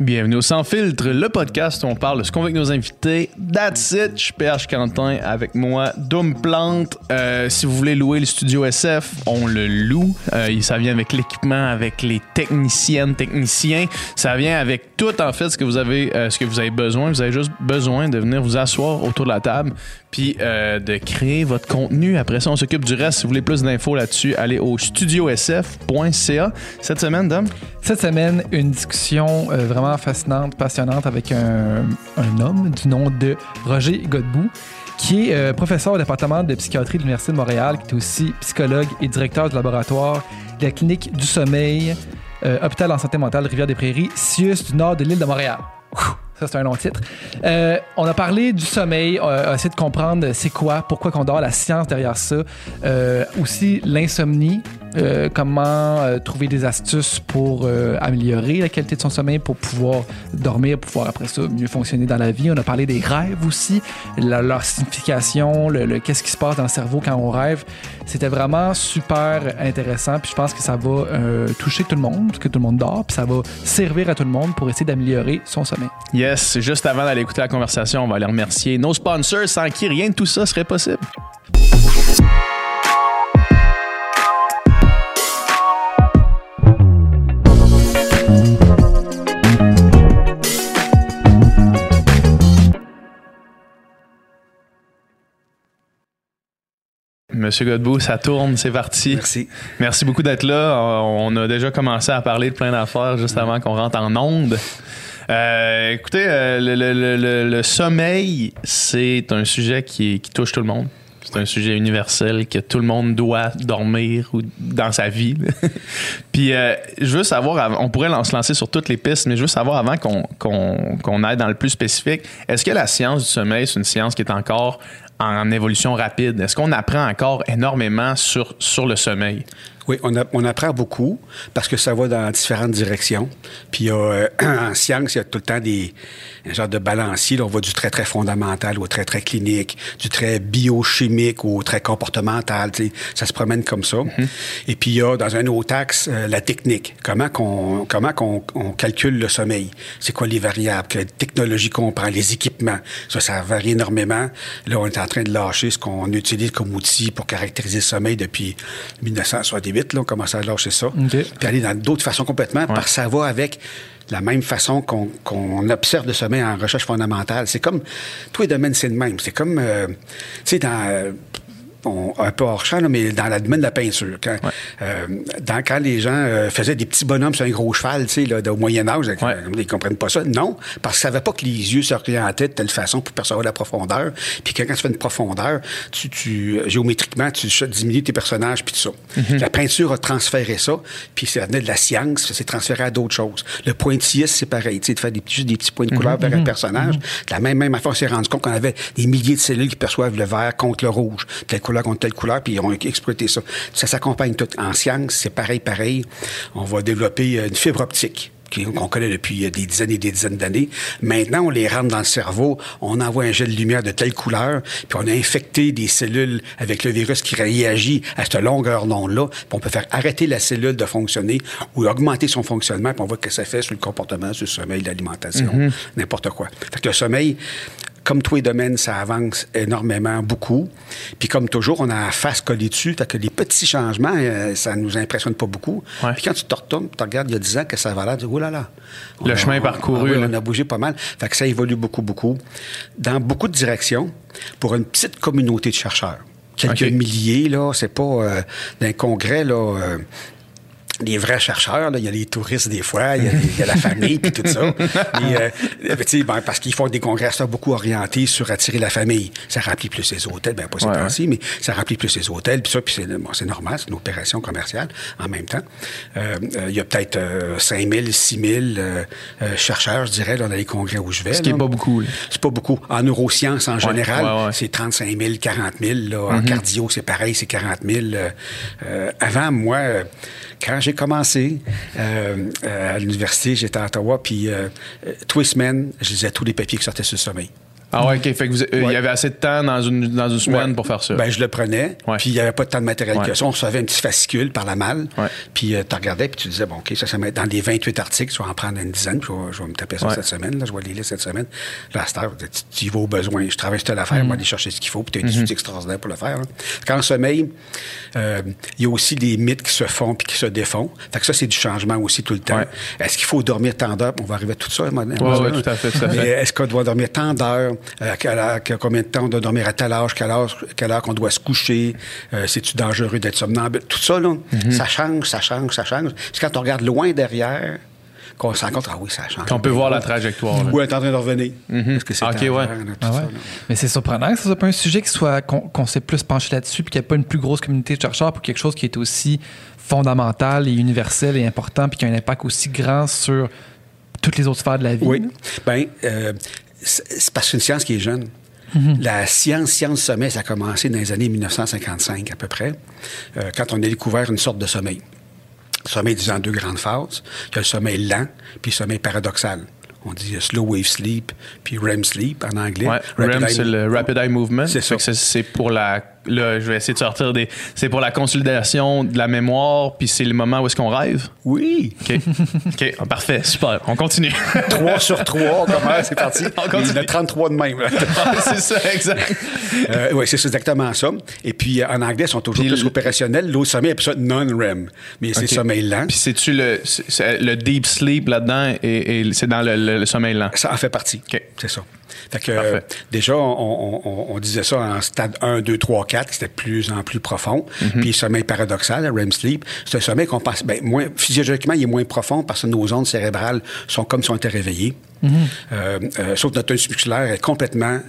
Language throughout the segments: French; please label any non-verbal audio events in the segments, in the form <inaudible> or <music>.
Bienvenue au Sans Filtre, le podcast où on parle de ce qu'on veut avec nos invités. That's it, je suis PH Quentin avec moi, Doom Plante. Euh, si vous voulez louer le studio SF, on le loue. Euh, ça vient avec l'équipement, avec les techniciennes, techniciens. Ça vient avec tout en fait ce que vous avez, euh, ce que vous avez besoin. Vous avez juste besoin de venir vous asseoir autour de la table puis de créer votre contenu. Après ça, on s'occupe du reste. Si vous voulez plus d'infos là-dessus, allez au studiosf.ca. Cette semaine, Dom? Cette semaine, une discussion euh, fascinante, passionnante avec un, homme du nom de Roger Godbout qui est euh, professeur au département de psychiatrie de l'Université de Montréal, qui est aussi psychologue et directeur du laboratoire de la clinique du sommeil, euh, hôpital en santé mentale de Rivière-des-Prairies, CIUS du nord de l'île de Montréal. Ça, c'est un long titre. Euh, on a parlé du sommeil, on a essayé de comprendre c'est quoi, pourquoi qu'on dort, la science derrière ça. Aussi, l'insomnie, euh, comment euh, trouver des astuces pour euh, améliorer la qualité de son sommeil, pour pouvoir dormir, pour pouvoir après ça mieux fonctionner dans la vie? On a parlé des rêves aussi, leur signification, le, qu'est-ce qui se passe dans le cerveau quand on rêve. C'était vraiment super intéressant, puis je pense que ça va toucher tout le monde, que tout le monde dort, puis ça va servir à tout le monde pour essayer d'améliorer son sommeil. Yes, juste avant d'aller écouter la conversation, on va aller remercier nos sponsors sans qui rien de tout ça serait possible. Monsieur Godbout, ça tourne, c'est parti. Merci. Merci beaucoup d'être là. On a déjà commencé à parler de plein d'affaires juste avant qu'on rentre en onde. Euh, écoutez, euh, le, le- le- le- le sommeil, c'est un sujet qui, qui touche tout le monde. C'est un sujet universel que tout le monde doit dormir ou dans sa vie. <laughs> Puis, euh, je veux savoir, on pourrait se lancer sur toutes les pistes, mais je veux savoir avant qu'on qu'on qu'on aille dans le plus spécifique, est-ce que la science du sommeil, c'est une science qui est encore en évolution rapide? Est-ce qu'on apprend encore énormément sur, sur le sommeil? Oui, on, a- on apprend beaucoup parce que ça va dans différentes directions. Puis il y a, euh, <clears throat> en science, il y a tout le temps des un genre de balancier. là. on va du très, très fondamental au très, très clinique, du très biochimique au très comportemental. Ça se promène comme ça. Et puis il y a, dans un autre axe, euh, la technique. Comment qu'on comment qu'on on calcule le sommeil? C'est quoi les variables? Quelle technologie qu'on prend? Les équipements? Ça, ça varie énormément. Là, on est en train de lâcher ce qu'on utilise comme outil pour caractériser le sommeil depuis 1968. Là, on commence à lâcher ça. Puis aller dans d'autres façons complètement, parce que ça va avec la même façon qu'on qu'on observe le sommeil en recherche fondamentale. C'est comme, tous les domaines, c'est le même. C'est comme, euh, tu sais, dans... euh, on- un peu hors champ, là, mais dans le domaine de la peinture. Quand, euh, dans, quand les gens euh, faisaient des petits bonhommes sur un gros cheval, tu sais, là, de- au Moyen-Âge, Ouais. ils ne comprennent pas ça. Non, parce qu'ils ne savaient pas que les yeux s'orientaient de telle façon pour percevoir la profondeur. Puis quand, quand tu fais une profondeur, tu, tu, euh, géométriquement, tu diminues tes personnages, puis tout ça. La peinture a transféré ça, puis ça venait de la science, ça s'est transféré à d'autres choses. Le pointilliste, c'est pareil, tu sais, de faire des, petits- juste des petits points de couleur vers un personnage. De la même, même affaire, on s'est rendu compte qu'on avait des milliers de cellules qui perçoivent le vert contre le rouge, telle couleur contre telle couleur, puis ils ont exploité ça. Ça s'accompagne tout. En science, c'est pareil, pareil. On va développer euh, une fibre optique qu'on connaît depuis euh, des dizaines et des dizaines d'années. Maintenant, on les rentre dans le cerveau, on envoie un jet de lumière de telle couleur, puis on a infecté des cellules avec le virus qui réagit à cette longueur d'onde-là, puis on peut faire arrêter la cellule de fonctionner ou augmenter son fonctionnement, puis on voit ce que ça fait sur le comportement, sur le sommeil, l'alimentation, n'importe quoi. Fait que le sommeil, comme tous les domaines, ça avance énormément, beaucoup. Puis comme toujours, on a la face collée dessus. Fait que les petits changements, euh, ça nous impressionne pas beaucoup. Ouais. Puis quand tu te retournes, tu regardes il y a 10 ans que ça va l'air, tu dis, oh là là. Le On chemin on- parcouru, ah on a bougé pas mal. Fait que ça évolue beaucoup, beaucoup. Dans beaucoup de directions, pour une petite communauté de chercheurs. Quelques milliers, là, c'est pas euh, d'un congrès, là. euh, les vrais chercheurs, là, il y a les touristes des fois, il y a, il y a la famille puis tout ça. <laughs> Et, euh, sais, ben, parce qu'ils font des congrès ça, beaucoup orientés sur attirer la famille. Ça remplit plus les hôtels, ben pas ces Ouais, temps-ci, mais ça remplit plus les hôtels, puis ça, puis c'est bon, normal, c'est une opération commerciale en même temps. Euh, euh, il y a peut-être euh, 5 000, 6 000 euh, euh, chercheurs, je dirais, là, dans les congrès où je vais. Ce qui est là. pas beaucoup, là. C'est pas beaucoup. En neurosciences, en général, ouais, ouais. c'est 35 000, 40 000. Là. En cardio, c'est pareil, c'est 40 000. Euh, euh, avant, moi, quand j'ai commencé euh, euh, à l'université, j'étais à Ottawa, puis euh, euh, tous les semaines, je lisais tous les papiers qui sortaient sur le sommeil. Ah ouais, OK. Fait que vous- euh, il y avait assez de temps dans une, dans une semaine Ouais. pour faire ça. Ben, je le prenais, puis il n'y avait pas tant de matériel que ça. On recevait un petit fascicule par la malle, puis tu regardais, puis tu disais, bon, OK, ça, ça met dans les 28 articles, je vais en prendre une dizaine, puis je vais, je vais me taper ça cette semaine, là, je vais les lire cette semaine. Là, à tu, y vas au besoin. Je travaille sur telle Mm-hmm. affaire, moi, aller chercher ce qu'il faut, puis tu as des outils extraordinaires pour le faire. hein. Quand en sommeil, euh, il y a aussi des mythes qui se font puis qui se défont. Fait que ça, c'est du changement aussi tout le temps. Est-ce qu'il faut dormir tant d'heures? On va arriver à tout ça. Ouais, ouais, tout à fait, tout à fait. Est-ce qu'on doit dormir tant d'heures? Euh, quelle heure- combien de temps on doit dormir à tel âge? Quelle heure, quelle heure qu'on doit se coucher? Euh, C'est-tu dangereux d'être somnambule? Tout ça, là, Mhm. ça change, ça change, ça change. C'est quand on regarde loin derrière qu'on se rend compte, ah oui, ça change. Qu'on peut voir la trajectoire. Ou est en train de revenir. Est-ce que c'est Ok, en ouais. Ah ouais. ça? Mais c'est surprenant que ce soit pas un sujet qui soit qu'on qu'on s'est plus penché là-dessus puis qu'il n'y ait pas une plus grosse communauté de chercheurs pour quelque chose qui est aussi fondamental et universel et important puis qui a un impact aussi grand sur toutes les autres sphères de la vie. Oui. là. Bien, c'est parce que c'est une science qui est jeune. La science, science sommeil, ça a commencé dans les années 1955 à peu près, euh, quand on a découvert une sorte de sommeil. Le sommeil disant deux grandes phases. Il y a le sommeil lent, puis le sommeil paradoxal. On dit euh, slow wave sleep, puis REM sleep en anglais. Ouais, REM, c'est le Rapid Eye Movement. C'est ça. C'est pour la. Là, je vais essayer de sortir des. C'est pour la consolidation de la mémoire, puis c'est le moment où est-ce qu'on rêve? Oui. OK. OK, parfait, super. On continue. <laughs> 3 sur 3, comment c'est parti? On continue. Il y en a 33 de même. <laughs> c'est ça, exact. oui, c'est exactement ça. Et puis, euh, en anglais, ils sont toujours Puis plus le- opérationnels. L'autre sommeil, appelle ça non-REM. Mais c'est OK. sommeil lent. Puis c'est-tu le, le deep sleep là-dedans et, et c'est dans le, le- le sommeil lent? Ça en fait partie. OK. C'est ça. Fait que, euh, déjà, on, on- on- on disait ça en stade 1, 2, 3, 4, qui c'était de plus en plus profond. Mhm. Puis, sommeil paradoxal, le REM sleep, c'est un sommeil qu'on pense, ben, moins, physiologiquement, il est moins profond parce que nos ondes cérébrales sont comme si on était réveillés. Mhm. Euh, euh, sauf que notre musculaire est complètement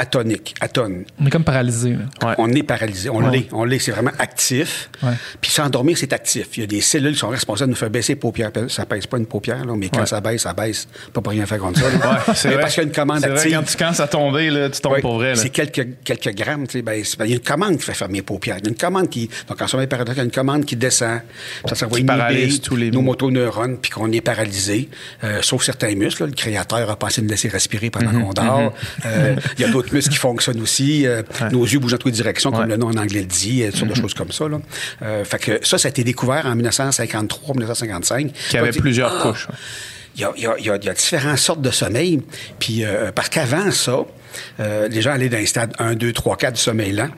atonique, atone. On est comme paralysé. Ouais. On est paralysé. On Ouais. l'est. On l'est. C'est vraiment actif. Ouais. Puis s'endormir, c'est actif. Il y a des cellules qui sont responsables de nous faire baisser les paupières. Ça pèse pas une paupière, là, mais quand Ouais. ça baisse, ça baisse. Pas pour rien faire contre ça. c'est parce qu'il y a une commande C'est vrai, active. quand tu commences à tomber, là, tu tombes Ouais, pour vrai. là. C'est quelques, quelques grammes. tu sais, Ben, c'est- il y a une commande qui fait fermer les paupières. Il y a une commande qui. Donc, en sommeil paradoxal, il y a une commande qui descend. Ça, ça va Qui inhiber tous les nos motoneurones, puis qu'on est paralysé, euh, sauf certains muscles. là. Le créateur a pensé de nous laisser respirer pendant Mhm, qu'on dort. Euh, Il y a d'autres muscles qui fonctionnent aussi. Euh, Nos yeux bougent dans toutes les directions, comme Ouais. Le nom en anglais le dit, et toutes sortes de choses comme ça. Là. Euh, fait que ça, ça a été découvert en 1953-1955. Qui avait dit, plusieurs ah, couches. il y a, y a- y a- il y a différentes sortes de sommeil. Puis, euh, parce qu'avant ça, euh, les gens allaient dans les stades 1, 2, 3, 4 du sommeil lent.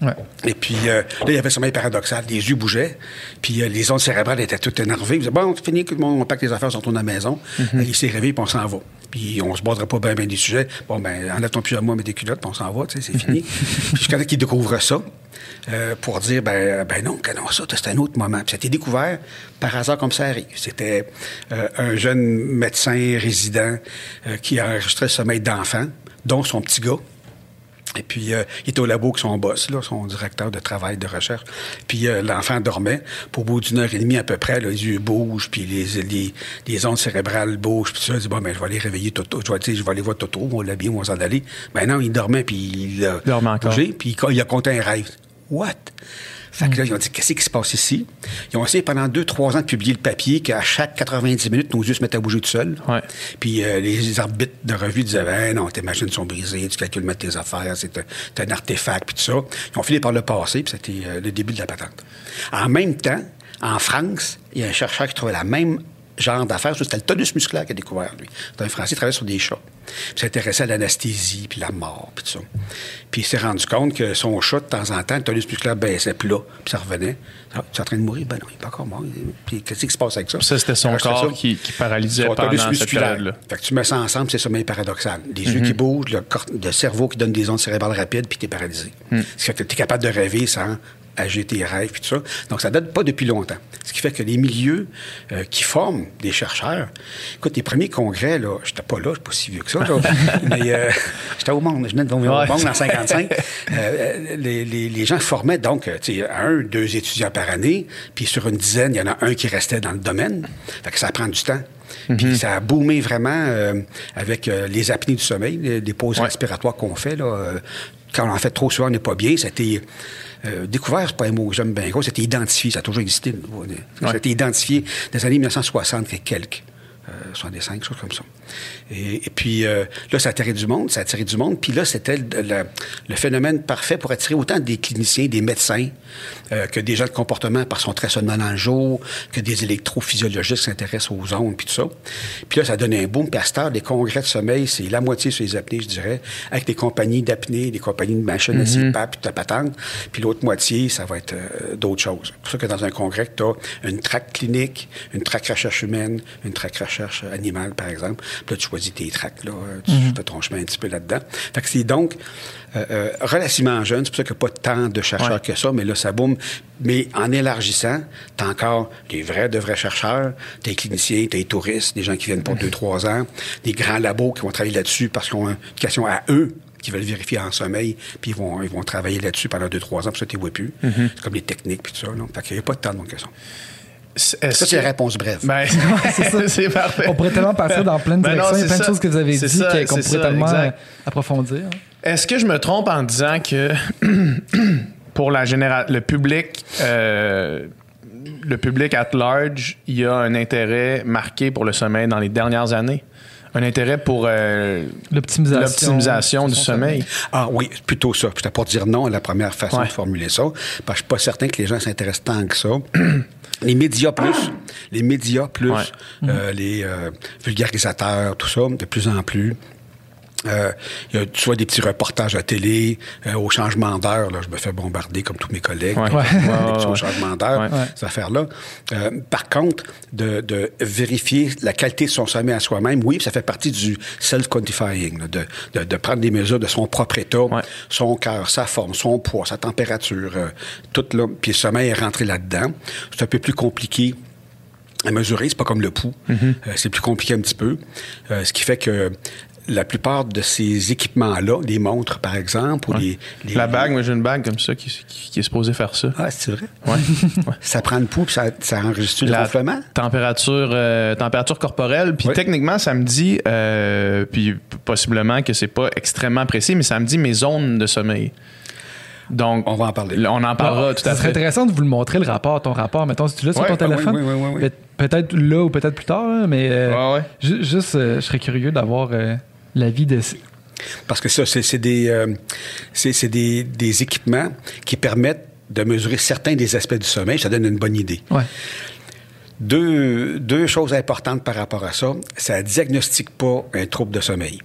Ouais. Et puis, euh, là, il y avait le sommeil paradoxal. Les yeux bougeaient, puis euh, les ondes cérébrales étaient toutes énervées. Ils disaient, bon, c'est fini, tout le monde, on pack les affaires, on retourne à la maison. Euh, il s'est réveillé, puis on s'en va. Puis on se battrait pas bien, bien des sujets. Bon, ben, enlève ton pyjama, mets tes culottes, puis on s'en va, tu sais, c'est fini. <laughs> puis jusqu'à temps qu'ils découvrent ça, euh, pour dire, ben, ben non, que non, ça, c'est un autre moment. Puis ça a été découvert par hasard comme ça arrive. C'était un jeune médecin résident qui a enregistré le sommeil d'enfants, dont son petit gars. Et puis, euh, il était au labo avec son boss, là, son directeur de travail, de recherche. Puis, euh, l'enfant dormait. Pour au bout d'une heure et demie à peu près, là, les yeux bougent, puis les, les, les ondes cérébrales bougent. Puis ça, il dit, bon, ben, je vais aller réveiller Toto. Je vais, je vais aller voir Toto, on l'a bien, on va s'en aller. Ben non, il dormait, puis il a Il dormait encore. bougé, puis il a compté un rêve. What? Fait que là, ils ont dit, qu'est-ce qui se passe ici? Ils ont essayé pendant deux, trois ans de publier le papier qu'à chaque 90 minutes, nos yeux se mettent à bouger tout seuls. Ouais. Puis euh, les arbitres de revue disaient, ben non, tes machines sont brisées, tu calcules mettre tes affaires, c'est un, c'est un artefact, puis tout ça. Ils ont fini par le passer, puis c'était euh, le début de la patente. En même temps, en France, il y a un chercheur qui trouvait la même genre d'affaires. C'était le tonus musculaire qu'il a découvert, lui. C'est un Français qui travaillait sur des chats. Puis il s'intéressait à l'anesthésie, puis la mort, puis tout ça. Puis il s'est rendu compte que son chat, de temps en temps, le tonus musculaire baissait plat, puis ça revenait. Ah, tu es en train de mourir? Ben non, il n'est pas encore mort. Puis qu'est-ce qui se passe avec ça? Ça, c'était son Alors, c'était corps ça. qui, qui paralysait Son pendant tonus cette musculaire. Fait que tu mets ça ensemble, c'est sommeil paradoxal. Les yeux qui bougent, le, le cerveau qui donne des ondes cérébrales rapides, puis tu es paralysé. Ce qui fait que tu es capable de rêver sans tes rêves, puis tout ça. Donc, ça date pas depuis longtemps. Ce qui fait que les milieux euh, qui forment des chercheurs... Écoute, les premiers congrès, là, j'étais pas là, je suis pas si vieux que ça, là, <laughs> mais euh, j'étais au monde, je venais de venir Ouais. au monde en 55. Euh, les, les- les gens formaient donc, tu sais, un, deux étudiants par année, puis sur une dizaine, il y en a un qui restait dans le domaine. Fait que ça prend du temps. Puis ça a boomé vraiment euh, avec euh, les apnées du sommeil, les, les pauses Ouais. respiratoires qu'on fait. Là, euh, quand on en fait trop souvent, on n'est pas bien. C'était euh, découvert, c'est pas un mot que j'aime bien gros, c'était identifié, ça a toujours existé. a Ouais. été identifié dans les années 1960 et quelques. Euh, 65, choses comme ça. Et, et puis euh, là, ça attirait du monde, ça attirait du monde. Puis là, c'était le, le- le phénomène parfait pour attirer autant des cliniciens, des médecins, euh, que des gens de comportement par son traitement dans le jour, que des électrophysiologistes s'intéressent aux ondes, puis tout ça. Puis là, ça donnait un boom. Puis à cette heure, les congrès de sommeil, c'est la moitié sur les apnées, je dirais, avec des compagnies d'apnée, des compagnies de machines à CPAP, puis de patente. Puis l'autre moitié, ça va être euh, d'autres choses. C'est pour ça que dans un congrès, tu as une traque clinique, une traque recherche humaine, une traque recherche animale, par exemple. Puis là, tu choisis tes tracks, là. euh, Tu fais ton chemin un petit peu là-dedans. Fait que c'est donc euh, euh, relativement jeune. C'est pour ça qu'il n'y a pas tant de chercheurs Ouais. que ça, mais là, ça boum. Mais en élargissant, tu as encore des vrais, de vrais chercheurs, des cliniciens, des touristes, des gens qui viennent pour deux, trois ans, des grands labos qui vont travailler là-dessus parce qu'ils ont une question à eux qui veulent vérifier en sommeil, puis ils vont, ils vont travailler là-dessus pendant deux, trois ans, puis ça, tu ne vois plus. C'est comme les techniques, puis tout ça. Là. Fait qu'il n'y a pas de temps de que ça. Est-ce Ça, c'est la que- réponse brève. Ben, <laughs> <laughs> c'est parfait. On pourrait tellement passer dans plein de Ben non, directions. Il y a plein de choses que vous avez dit qu'on pourrait ça, tellement exact. approfondir. Est-ce que je me trompe en disant que <clears throat> pour la généra- le public, euh, le public at large, il y a un intérêt marqué pour le sommeil dans les dernières années? Un intérêt pour euh, L'optimisation. du sommeil. Ah oui, plutôt ça. Je ne pas dire non à la première façon Ouais. de formuler ça, parce que je suis pas certain que les gens s'intéressent tant que ça. <clears throat> Les médias plus, les médias plus, Ouais. euh, les euh, vulgarisateurs, tout ça, de plus en plus. Euh, Il y a soit des petits reportages à télé, euh, au changement d'heure, là, je me fais bombarder comme tous mes collègues. Ouais. <laughs> Des Ouais. petits Ouais, au changement d'heure, Ouais. ces affaires-là. Euh, par contre, de, de vérifier la qualité de son sommeil à soi-même, oui, ça fait partie du self-quantifying, de, de, de prendre des mesures de son propre état, son cœur, sa forme, son poids, sa température, euh, tout là. Puis le sommeil est rentré là-dedans. C'est un peu plus compliqué à mesurer, c'est pas comme le pouls. Mm-hmm. Euh, c'est plus compliqué un petit peu. Euh, ce qui fait que la plupart de ces équipements-là, les montres par exemple, ou les, les- La bague, moi j'ai une bague comme ça qui, qui- qui est supposée faire ça. Ah, c'est vrai? Ouais. <laughs> Ça prend le pouls, puis ça, ça enregistre le La gonflement? température, euh, température corporelle. Puis Oui. techniquement, ça me dit, euh, puis possiblement que c'est pas extrêmement précis, mais ça me dit mes zones de sommeil. Donc, On va en parler. on en parlera Ah, tout ça à serait fait. intéressant de vous le montrer, le rapport, ton rapport. Mettons, si tu l'as sur Ouais, ton ah oui, téléphone. oui, oui, oui, oui. Pe- Peut-être là ou peut-être plus tard, mais euh, Ouais, ouais. ju- juste, euh, je serais curieux d'avoir euh, l'avis de. Parce que ça, c'est des, euh, des, des équipements qui permettent de mesurer certains des aspects du sommeil. Ça donne une bonne idée. Ouais. Deux, deux choses importantes par rapport à ça. Ça diagnostique pas un trouble de sommeil.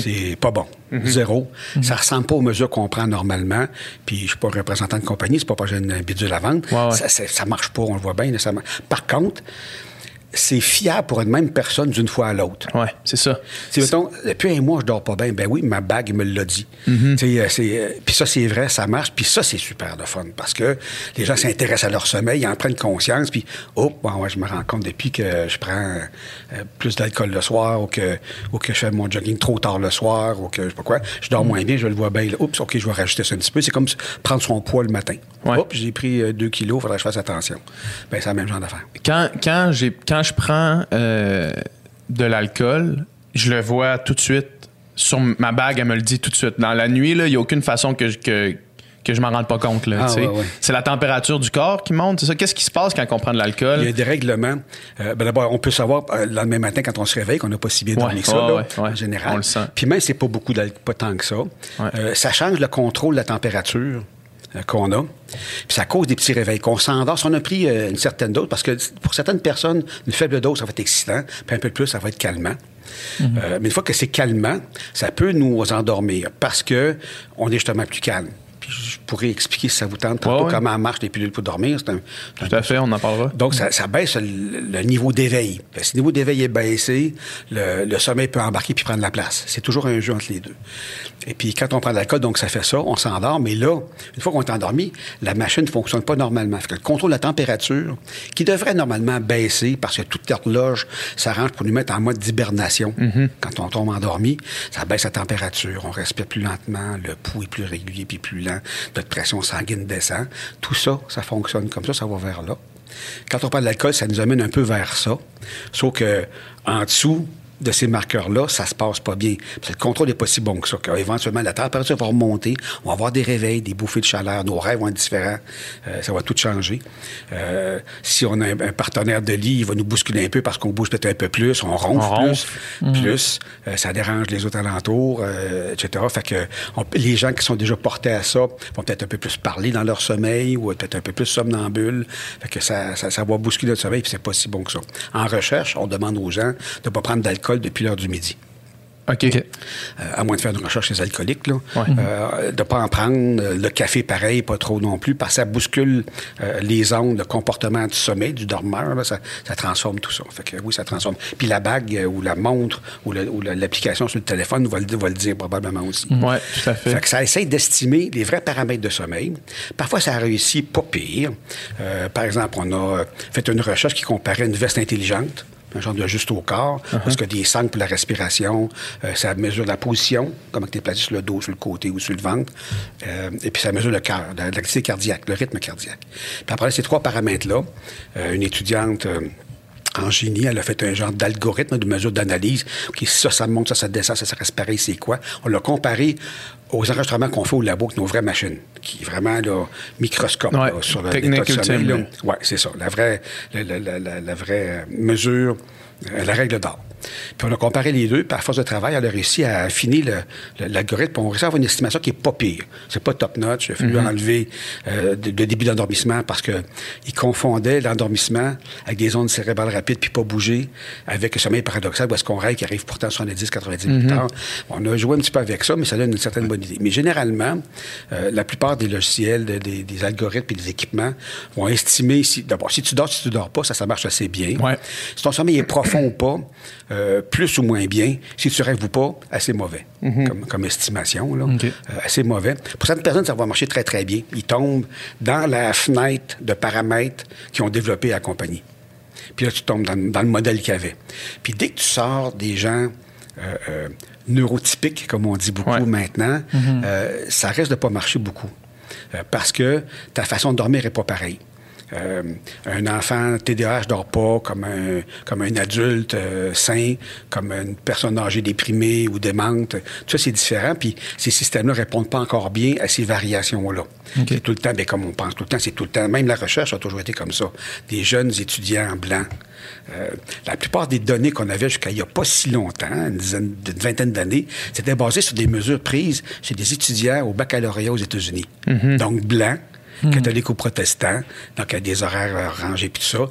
C'est pas bon. Zéro. Ça ressemble pas aux mesures qu'on prend normalement. Puis je suis pas représentant de compagnie, c'est pas parce que j'ai une bidule à vendre. Ouais, ouais. Ça, ça, marche pas, on le voit bien. ça Par contre, c'est fiable pour une même personne d'une fois à l'autre. Ouais, c'est ça. Si, mettons, depuis un mois, je dors pas bien, ben oui, ma bague me l'a dit. Sais, euh, c'est, euh, Puis ça, c'est vrai, ça marche. Puis ça, c'est super de fun parce que les gens s'intéressent à leur sommeil, ils en prennent conscience. Puis, oh, bon, ouais, je me rends compte depuis que je prends euh, plus d'alcool le soir ou que, ou que je fais mon jogging trop tard le soir ou que je sais pas quoi, je dors moins bien, je le vois bien. là. Oups, OK, je vais rajouter ça un petit peu. C'est comme prendre son poids le matin. Ouais. Oups, j'ai pris euh, deux kilos, faudrait que je fasse attention. Ben, c'est la même genre d'affaire. Quand, quand, j'ai, quand je prends euh, de l'alcool, je le vois tout de suite. Sur ma bague, elle me le dit tout de suite. Dans la nuit, il n'y a aucune façon que je, que, que je m'en rende pas compte. Là, Ah, ouais, ouais. C'est la température du corps qui monte. C'est ça. Qu'est-ce qui se passe quand on prend de l'alcool? Il y a des règlements. Euh, ben D'abord, on peut savoir euh, le lendemain matin quand on se réveille qu'on n'a pas si bien dormi Ouais, que ça, là, en général. On le sent. Puis même, c'est pas beaucoup, pas tant que ça. Euh, ça change le contrôle de la température qu'on a. Puis ça cause des petits réveils. Qu'on s'endort. Si on a pris euh, une certaine dose, parce que pour certaines personnes, une faible dose, ça va être excitant. Puis un peu plus, ça va être calmant. Euh, mais une fois que c'est calmant, ça peut nous endormir parce que on est justement plus calme. Puis je pourrais expliquer si ça vous tente tantôt Ouais, ouais. comment marchent les pilules pour dormir. Un, Tout à fait, on en parlera. donc, ça, ça baisse le, le niveau d'éveil. Si le niveau d'éveil est baissé, le, le sommeil peut embarquer puis prendre la place. C'est toujours un jeu entre les deux. Et puis, quand on prend de l'alcool, donc ça fait ça, on s'endort. Mais là, une fois qu'on est endormi, la machine ne fonctionne pas normalement. Fait que le contrôle de la température, qui devrait normalement baisser parce que toute l'horloge s'arrange pour nous mettre en mode d'hibernation. Quand on tombe endormi, ça baisse la température. On respire plus lentement, le pouls est plus régulier puis plus lent, notre pression sanguine descend. Tout ça, ça fonctionne comme ça, ça va vers là. Quand on parle de l'alcool, ça nous amène un peu vers ça. Sauf que en dessous de ces marqueurs-là, ça se passe pas bien. Le contrôle n'est pas si bon que ça. Éventuellement, la température va remonter, on va avoir des réveils, des bouffées de chaleur, nos rêves vont être différents, euh, ça va tout changer. Euh, si on a un, partenaire de lit, il va nous bousculer un peu parce qu'on bouge peut-être un peu plus, on ronfle plus, plus, euh, ça dérange les autres alentours, etc. Fait que les gens qui sont déjà portés à ça vont peut-être un peu plus parler dans leur sommeil ou peut-être un peu plus somnambule. Fait que ça, ça, ça va bousculer le sommeil, puis c'est pas si bon que ça. En recherche, on demande aux gens de ne pas prendre d'alcool depuis l'heure du midi. OK. Euh, à moins de faire une recherche chez les alcooliques, là. Euh, de ne pas en prendre. Le café, pareil, pas trop non plus, parce que ça bouscule euh, les ondes, le comportement du sommeil, du dormeur. ça, transforme tout ça. Fait que oui, ça transforme. Puis la bague ou la montre ou l'application sur le téléphone va le, va le dire probablement aussi. Oui, tout à fait. Fait que ça essaie d'estimer les vrais paramètres de sommeil. Parfois, ça a réussi pas pire. par exemple, on a fait une recherche qui comparait une veste intelligente un genre de juste au corps, uh-huh. parce que des sangles pour la respiration, euh, ça mesure la position, comment tu es placé sur le dos, sur le côté ou sur le ventre, euh, et puis ça mesure le cœur, l'activité cardiaque, le rythme cardiaque. Puis après ces trois paramètres-là, euh, une étudiante en génie, elle a fait un genre d'algorithme de mesure d'analyse. OK, ça, ça monte, ça, ça descend, ça, ça reste pareil, c'est quoi? On l'a comparé aux enregistrements qu'on fait au labo avec nos vraies machines, qui est vraiment là, microscope sur l'état de sommeil. Oui, c'est ça. La vraie, la, la, la, la vraie mesure, euh, la règle d'or. Puis on a comparé les deux, à force de travail, elle a réussi à affiner l'algorithme, on réussit à avoir une estimation qui n'est pas pire. C'est pas top-notch. Il a fallu mm-hmm. enlever euh, le, début d'endormissement parce qu'il confondait l'endormissement avec des ondes cérébrales rapides puis pas bouger avec le sommeil paradoxal où est-ce qu'on rêve qui arrive pourtant 70-90 minutes mm-hmm. On a joué un petit peu avec ça, mais ça donne une certaine bonne idée. Mais généralement, euh, la plupart des logiciels, des, algorithmes et des équipements vont estimer si, d'abord, si tu dors, si tu dors pas, ça, ça marche assez bien. Si ton sommeil est profond ou pas, euh, plus ou moins bien. Si tu rêves ou pas, assez mauvais, mhm. comme, estimation. Là. Euh, assez mauvais. Pour certaines personnes, ça va marcher très, très bien. Ils tombent dans la fenêtre de paramètres qui ont développé la compagnie. Puis là, tu tombes dans, le modèle qu'il y avait. Puis dès que tu sors des gens euh, neurotypiques, comme on dit beaucoup maintenant, mhm. ça risque de pas marcher beaucoup. parce que ta façon de dormir n'est pas pareille. Euh, un enfant TDAH dort pas comme un, comme un adulte euh, sain, comme une personne âgée déprimée ou démente. Tout ça, c'est différent. Puis ces systèmes-là répondent pas encore bien à ces variations-là. C'est tout le temps, bien, comme on pense tout le temps, c'est tout le temps. Même la recherche a toujours été comme ça. Des jeunes étudiants blancs. Euh, la plupart des données qu'on avait jusqu'à il n'y a pas si longtemps, une, dizaine, une vingtaine d'années, c'était basé sur des mesures prises chez des étudiants au baccalauréat aux États-Unis. Mm-hmm. Donc, blancs, Hmm. catholiques ou protestants, donc il y a des horaires euh, rangés puis tout ça.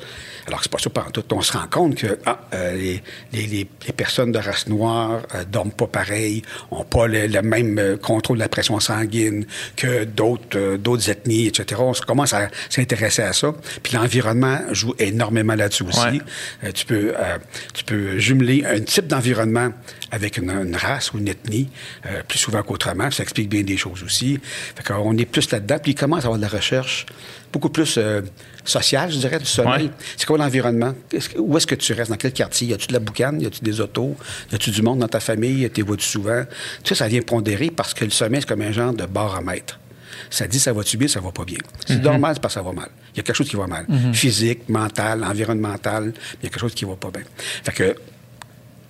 Alors, c'est pas ça par tout. On se rend compte que ah, euh, les, les, les, personnes de race noire euh, dorment pas pareil, ont pas le, même contrôle de la pression sanguine que d'autres d'autres ethnies, etc. On commence à s'intéresser à ça. Puis l'environnement joue énormément là-dessus aussi. tu peux tu peux jumeler un type d'environnement avec une, race ou une ethnie plus souvent qu'autrement. Ça explique bien des choses aussi. Fait qu'on est plus là-dedans. Puis il commence à avoir de la recherche beaucoup plus euh, sociale, je dirais, du sommeil. C'est quoi l'environnement? où est-ce que tu restes? Dans quel quartier? Y a-tu de la boucane? Y a-tu des autos? Y a-tu du monde dans ta famille? T'es vois-tu souvent? Tout ça, ça vient pondérer parce que le sommeil, c'est comme un genre de baromètre. Ça dit ça va-tu bien, ça va pas bien. Si c'est normal, c'est parce que ça va mal. Il y a quelque chose qui va mal. Mm-hmm. Physique, mental, environnemental, il y a quelque chose qui va pas bien. Fait que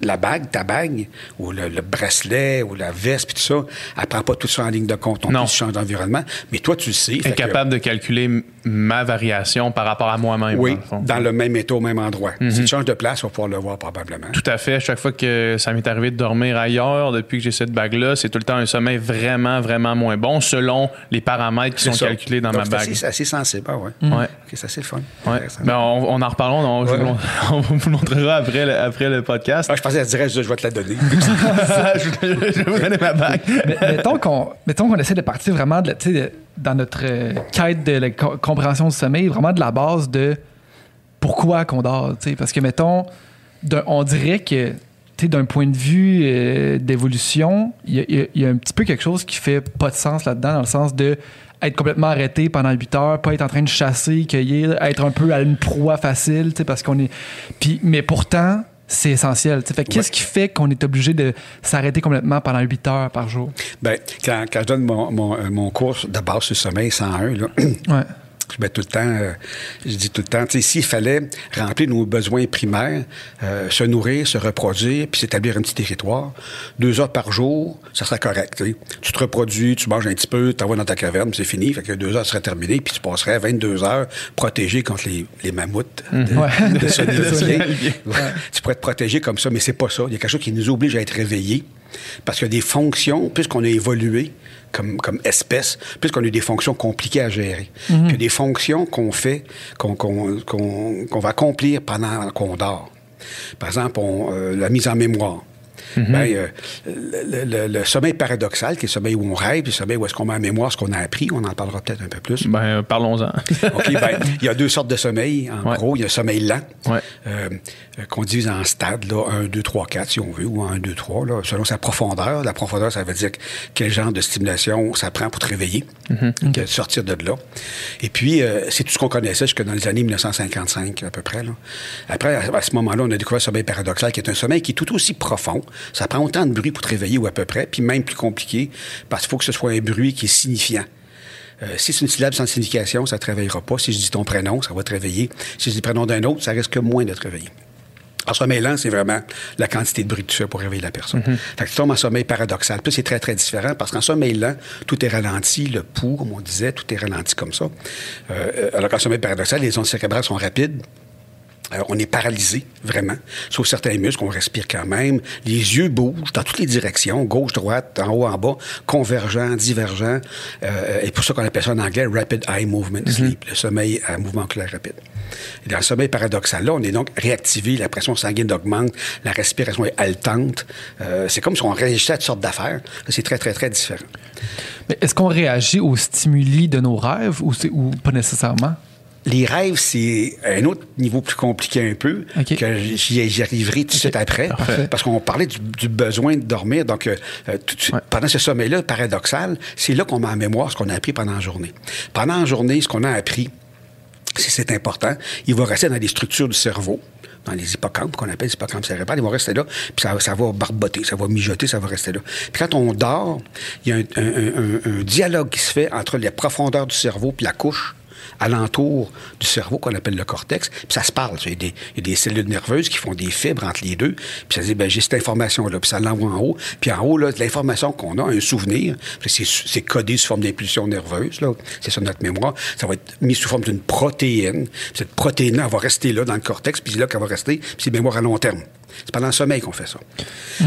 la bague, ta bague, ou le, bracelet, ou la veste, puis tout ça, elle prend pas tout ça en ligne de compte. On change d'environnement. Mais toi, tu sais. Incapable de calculer ma variation par rapport à moi-même. Oui, dans le, même état, au même endroit. Si tu mhm. changes de place, tu vas pouvoir le voir probablement. Tout à fait. Chaque fois que ça m'est arrivé de dormir ailleurs, depuis que j'ai cette bague-là, c'est tout le temps un sommeil vraiment, vraiment moins bon selon les paramètres qui sont calculés dans ma bague. C'est assez sensible, ah ouais. ouais. c'est assez fun. Ouais. Ben, on, en reparlons. <laughs> On, vous montrera après le, après le podcast. Ah, je pensais je, vais te la donner. <laughs> je, vais vous donner ma bague. mettons qu'on essaie de partir vraiment de, dans notre euh, quête de la compréhension du sommeil, vraiment de la base de pourquoi qu'on dort. Parce que, mettons, on dirait que d'un point de vue euh, d'évolution, il y, a un petit peu quelque chose qui fait pas de sens là-dedans, dans le sens de être complètement arrêté pendant 8 heures, pas être en train de chasser, cueillir, être un peu à une proie facile, parce qu'on est. Puis, mais pourtant, c'est essentiel. Fait qu'est-ce qui fait qu'on est obligé de s'arrêter complètement pendant 8 heures par jour? Bien, quand, quand je donne mon, mon, euh, mon, cours de base sur le sommeil 101, là, <clears throat> mets tout le temps, euh, je dis tout le temps, s'il fallait remplir nos besoins primaires, euh, se nourrir, se reproduire, puis s'établir un petit territoire, deux heures par jour, ça serait correct. tu te reproduis, tu manges un petit peu, tu t'envoies dans ta caverne, c'est fini. Fait que deux heures seraient terminées, puis tu passerais 22 heures protégé contre les, les mammouths de, <laughs> Ouais. Ouais. Tu pourrais te protéger comme ça, mais c'est pas ça. Il y a quelque chose qui nous oblige à être réveillés. Parce qu'il y a des fonctions, puisqu'on a évolué comme, comme espèce, puisqu'on a des fonctions compliquées à gérer. Puis il y a des fonctions qu'on fait, qu'on va accomplir pendant qu'on dort. Par exemple, on, euh, la mise en mémoire. Ben, euh, le, le- le sommeil paradoxal, qui est le sommeil où on rêve, puis le sommeil où est-ce qu'on met en mémoire ce qu'on a appris, on en parlera peut-être un peu plus. Ben, euh, parlons-en. <laughs> OK, ben, il y a deux sortes de sommeil. En Ouais. gros, il y a le sommeil lent, Ouais. euh, qu'on divise en stades, là, 1, 2, 3, 4, si on veut, ou 1, 2, 3, là, selon sa profondeur. La profondeur, ça veut dire quel genre de stimulation ça prend pour te réveiller, de sortir de là. Et puis, euh, c'est tout ce qu'on connaissait jusque dans les années 1955, à peu près. Là. Après, à, à ce moment-là, on a découvert le sommeil paradoxal, qui est un sommeil qui est tout aussi profond. Ça prend autant de bruit pour te réveiller, ou à peu près, puis même plus compliqué, parce qu'il faut que ce soit un bruit qui est signifiant. Euh, si c'est une syllabe sans signification, ça ne te réveillera pas. Si je dis ton prénom, ça va te réveiller. Si je dis le prénom d'un autre, ça risque moins de te réveiller. En sommeil lent, c'est vraiment la quantité de bruit que tu fais pour réveiller la personne. Fait que tu tombes en sommeil paradoxal. Puis c'est très, très différent parce qu'en sommeil lent, tout est ralenti, le pouls, comme on disait, tout est ralenti comme ça. Euh, alors qu'en sommeil paradoxal, les ondes cérébrales sont rapides. Euh, on est paralysé, vraiment. Sauf certains muscles, on respire quand même. Les yeux bougent dans toutes les directions, gauche, droite, en haut, en bas, convergent, divergent. Euh, et pour ça qu'on appelle ça en anglais Rapid Eye Movement Sleep, le sommeil à mouvement oculaire rapide. Et dans le sommeil paradoxal, là, on est donc réactivé, la pression sanguine augmente, la respiration est haletante. Euh, c'est comme si on réagissait à toutes sortes d'affaires. C'est très, très, très différent. Mais est-ce qu'on réagit aux stimuli de nos rêves ou, ou pas nécessairement? Les rêves, c'est un autre niveau plus compliqué un peu, que j'y arriverai tout de suite après, Parfait. parce qu'on parlait du, du besoin de dormir. Donc, euh, euh, tout de suite, Ouais. pendant ce sommeil-là, paradoxal, c'est là qu'on met en mémoire ce qu'on a appris pendant la journée. Pendant la journée, ce qu'on a appris, si c'est important, il va rester dans les structures du cerveau, dans les hippocampes, qu'on appelle les hippocampes cérébrales, ils vont rester là, puis ça, ça va barboter, ça va mijoter, ça va rester là. Puis quand on dort, il y a un, un- un- un dialogue qui se fait entre les profondeurs du cerveau puis la couche alentour du cerveau qu'on appelle le cortex, puis ça se parle. Il y, a des, il y a des cellules nerveuses qui font des fibres entre les deux, puis ça dit, ben, j'ai cette information-là, puis ça l'envoie en haut, puis en haut, là, l'information qu'on a, un souvenir, c'est, codé sous forme d'impulsion nerveuse, là, c'est sur notre mémoire, ça va être mis sous forme d'une protéine, Puis cette protéine-là, elle va rester là dans le cortex, puis c'est là qu'elle va rester, puis c'est mémoire à long terme. C'est pendant le sommeil qu'on fait ça.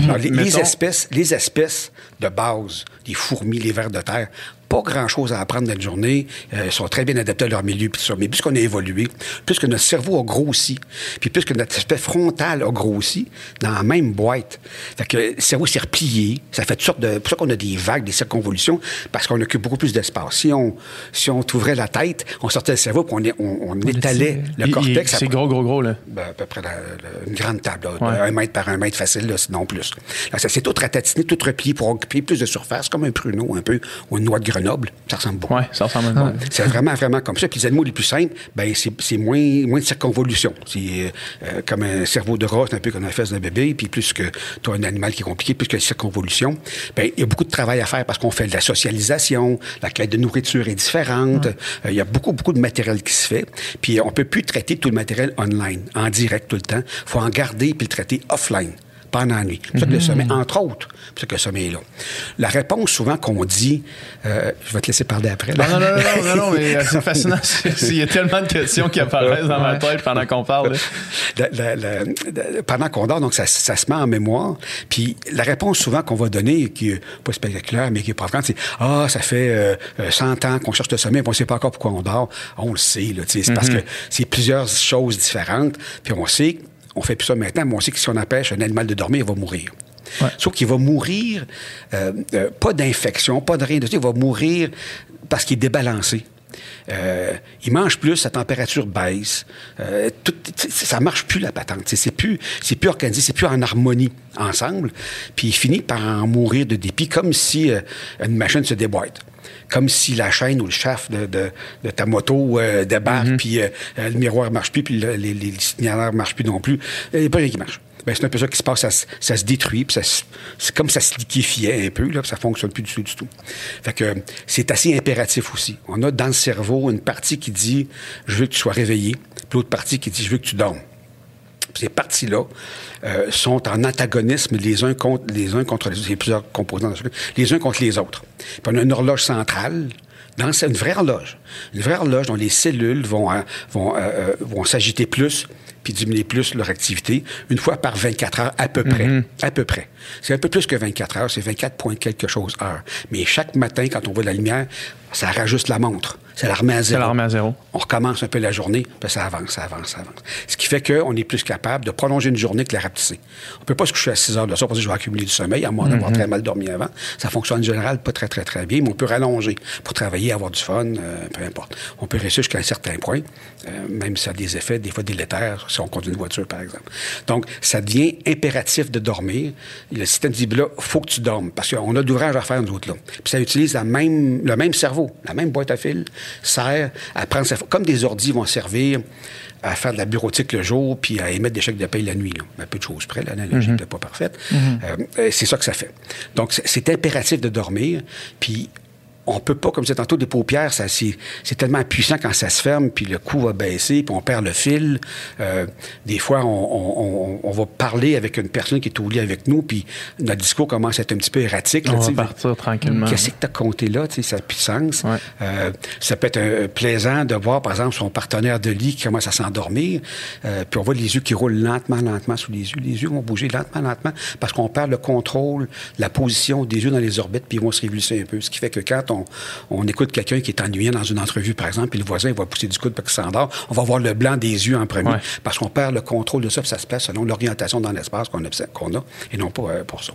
Alors, les, les espèces, les espèces de base, les fourmis, les vers de terre, pas grand-chose à apprendre dans la journée. Euh, ils sont très bien adaptés à leur milieu, puis tout ça. Mais puisqu'on a évolué, puisque notre cerveau a grossi, puis puisque notre aspect frontal a grossi, dans la même boîte, fait que le cerveau s'est replié, ça fait toutes sortes de... C'est pour ça qu'on a des vagues, des circonvolutions, parce qu'on occupe beaucoup plus d'espace. Si on, si on t'ouvrait la tête, on sortait le cerveau, puis on, on, on étalait le cortex. C'est gros, gros, gros, là. ben, à peu près la- la- une grande table, là, Ouais. un mètre par un mètre facile, là, sinon plus. Là, ça s'est tout ratatiné, tout replié pour occuper plus de surface, comme un pruneau un peu, ou une noix de Grenoble. Ça ressemble beaucoup. Ouais, ça ressemble à une C'est vraiment, vraiment comme ça. Puis les animaux les plus simples, ben c'est c'est moins, moins de circonvolution. C'est euh, euh, comme un cerveau de rat, c'est un peu comme la fesse d'un bébé. Puis plus que tu as un animal qui est compliqué, plus que la circonvolution, ben il y a beaucoup de travail à faire parce qu'on fait de la socialisation, la quête de nourriture est différente. Euh, Il y a beaucoup, beaucoup de matériel qui se fait. Puis on peut plus traiter tout le matériel online, en direct tout le temps. faut en garder puis le traiter offline pendant la nuit. C'est pour ça que le sommeil, entre autres, c'est pour ça que le sommeil est là. La réponse souvent qu'on dit, euh, je vais te laisser parler après. là. Non, non, non, non, non, non, mais euh, c'est <laughs> fascinant. Il y a tellement de questions qui apparaissent dans ma tête pendant qu'on parle. là. La- la- la- la- pendant qu'on dort, donc ça, ça se met en mémoire. Puis la réponse souvent qu'on va donner, qui est pas spectaculaire, mais qui est provocante, c'est Ah, ça fait euh, euh, 100 ans qu'on cherche le sommeil, puis on ne sait pas encore pourquoi on dort. On le sait, là, c'est parce que c'est plusieurs choses différentes. Puis on sait, on fait plus ça maintenant, mais on sait que si on empêche un animal de dormir, il va mourir. Sauf qu'il va mourir, euh, euh, pas d'infection, pas de rien de ça, il va mourir parce qu'il est débalancé. Euh, il mange plus, sa température baisse. Euh, tout, ça marche plus la patente. C'est c'est plus, c'est plus organisé, c'est plus en harmonie ensemble. Puis il finit par en mourir de dépit, comme si euh, une machine se déboîte. Comme si la chaîne ou le shaft de, de- de ta moto euh, débarque, puis euh, le miroir marche plus, puis le- les, les signaleurs marchent plus non plus. Il n'y a pas rien qui marche. ben, c'est un peu ça qui se passe, ça, se- ça se détruit, puis c'est comme ça se liquéfiait un peu, là, puis ça fonctionne plus du tout, du tout. Fait que c'est assez impératif aussi. On a dans le cerveau une partie qui dit je veux que tu sois réveillé, puis l'autre partie qui dit je veux que tu dormes. Ces parties-là euh, sont en antagonisme les uns contre les uns contre les autres. Il y a plusieurs composants dans ce les uns contre les autres. Puis on a une horloge centrale. Dans une vraie horloge. Une vraie horloge dont les cellules vont, euh, vont, euh, euh, vont s'agiter plus puis diminuer plus leur activité une fois par 24 heures à peu près. À peu près. C'est un peu plus que 24 heures, c'est 24 points quelque chose heure. Mais chaque matin, quand on voit la lumière, ça rajuste la montre. Ça la remet à zéro. la remet à zéro. On recommence un peu la journée, puis ça avance, ça avance, ça avance. Ce qui fait qu'on est plus capable de prolonger une journée que de la rapetisser. On peut pas se coucher à 6 heures de soir pour dire je vais accumuler du sommeil, à moins d'avoir très mal dormi avant. Ça fonctionne en général pas très, très, très bien, mais on peut rallonger pour travailler, avoir du fun, euh, peu importe. On peut réussir jusqu'à un certain point, euh, même si ça a des effets, des fois délétères, si on conduit une voiture, par exemple. Donc, ça devient impératif de dormir. Le système dit, ben là, faut que tu dormes, parce qu'on a d'ouvrage à faire, nous autres, là. Puis ça utilise la même, le même cerveau, la même boîte à fil, sert à prendre sa... Comme des ordis vont servir à faire de la bureautique le jour, puis à émettre des chèques de paye la nuit. Là. Un peu de choses près, l'analogie n'était pas parfaite. Euh, euh, c'est ça que ça fait. Donc, c'est impératif de dormir, puis on peut pas, comme je disais tantôt, des paupières, ça, c'est, c'est tellement puissant quand ça se ferme, puis le coup va baisser, puis on perd le fil. Euh, des fois, on, on- on- on va parler avec une personne qui est au lit avec nous, puis notre discours commence à être un petit peu erratique. là, On va partir tranquillement. Qu'est-ce que tu as compté là? Tu sais, de sens. Ouais. Euh, ça peut être plaisant de voir, par exemple, son partenaire de lit qui commence à s'endormir, euh, puis on voit les yeux qui roulent lentement, lentement sous les yeux. Les yeux vont bouger lentement, lentement, parce qu'on perd le contrôle, la position des yeux dans les orbites, puis ils vont se révulser un peu. Ce qui fait que quand on, on écoute quelqu'un qui est ennuyé dans une entrevue, par exemple, puis le voisin va pousser du coude pour qu'il s'endort, on va voir le blanc des yeux en premier, Ouais. parce qu'on perd le contrôle de ça, puis ça se place selon l'orientation dans l'espace qu'on a, et non pas euh, pour ça.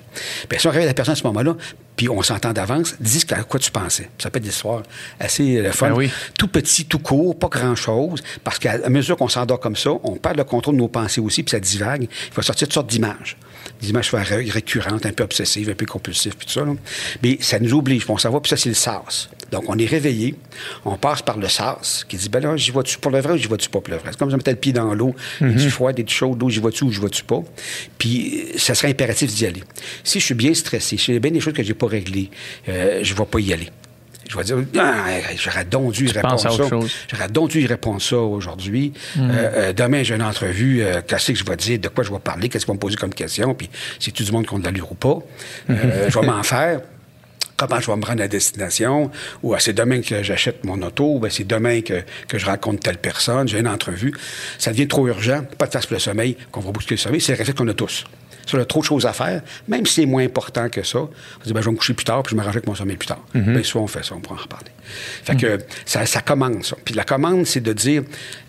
Bien, si on réveille la personne à ce moment-là, puis on s'entend d'avance, dis à quoi tu pensais. Ça peut être des histoires assez euh, fun. Ben oui. Tout petit, tout court, pas grand-chose, parce qu'à mesure qu'on s'endort comme ça, on perd le contrôle de nos pensées aussi, puis ça divague. Il va sortir toutes sortes d'images. Des images récurrentes, un peu obsessives, un peu compulsives, puis tout ça. là. Mais ça nous oblige, on s'en va, puis ça, c'est le sas. Donc, on est réveillé, on passe par le sas, qui dit, ben là, j'y vois-tu pour le vrai ou j'y vois-tu pas pour le vrai? C'est comme si on mettait le pied dans l'eau, il du froid, des chaud, l'eau, j'y vois-tu ou j'y vois-tu pas? Puis, euh, ça serait impératif d'y aller. Si je suis bien stressé, si j'ai bien des choses que j'ai pas réglées, euh, je vais pas y aller. Je vais dire, ah, j'aurais donc dû y répondre ça. J'aurais donc dû y répondre ça aujourd'hui. Euh, euh, demain, j'ai une entrevue. euh, qu'est-ce que je vais dire? De quoi je vais parler? Qu'est-ce qu'ils vont me poser comme question? Puis, c'est tout du monde de l'allure ou pas. Euh, je vais m'en <laughs> faire. Comment je vais me rendre à destination? Ou ah, c'est demain que j'achète mon auto? ou c'est demain que, que je rencontre telle personne? J'ai une entrevue. Ça devient trop urgent. Pas de face pour le sommeil, qu'on va bousculer le sommeil. C'est le réflexe qu'on a tous. Ça, a trop de choses à faire, même si c'est moins important que ça. On dit, ben, je vais me coucher plus tard, puis je m'arrange avec mon sommeil plus tard. Bien, souvent, on fait ça, on pourra en reparler. Fait que ça, ça commande, ça. Puis la commande, c'est de dire,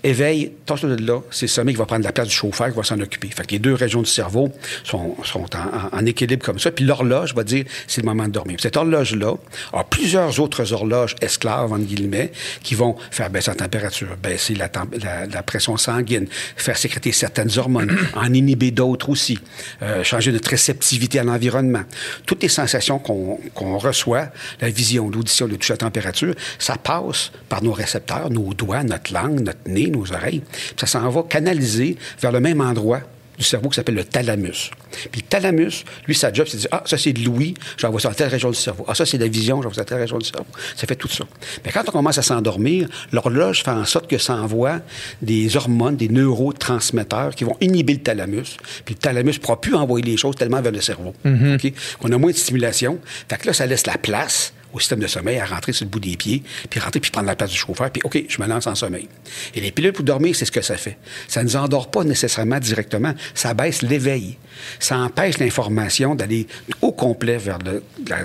éveille, toi de là, c'est le sommeil qui va prendre la place du chauffeur qui va s'en occuper. Fait que les deux régions du cerveau sont, sont en, en- en équilibre comme ça. Puis l'horloge va dire, c'est le moment de dormir. Cette horloge-là a plusieurs autres horloges esclaves, entre guillemets, qui vont faire baisser la température, baisser la, tem- la- la pression sanguine, faire sécréter certaines hormones, <clears throat> en inhiber d'autres aussi, euh, changer notre réceptivité à l'environnement. Toutes les sensations qu'on reçoit, la vision, l'audition, le toucher à température, ça passe par nos récepteurs, nos doigts, notre langue, notre nez, nos oreilles. Ça s'en va canaliser vers le même endroit du cerveau qui s'appelle le thalamus. Puis le thalamus, lui, sa job, c'est de dire Ah, ça, c'est de l'ouïe, j'envoie ça dans telle région du cerveau. Ah, ça, c'est de la vision, j'envoie ça dans telle région du cerveau. Ça fait tout ça. Mais quand on commence à s'endormir, l'horloge fait en sorte que ça envoie des hormones, des neurotransmetteurs qui vont inhiber le thalamus. Puis le thalamus ne pourra plus envoyer les choses tellement vers le cerveau. OK? On a moins de stimulation. Fait que là, ça laisse la place au système de sommeil à rentrer sur le bout des pieds, puis rentrer, puis prendre la place du chauffeur, puis OK, je me lance en sommeil. Et les pilules pour dormir, c'est ce que ça fait. Ça ne nous endort pas nécessairement directement, ça baisse l'éveil. Ça empêche l'information d'aller au complet vers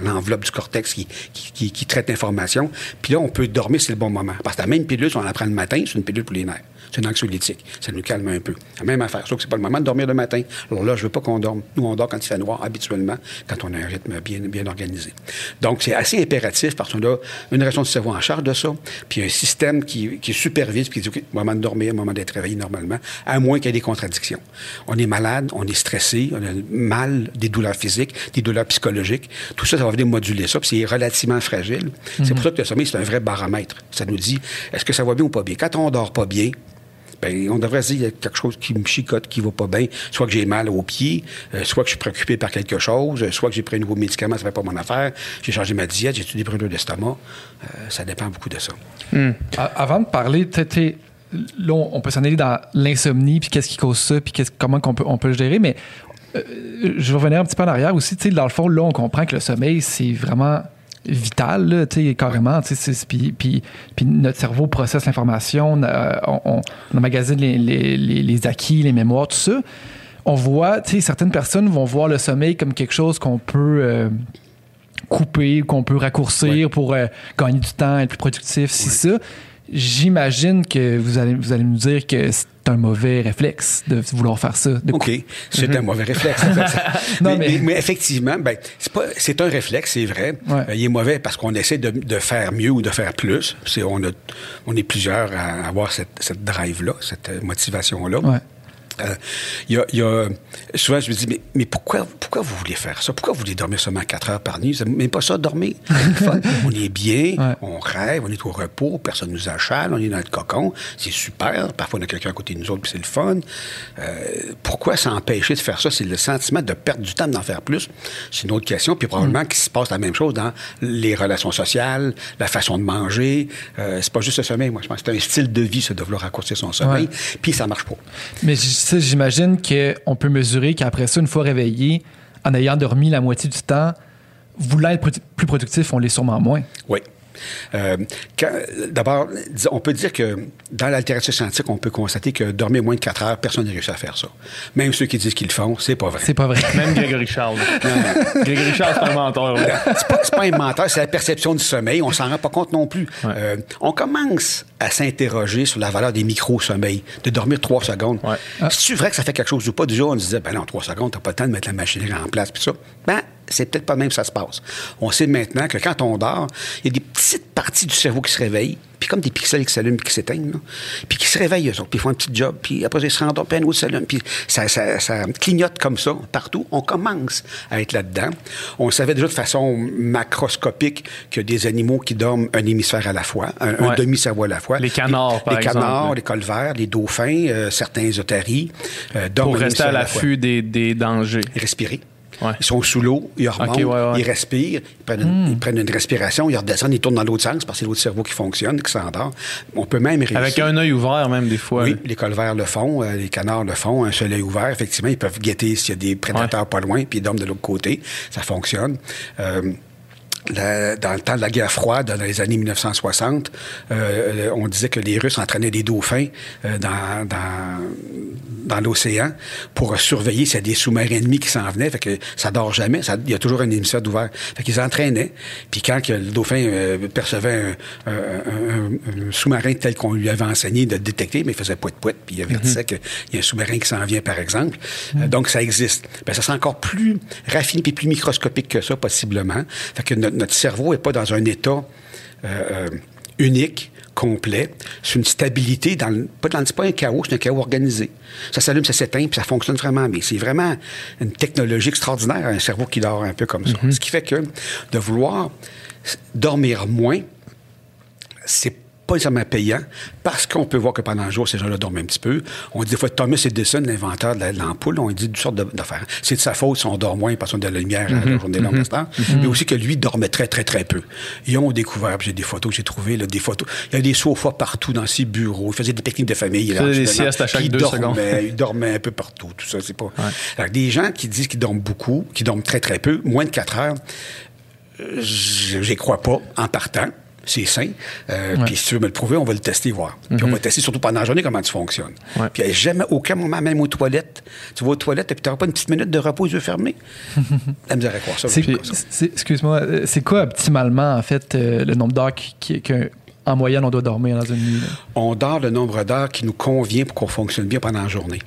l'enveloppe du cortex qui, qui, qui- qui traite l'information. Puis là, on peut dormir, c'est le bon moment. Parce que la même pilule, si on la prend le matin, c'est une pilule pour les nerfs. C'est un anxiolytique. Ça nous calme un peu. La même affaire. Sauf que c'est pas le moment de dormir le matin. Alors là, je veux pas qu'on dorme. Nous, on dort quand il fait noir, habituellement, quand on a un rythme bien, bien organisé. Donc, c'est assez impératif parce qu'on a une région du cerveau en charge de ça, puis un système qui, qui supervise, puis qui dit, OK, moment de dormir, moment d'être réveillé normalement, à moins qu'il y ait des contradictions. On est malade, on est stressé, on a mal, des douleurs physiques, des douleurs psychologiques. Tout ça, ça va venir moduler ça, puis c'est relativement fragile. C'est pour ça que le sommeil, c'est un vrai baromètre. Ça nous dit, est-ce que ça va bien ou pas bien? Quand on dort pas bien, ben, on devrait se dire qu'il y a quelque chose qui me chicote, qui va pas bien. Soit que j'ai mal aux pieds, euh, soit que je suis préoccupé par quelque chose, euh, soit que j'ai pris un nouveau médicament, ça fait pas mon affaire, j'ai changé ma diète, j'ai des brûlures d'estomac. Ça dépend beaucoup de ça. A- Avant de parler, là, on on peut s'en aller dans l'insomnie, puis qu'est-ce qui cause ça, puis comment qu'on peut, on peut le gérer, mais euh, je vais revenir un petit peu en arrière aussi. Dans le fond, là, on comprend que le sommeil, c'est vraiment vital, là, carrément. Puis, puis, puis notre cerveau processe l'information, euh, on, on, les, les, les, les acquis, les mémoires, tout ça. On voit, tu sais, certaines personnes vont voir le sommeil comme quelque chose qu'on peut... euh, couper, qu'on peut raccourcir Ouais. pour euh, gagner du temps, être plus productif, si ça. J'imagine que vous allez, vous allez nous dire que c'est un mauvais réflexe de vouloir faire ça. de OK. C'est un mauvais réflexe. <laughs> Non, mais, mais- mais- mais effectivement, ben, c'est pas- c'est un réflexe, c'est vrai. Ouais. Euh, il est mauvais parce qu'on essaie de, de faire mieux ou de faire plus. On, a- on est plusieurs à avoir cette, cette drive-là, cette euh, motivation-là. Ouais. Euh, y a, il y a- souvent, je me dis, mais, mais pourquoi, pourquoi vous voulez faire ça? Pourquoi vous voulez dormir seulement 4 heures par nuit? Vous n'aimez pas ça, dormir? <laughs> On est bien, Ouais. on rêve, on est au repos, personne nous achale, on est dans le cocon. C'est super. Parfois, on a quelqu'un à côté de nous autres, puis c'est le fun. Euh, pourquoi s'empêcher de faire ça? C'est le sentiment de perdre du temps d'en faire plus. C'est une autre question. Puis probablement qu'il se passe la même chose dans les relations sociales, la façon de manger. Euh, c'est pas juste le sommeil, moi. Je pense que c'est un style de vie, ça, de vouloir raccourcir son sommeil. Ouais. Puis ça marche pas. Mais ça, j'imagine qu'on peut mesurer qu'après ça, une fois réveillé, en ayant dormi la moitié du temps, voulant être plus productif, on l'est sûrement moins. Oui. Euh, D'abord, on peut dire que dans la littérature scientifique, on peut constater que dormir moins de 4 heures, personne n'a réussi à faire ça. Même ceux qui disent qu'ils le font, c'est pas vrai. C'est pas vrai. <laughs> Même Grégory Charles. <laughs> Grégory Charles, c'est un menteur. C'est pas, pas un menteur, c'est la perception du sommeil. On s'en rend pas compte non plus. Ouais. Euh, on commence à s'interroger sur la valeur des micro-sommeils, de dormir trois secondes. Ouais. C'est-tu vrai que ça fait quelque chose ou pas? Déjà, on se disait, ben non, trois secondes, t'as pas le temps de mettre la machinerie en place, puis ça. Ben, c'est peut-être pas même que ça se passe. On sait maintenant que quand on dort, il y a des petites parties du cerveau qui se réveillent, puis comme des pixels qui s'allument puis qui s'éteignent, puis qui se réveillent, eux autres, puis ils font un petit job, puis après, ils se rendorment, puis un autre s'allume, puis ça, ça, ça clignote comme ça, partout. On commence à être là-dedans. On savait déjà de façon macroscopique que des animaux qui dorment un hémisphère à la fois, un, demi-cerveau à la fois. Les canards, par Les canards, exemple. les colverts, les dauphins, euh, certains otaries, euh, Pour rester à l'affût des, des dangers. Respirer. Ouais. Ils sont sous l'eau, ils remontent, Ok, ouais, ouais. ils respirent, ils prennent, une, ils prennent une respiration, ils redescendent, ils tournent dans l'autre sens parce que c'est l'autre cerveau qui fonctionne, qui s'endort. On peut même réussir. Avec un œil ouvert, même, des fois. Oui, les colverts le font, euh, les canards le font, un seul œil ouvert. Effectivement, ils peuvent guetter s'il y a des prédateurs pas loin, puis ils dorment de l'autre côté. Ça fonctionne. Euh, la- dans le temps de la guerre froide, dans les années 1960, euh, on disait que les Russes entraînaient des dauphins euh, dans, dans, dans l'océan pour surveiller s'il y a des sous-marins ennemis qui s'en venaient. Fait que ça dort jamais. ça- Il y a toujours un hémisphère d'ouvert. Fait qu'ils entraînaient. Puis quand que le dauphin euh, percevait un, un- un- un sous-marin tel qu'on lui avait enseigné de le détecter, mais il faisait poète poète puis il avertissait qu'il y a un sous-marin qui s'en vient, par exemple. Euh, donc, ça existe. Ben, ça sera encore plus raffiné puis plus microscopique que ça, possiblement. Fait que notre, notre cerveau n'est pas dans un état euh, euh, unique, complet. C'est une stabilité dans le, pas dans c'est pas un chaos, c'est un chaos organisé. Ça s'allume, ça s'éteint, puis ça fonctionne vraiment bien. C'est vraiment une technologie extraordinaire, un cerveau qui dort un peu comme ça. Ce qui fait que de vouloir dormir moins, c'est pas nécessairement payant parce qu'on peut voir que pendant le jour, ces gens-là dorment un petit peu. On dit des fois Thomas Edison, l'inventeur de la- de l'ampoule, on dit toutes sortes d'affaires. C'est de sa faute si on dort moins parce qu'on a de la lumière à la journée longue instant, mais aussi que lui dormait très, très, très peu. Ils ont découvert, j'ai des photos que j'ai trouvées, là, des photos. Il y a des sofas partout dans ses bureaux. Il faisait des pique-niques de famille. là, faisait des siestes à chaque il deux dormait, secondes. Il dormait un peu partout. Tout ça, c'est pas. Alors, des gens qui disent qu'ils dorment beaucoup, qui dorment très, très peu, moins de 4 heures, je j'y crois pas en partant. C'est sain. Euh, Puis si tu veux me le prouver, on va le tester, voir. Puis on va tester surtout pendant la journée comment tu fonctionnes. Mhm. Ouais. Puis il n'y a jamais aucun moment, même aux toilettes. Tu vas aux toilettes et puis tu n'auras pas une petite minute de repos, les yeux fermés. <laughs> La misère à croire ça. Excuse-moi, euh, c'est quoi optimalement, en fait, euh, le nombre d'heures qui- qu'en moyenne on doit dormir dans une nuit? là? On dort le nombre d'heures qui nous convient pour qu'on fonctionne bien pendant la journée.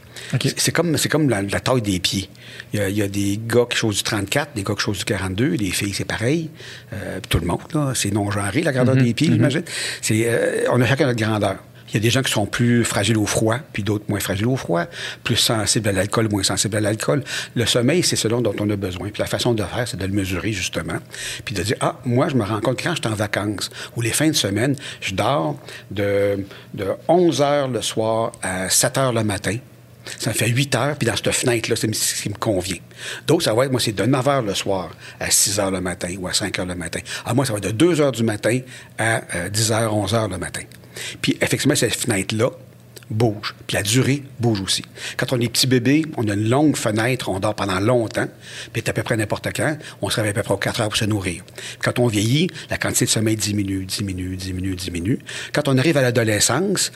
C'est- comme, c'est comme la, la taille des pieds. Il y, a, il y a des gars qui chose du 34, des gars qui chose du 42, des filles, c'est pareil. Euh, tout le monde, là, c'est non-genré, la grandeur Mhm. des pieds, j'imagine. C'est, euh, on a chacun notre grandeur. Il y a des gens qui sont plus fragiles au froid, puis d'autres moins fragiles au froid, plus sensibles à l'alcool, moins sensibles à l'alcool. Le sommeil, c'est ce dont on a besoin. Puis la façon de faire, c'est de le mesurer, justement. Puis de dire, ah, moi, je me rends compte quand je suis en vacances ou les fins de semaine, je dors de, de 11 heures le soir à 7 heures le matin. Ça me fait 8 heures, puis dans cette fenêtre-là, c'est ce qui me convient. D'autres, ça va être, moi, c'est de 9 heures le soir à 6 heures le matin ou à 5 heures le matin. À moi, ça va être de 2 heures du matin à 10 heures, 11 heures le matin. Puis, effectivement, cette fenêtre-là, bouge. Puis la durée bouge aussi. Quand on est petit bébé, on a une longue fenêtre, on dort pendant longtemps, puis à peu près n'importe quand, on se réveille à peu près aux 4 heures pour se nourrir. quand on vieillit, la quantité de sommeil diminue, diminue, diminue, diminue. Quand on arrive à l'adolescence,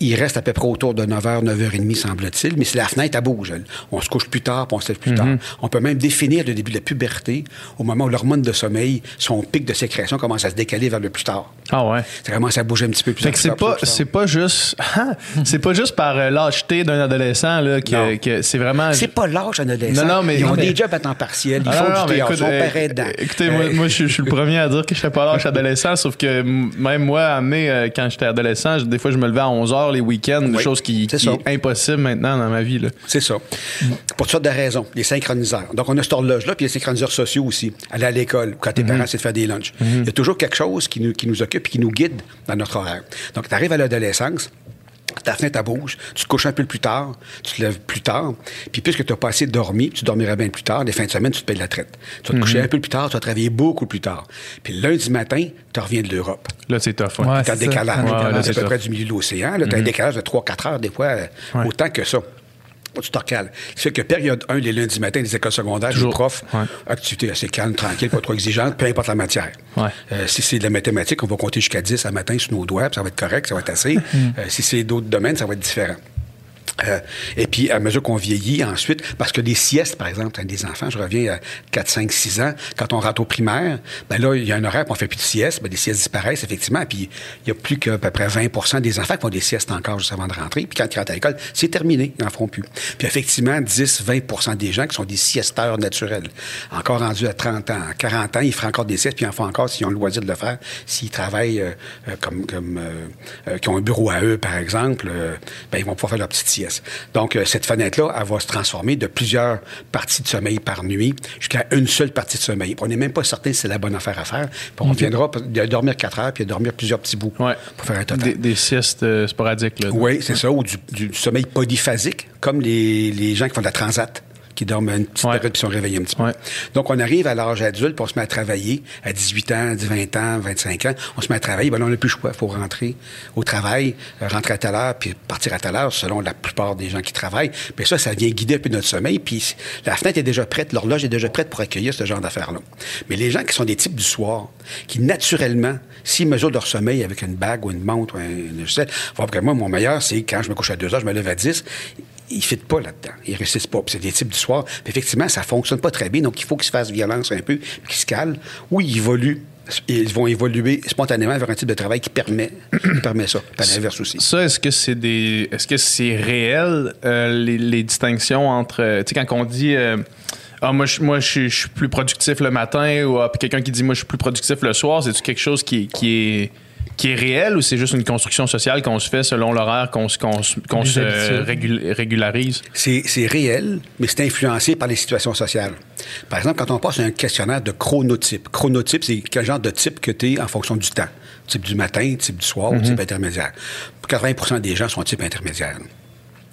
il reste à peu près autour de 9h, 9h30, semble-t-il, mais c'est la fenêtre, à bouge. On se couche plus tard, puis on se lève plus tard. Mhm. On peut même définir le début de la puberté au moment où l'hormone de sommeil, son pic de sécrétion commence à se décaler vers le plus tard. Ah ouais. Ça commence à bouger un petit peu plus Fait tard. que c'est pas, c'est pas juste, Ah! <laughs> c'est pas juste par euh, lâcheté d'un adolescent là, que, que c'est vraiment. C'est pas l'âge en adolescent. Non, non, mais- Ils ont mais- des jobs à temps partiel. Ils Ah, font non, du théâtre. écoute, sont euh. Écoutez, moi, moi, je, suis- je suis le premier à dire que je fais pas l'âge adolescent, sauf que même moi, amené, euh, quand j'étais adolescent, des fois, je me levais à 11h les week-ends, Oui, chose qui, c'est qui est impossible maintenant dans ma vie. C'est ça. Pour toutes sortes de raisons. Les synchroniseurs. Donc, on a cette horloge-là, puis les synchroniseurs sociaux aussi. Aller à l'école, quand tes parents, c'est de faire des lunchs. Il y a toujours quelque chose qui nous, qui nous occupe et qui nous guide dans notre horaire. Donc, tu arrives à l'adolescence, ta fenêtre, elle bouge, tu te couches un peu plus tard, tu te lèves plus tard, puis puisque tu n'as pas assez dormi, tu dormiras bien plus tard, les fins de semaine, tu te payes la traite. Tu vas te coucher un peu plus tard, tu vas travailler beaucoup plus tard. Puis lundi matin, tu reviens de l'Europe. Là, c'est tough. ouais. Ouais. Ça. décalage. Un décalage. Ouais, c'est à peu près du milieu de l'océan. Là, t'as un décalage de 3-4 heures, des fois, Ouais. autant que ça. Tu te recales. C'est que période 1, les lundis matins, les écoles secondaires, les Toujours. profs, Ouais. activité assez calme, tranquille, pas trop exigeante, peu importe la matière. Ouais. Euh, si c'est de la mathématique, on va compter jusqu'à 10 à matin sur nos doigts, puis ça va être correct, ça va être assez. <laughs> Euh, si c'est d'autres domaines, ça va être différent. Euh, et puis, à mesure qu'on vieillit, ensuite, parce que les siestes, par exemple, des enfants, je reviens à 4, 5, 6 ans, quand on rentre au primaire, ben là, il y a un horaire, puis on fait plus de siestes, ben, les siestes disparaissent, effectivement, puis il y a plus qu'à peu près 20% des enfants qui font des siestes encore juste avant de rentrer, puis quand ils rentrent à l'école, c'est terminé, ils n'en feront plus. Puis effectivement, 10, 20% des gens qui sont des siesteurs naturels, encore rendus à 30 ans, à 40 ans, ils feront encore des siestes, puis ils en font encore s'ils ont le loisir de le faire, s'ils travaillent euh, euh, comme, comme qui ont un bureau à eux, par exemple, ben, ils vont pouvoir faire leur petite sieste. Donc, euh, cette fenêtre-là, elle va se transformer de plusieurs parties de sommeil par nuit jusqu'à une seule partie de sommeil. On n'est même pas certain si c'est la bonne affaire à faire. Puis on viendra de dormir 4 heures puis de dormir plusieurs petits bouts Ouais. pour faire un total. Des, des siestes euh, sporadiques. Là. Oui, c'est ça, ou du, du sommeil polyphasique, comme les, les gens qui font de la transat qui dorment une petite période puis sont réveillés un petit peu. Ouais. Donc, on arrive à l'âge adulte, puis on se met à travailler à 18 ans, 20 ans, 25 ans. On se met à travailler, ben là, on n'a plus le choix. Il faut rentrer au travail, euh, rentrer à telle heure, puis partir à telle heure, selon la plupart des gens qui travaillent. Puis ça, ça vient guider un peu notre sommeil. Puis la fenêtre est déjà prête, l'horloge est déjà prête pour accueillir ce genre d'affaires-là. Mais les gens qui sont des types du soir, qui naturellement, s'ils mesurent leur sommeil avec une bague ou une montre ou un logiciel, moi, mon meilleur, c'est quand je me couche à 2 heures, je me lève à 10 ils ne fitent pas là-dedans. Ils ne réussissent pas. C'est des types du soir. Effectivement, ça ne fonctionne pas très bien. Donc, il faut qu'ils se fassent violence un peu, qu'ils se calment. Oui, ils évoluent. Ils vont évoluer spontanément vers un type de travail qui permet, permet ça. L'inverse aussi. Ça, est-ce que c'est des. Est-ce que c'est réel, euh, les, distinctions entre. euh, Tu sais, quand on dit. euh, ah, moi, je, moi, je, suis- plus productif le matin, ou ah, quelqu'un qui dit, moi, je suis plus productif le soir, c'est-tu quelque chose qui est. Qui est réel ou c'est juste une construction sociale qu'on se fait selon l'horaire qu'on se, régul- régularise? C'est c'est réel, mais c'est influencé par les situations sociales. Par exemple, quand on passe un questionnaire de chronotype, chronotype, c'est quel genre de type que tu es en fonction du temps? Type du matin, type du soir ou type intermédiaire? 80% des gens sont type intermédiaire.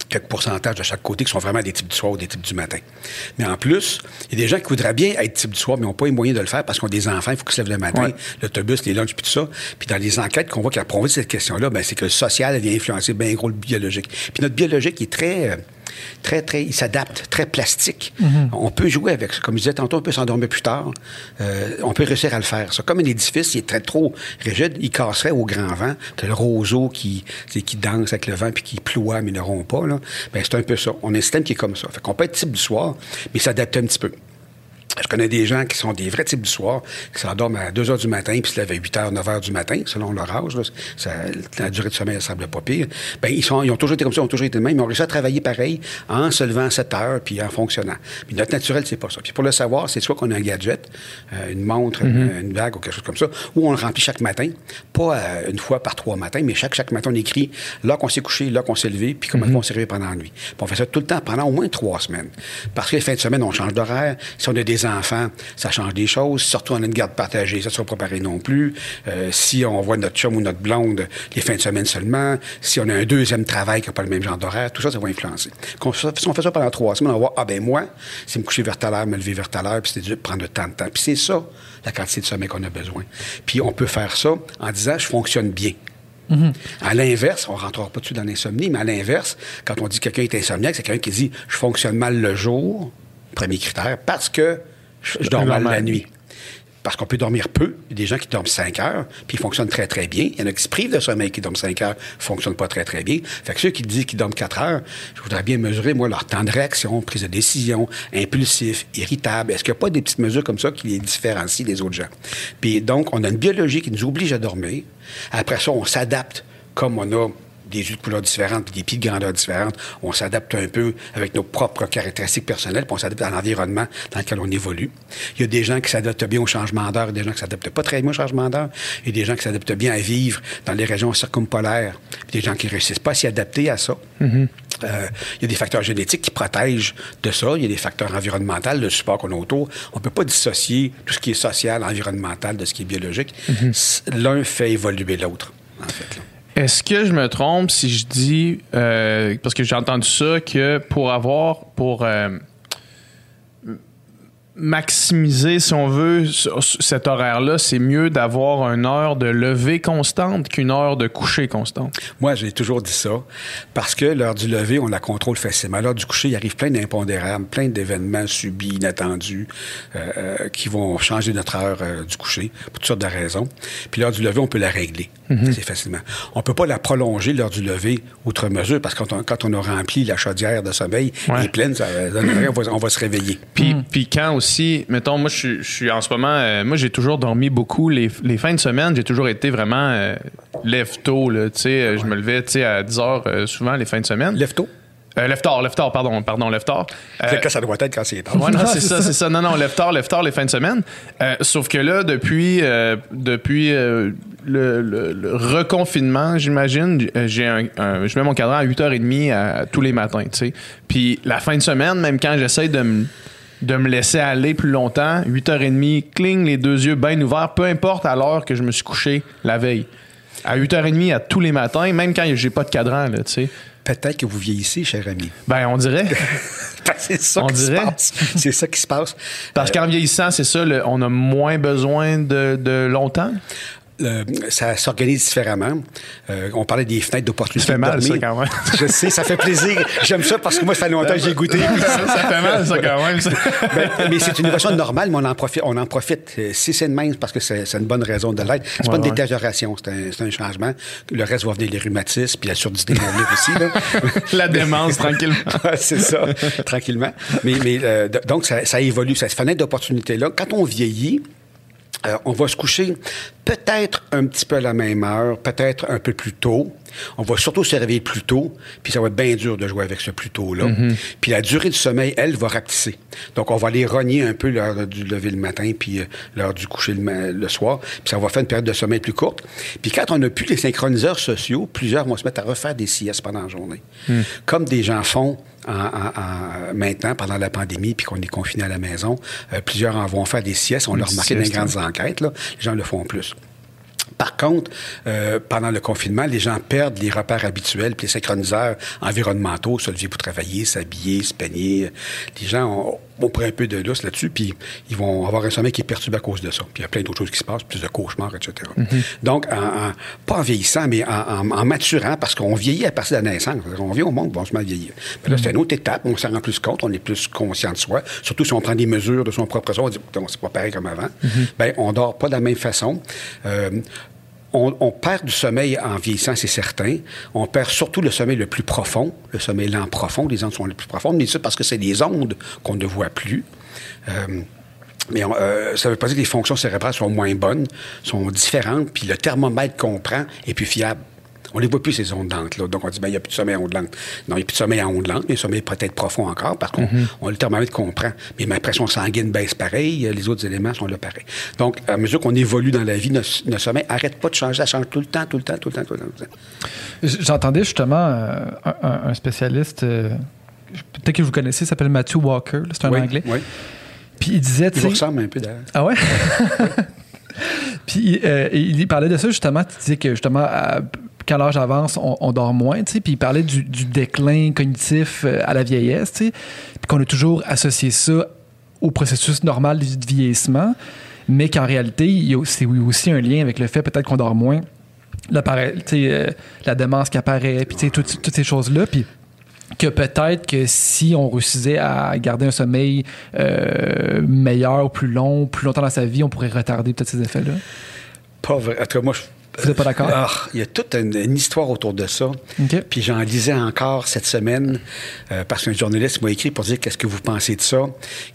Quelques pourcentages de chaque côté qui sont vraiment des types du soir ou des types du matin. Mais en plus, il y a des gens qui voudraient bien être type du soir, mais n'ont pas les moyens de le faire parce qu'ils ont des enfants, il faut qu'ils se lèvent le matin, Ouais. l'autobus, les lunchs, puis tout ça. Puis dans les enquêtes qu'on voit qui a prouvé cette question-là, ben, c'est que le social vient influencer bien gros le biologique. Puis notre biologique est très, euh, très, très, il s'adapte, très plastique. On peut jouer avec ça. Comme je disais tantôt, on peut s'endormir plus tard. Euh, on peut réussir à le faire. Ça, comme un édifice, il est très trop rigide, il casserait au grand vent. T'as le roseau qui, c'est- qui danse avec le vent puis qui ploie, mais ne rompt pas. Là. Ben, c'est un peu ça. On a un système qui est comme ça. Fait qu'on peut être type du soir, mais s'adapter un petit peu. Je connais des gens qui sont des vrais types du soir, qui s'endorment à 2 h du matin, puis se lèvent à 8 h, 9 h du matin, selon leur âge. Là. Ça, la durée de sommeil, ça semble pas pire. Ben, ils, sont, ils ont toujours été comme ça, ils ont toujours été de même. Ils ont réussi à travailler pareil en se levant à 7 heures, puis en fonctionnant. Mais notre naturel, c'est pas ça. Puis pour le savoir, c'est soit qu'on a un gadget, euh, une montre, une, une bague ou quelque chose comme ça, ou on le remplit chaque matin, pas euh, une fois par trois matins, mais chaque, chaque matin, on écrit là qu'on s'est couché, là qu'on s'est levé, puis comment on s'est réveillé pendant la nuit. Puis on fait ça tout le temps, pendant au moins trois semaines. Parce que les fins de semaine, on change d'horaire. Si on a des enfants, ça change des choses. Surtout, on a une garde partagée, ça ne sera pas pareil non plus. Euh, si on voit notre chum ou notre blonde les fins de semaine seulement, si on a un deuxième travail qui n'a pas le même genre d'horaire, tout ça, ça va influencer. Si on fait ça pendant trois semaines, on va voir, ah ben moi, c'est me coucher vers telle heure, me lever vers telle heure, puis c'est de prendre le temps de temps. Puis c'est ça, la quantité de sommeil qu'on a besoin. Puis on peut faire ça en disant, je fonctionne bien. À l'inverse, on ne rentrera pas dessus dans l'insomnie, mais à l'inverse, quand on dit que quelqu'un est insomniaque, c'est quelqu'un qui dit je fonctionne mal le jour, premier critère, parce que je, je dors mal la nuit. Parce qu'on peut dormir peu. Il y a des gens qui dorment 5 heures, puis ils fonctionnent très, très bien. Il y en a qui se privent de sommeil, qui dorment 5 heures, ne fonctionnent pas très, très bien. Fait que ceux qui disent qu'ils dorment 4 heures, je voudrais bien mesurer, moi, leur temps de réaction, prise de décision, impulsif, irritable. Est-ce qu'il n'y a pas des petites mesures comme ça qui les différencient des autres gens? Puis donc, on a une biologie qui nous oblige à dormir. Après ça, on s'adapte comme on a des yeux de couleurs différentes, puis des pieds de grandeur différentes. On s'adapte un peu avec nos propres caractéristiques personnelles, puis on s'adapte à l'environnement dans lequel on évolue. Il y a des gens qui s'adaptent bien au changement d'heure, des gens qui s'adaptent pas très bien au changement d'heure. Il y a des gens qui s'adaptent bien à vivre dans les régions circumpolaires, puis des gens qui réussissent pas à s'y adapter à ça. Euh, il y a des facteurs génétiques qui protègent de ça. Il y a des facteurs environnementaux, le support qu'on a autour. On peut pas dissocier tout ce qui est social, environnemental de ce qui est biologique. L'un fait évoluer l'autre, en fait. là. Est-ce que je me trompe si je dis, euh, parce que j'ai entendu ça, que pour avoir, pour euh, maximiser, si on veut, cet horaire-là, c'est mieux d'avoir une heure de lever constante qu'une heure de coucher constante? Moi, j'ai toujours dit ça, parce que l'heure du lever, on la contrôle facilement. L'heure du coucher, il arrive plein d'impondérables, plein d'événements subis, inattendus, euh, euh, qui vont changer notre heure euh, du coucher, pour toutes sortes de raisons. Puis l'heure du lever, on peut la régler assez facilement. On peut pas la prolonger, l'heure du lever, outre mesure, parce que quand on, quand on a rempli la chaudière de sommeil, Ouais. elle est pleine, ça on va, on va se réveiller. Puis, puis quand aussi, mettons, moi, je suis, je suis en ce moment, euh, moi, j'ai toujours dormi beaucoup. Les, les fins de semaine, j'ai toujours été vraiment euh, lève tôt, là. Tu sais, euh, je me levais, tu sais, à 10 heures, euh, souvent, les fins de semaine. Lève tôt? Euh, lève tard, lève tard, pardon, pardon, lève tard. Euh, que ça doit être quand c'est tard. Ouais, non, <laughs> c'est ça, c'est ça. Non, non, lève tard, lève tard les fins de semaine. Euh, sauf que là, depuis, euh, depuis le, le- le reconfinement, j'imagine, j'ai un, un- je mets mon cadran à 8h30 à, tous les matins, tu sais. Puis la fin de semaine, même quand j'essaie de me de me laisser aller plus longtemps, 8h30, cling, les deux yeux bien ouverts, peu importe à l'heure que je me suis couché la veille. À 8h30 à tous les matins, même quand j'ai pas de cadran, là, tu sais. Peut-être que vous vieillissez, cher ami. Ben, on dirait. <laughs> c'est ça On qui dirait. se passe. C'est ça qui se passe. Parce qu'en vieillissant, c'est ça, le- on a moins besoin de, de longtemps? Le- ça s'organise différemment. Euh, on parlait des fenêtres d'opportunité. Ça fait mal, ça, quand même. <laughs> Je sais, ça fait plaisir. J'aime ça parce que moi, ça fait longtemps que j'ai goûté. ça, ça fait mal, ça, quand même. ça. <laughs> Ben, mais c'est une innovation normale, mais on en profite. On en profite. Euh, Si c'est de même, parce que c'est une bonne raison de l'être. C'est Ouais, pas une ouais. détérioration, c'est un, changement. Le reste va venir les rhumatismes, puis la surdité vont venir aussi. Là. <laughs> La démence, tranquillement. C'est ça, tranquillement. Mais, mais euh, donc, ça, ça évolue, cette fenêtre d'opportunité-là. Quand on vieillit, euh, on va se coucher peut-être un petit peu à la même heure, peut-être un peu plus tôt. On va surtout se réveiller plus tôt, puis ça va être bien dur de jouer avec ce plus tôt-là. Puis la durée du sommeil, elle, va rapetisser. Donc, on va aller rogner un peu l'heure du lever le matin, puis euh, l'heure du coucher le, soir, puis ça va faire une période de sommeil plus courte. Puis quand on n'a plus les synchroniseurs sociaux, plusieurs vont se mettre à refaire des siestes pendant la journée. Comme des gens font en- en- en- maintenant, pendant la pandémie, puis qu'on est confiné à la maison, euh, plusieurs en vont faire des siestes. On l'a remarqué dans les grandes enquêtes, là, les gens le font plus. Par contre, euh, pendant le confinement, les gens perdent les repères habituels, puis les synchroniseurs environnementaux, se lever pour travailler, s'habiller, se peigner. Les gens ont, ont pris un peu de lousse là-dessus, puis ils vont avoir un sommeil qui est perturbé à cause de ça. Puis il y a plein d'autres choses qui se passent, plus de cauchemars, etc. Donc, en, en- pas en vieillissant, mais en, maturant, parce qu'on vieillit à partir de la naissance. On vient au monde, bon, on se met à vieillir. Mais là, c'est une autre étape, on s'en rend plus compte, on est plus conscient de soi. Surtout si on prend des mesures de son propre soi, on dit, c'est pas pareil comme avant. Ben, on dort pas de la même façon. Euh, on, perd du sommeil en vieillissant, c'est certain. On perd surtout le sommeil le plus profond, le sommeil lent profond. Les ondes sont les plus profondes, mais ça parce que c'est des ondes qu'on ne voit plus. Euh, Mais euh, ça ne veut pas dire que les fonctions cérébrales sont moins bonnes, sont différentes, puis le thermomètre qu'on prend est plus fiable. On les voit plus, ces ondes lentes, là. Donc, on dit, ben, il n'y a plus de sommeil à ondes lentes. Non, il n'y a plus de sommeil à ondes lentes, mais le sommeil peut-être profond encore, parce qu'on on a le thermomètre qu'on prend. Mais ma pression sanguine baisse pareil, les autres éléments sont là pareil. Donc, à mesure qu'on évolue dans la vie, notre, notre sommeil arrête pas de changer, ça change tout le temps, tout le temps, tout le temps, tout le temps. Tout le temps. J'entendais justement euh, un, spécialiste, euh, peut-être que vous connaissez, il s'appelle Matthew Walker, c'est un oui, anglais. Oui. Puis il disait. Il vous ressemble un peu d'ailleurs. Ah ouais? <laughs> Puis euh, il parlait de ça justement. Il disait que justement, à, quand l'âge avance, on, dort moins. Puis il parlait du, déclin cognitif euh, à la vieillesse. Puis qu'on a toujours associé ça au processus normal du vieillissement. Mais qu'en réalité, c'est aussi un lien avec le fait peut-être qu'on dort moins. Euh, la démence qui apparaît, puis toutes, toutes ces choses-là. Puis que peut-être que si on réussissait à garder un sommeil euh, meilleur, plus long, plus longtemps dans sa vie, on pourrait retarder peut-être ces effets-là? Pas vrai. En tout cas, moi, je vous n'êtes pas d'accord? Ah, il y a toute une, une, histoire autour de ça. Okay. Puis j'en lisais encore cette semaine euh, parce qu'un journaliste m'a écrit pour dire qu'est-ce que vous pensez de ça,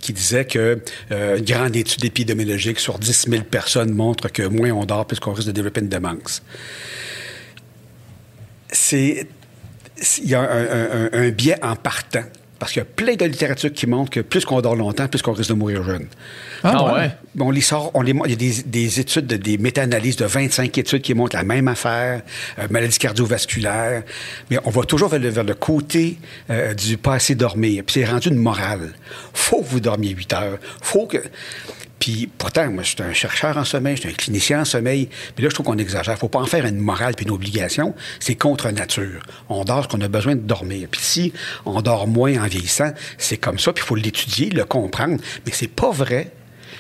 qui disait que euh, une grande étude épidémiologique sur 10 000 personnes montre que moins on dort, plus qu'on risque de développer une démence. C'est il y a un, un, un, biais en partant. Parce qu'il y a plein de littérature qui montre que plus qu'on dort longtemps, plus qu'on risque de mourir jeune. Ah, ouais? On les sort, on les, il y a des, des études, de, des méta-analyses de 25 études qui montrent la même affaire, euh, maladie cardiovasculaire, mais on va toujours vers le, vers le côté euh, du pas assez dormir. Puis c'est rendu une morale. Faut que vous dormiez 8 heures. Faut que... Puis pourtant, moi, je suis un chercheur en sommeil, je suis un clinicien en sommeil. Mais là, je trouve qu'on exagère. faut pas en faire une morale puis une obligation. C'est contre nature. On dort ce qu'on a besoin de dormir. Puis si on dort moins en vieillissant, c'est comme ça. Puis il faut l'étudier, le comprendre. Mais c'est pas vrai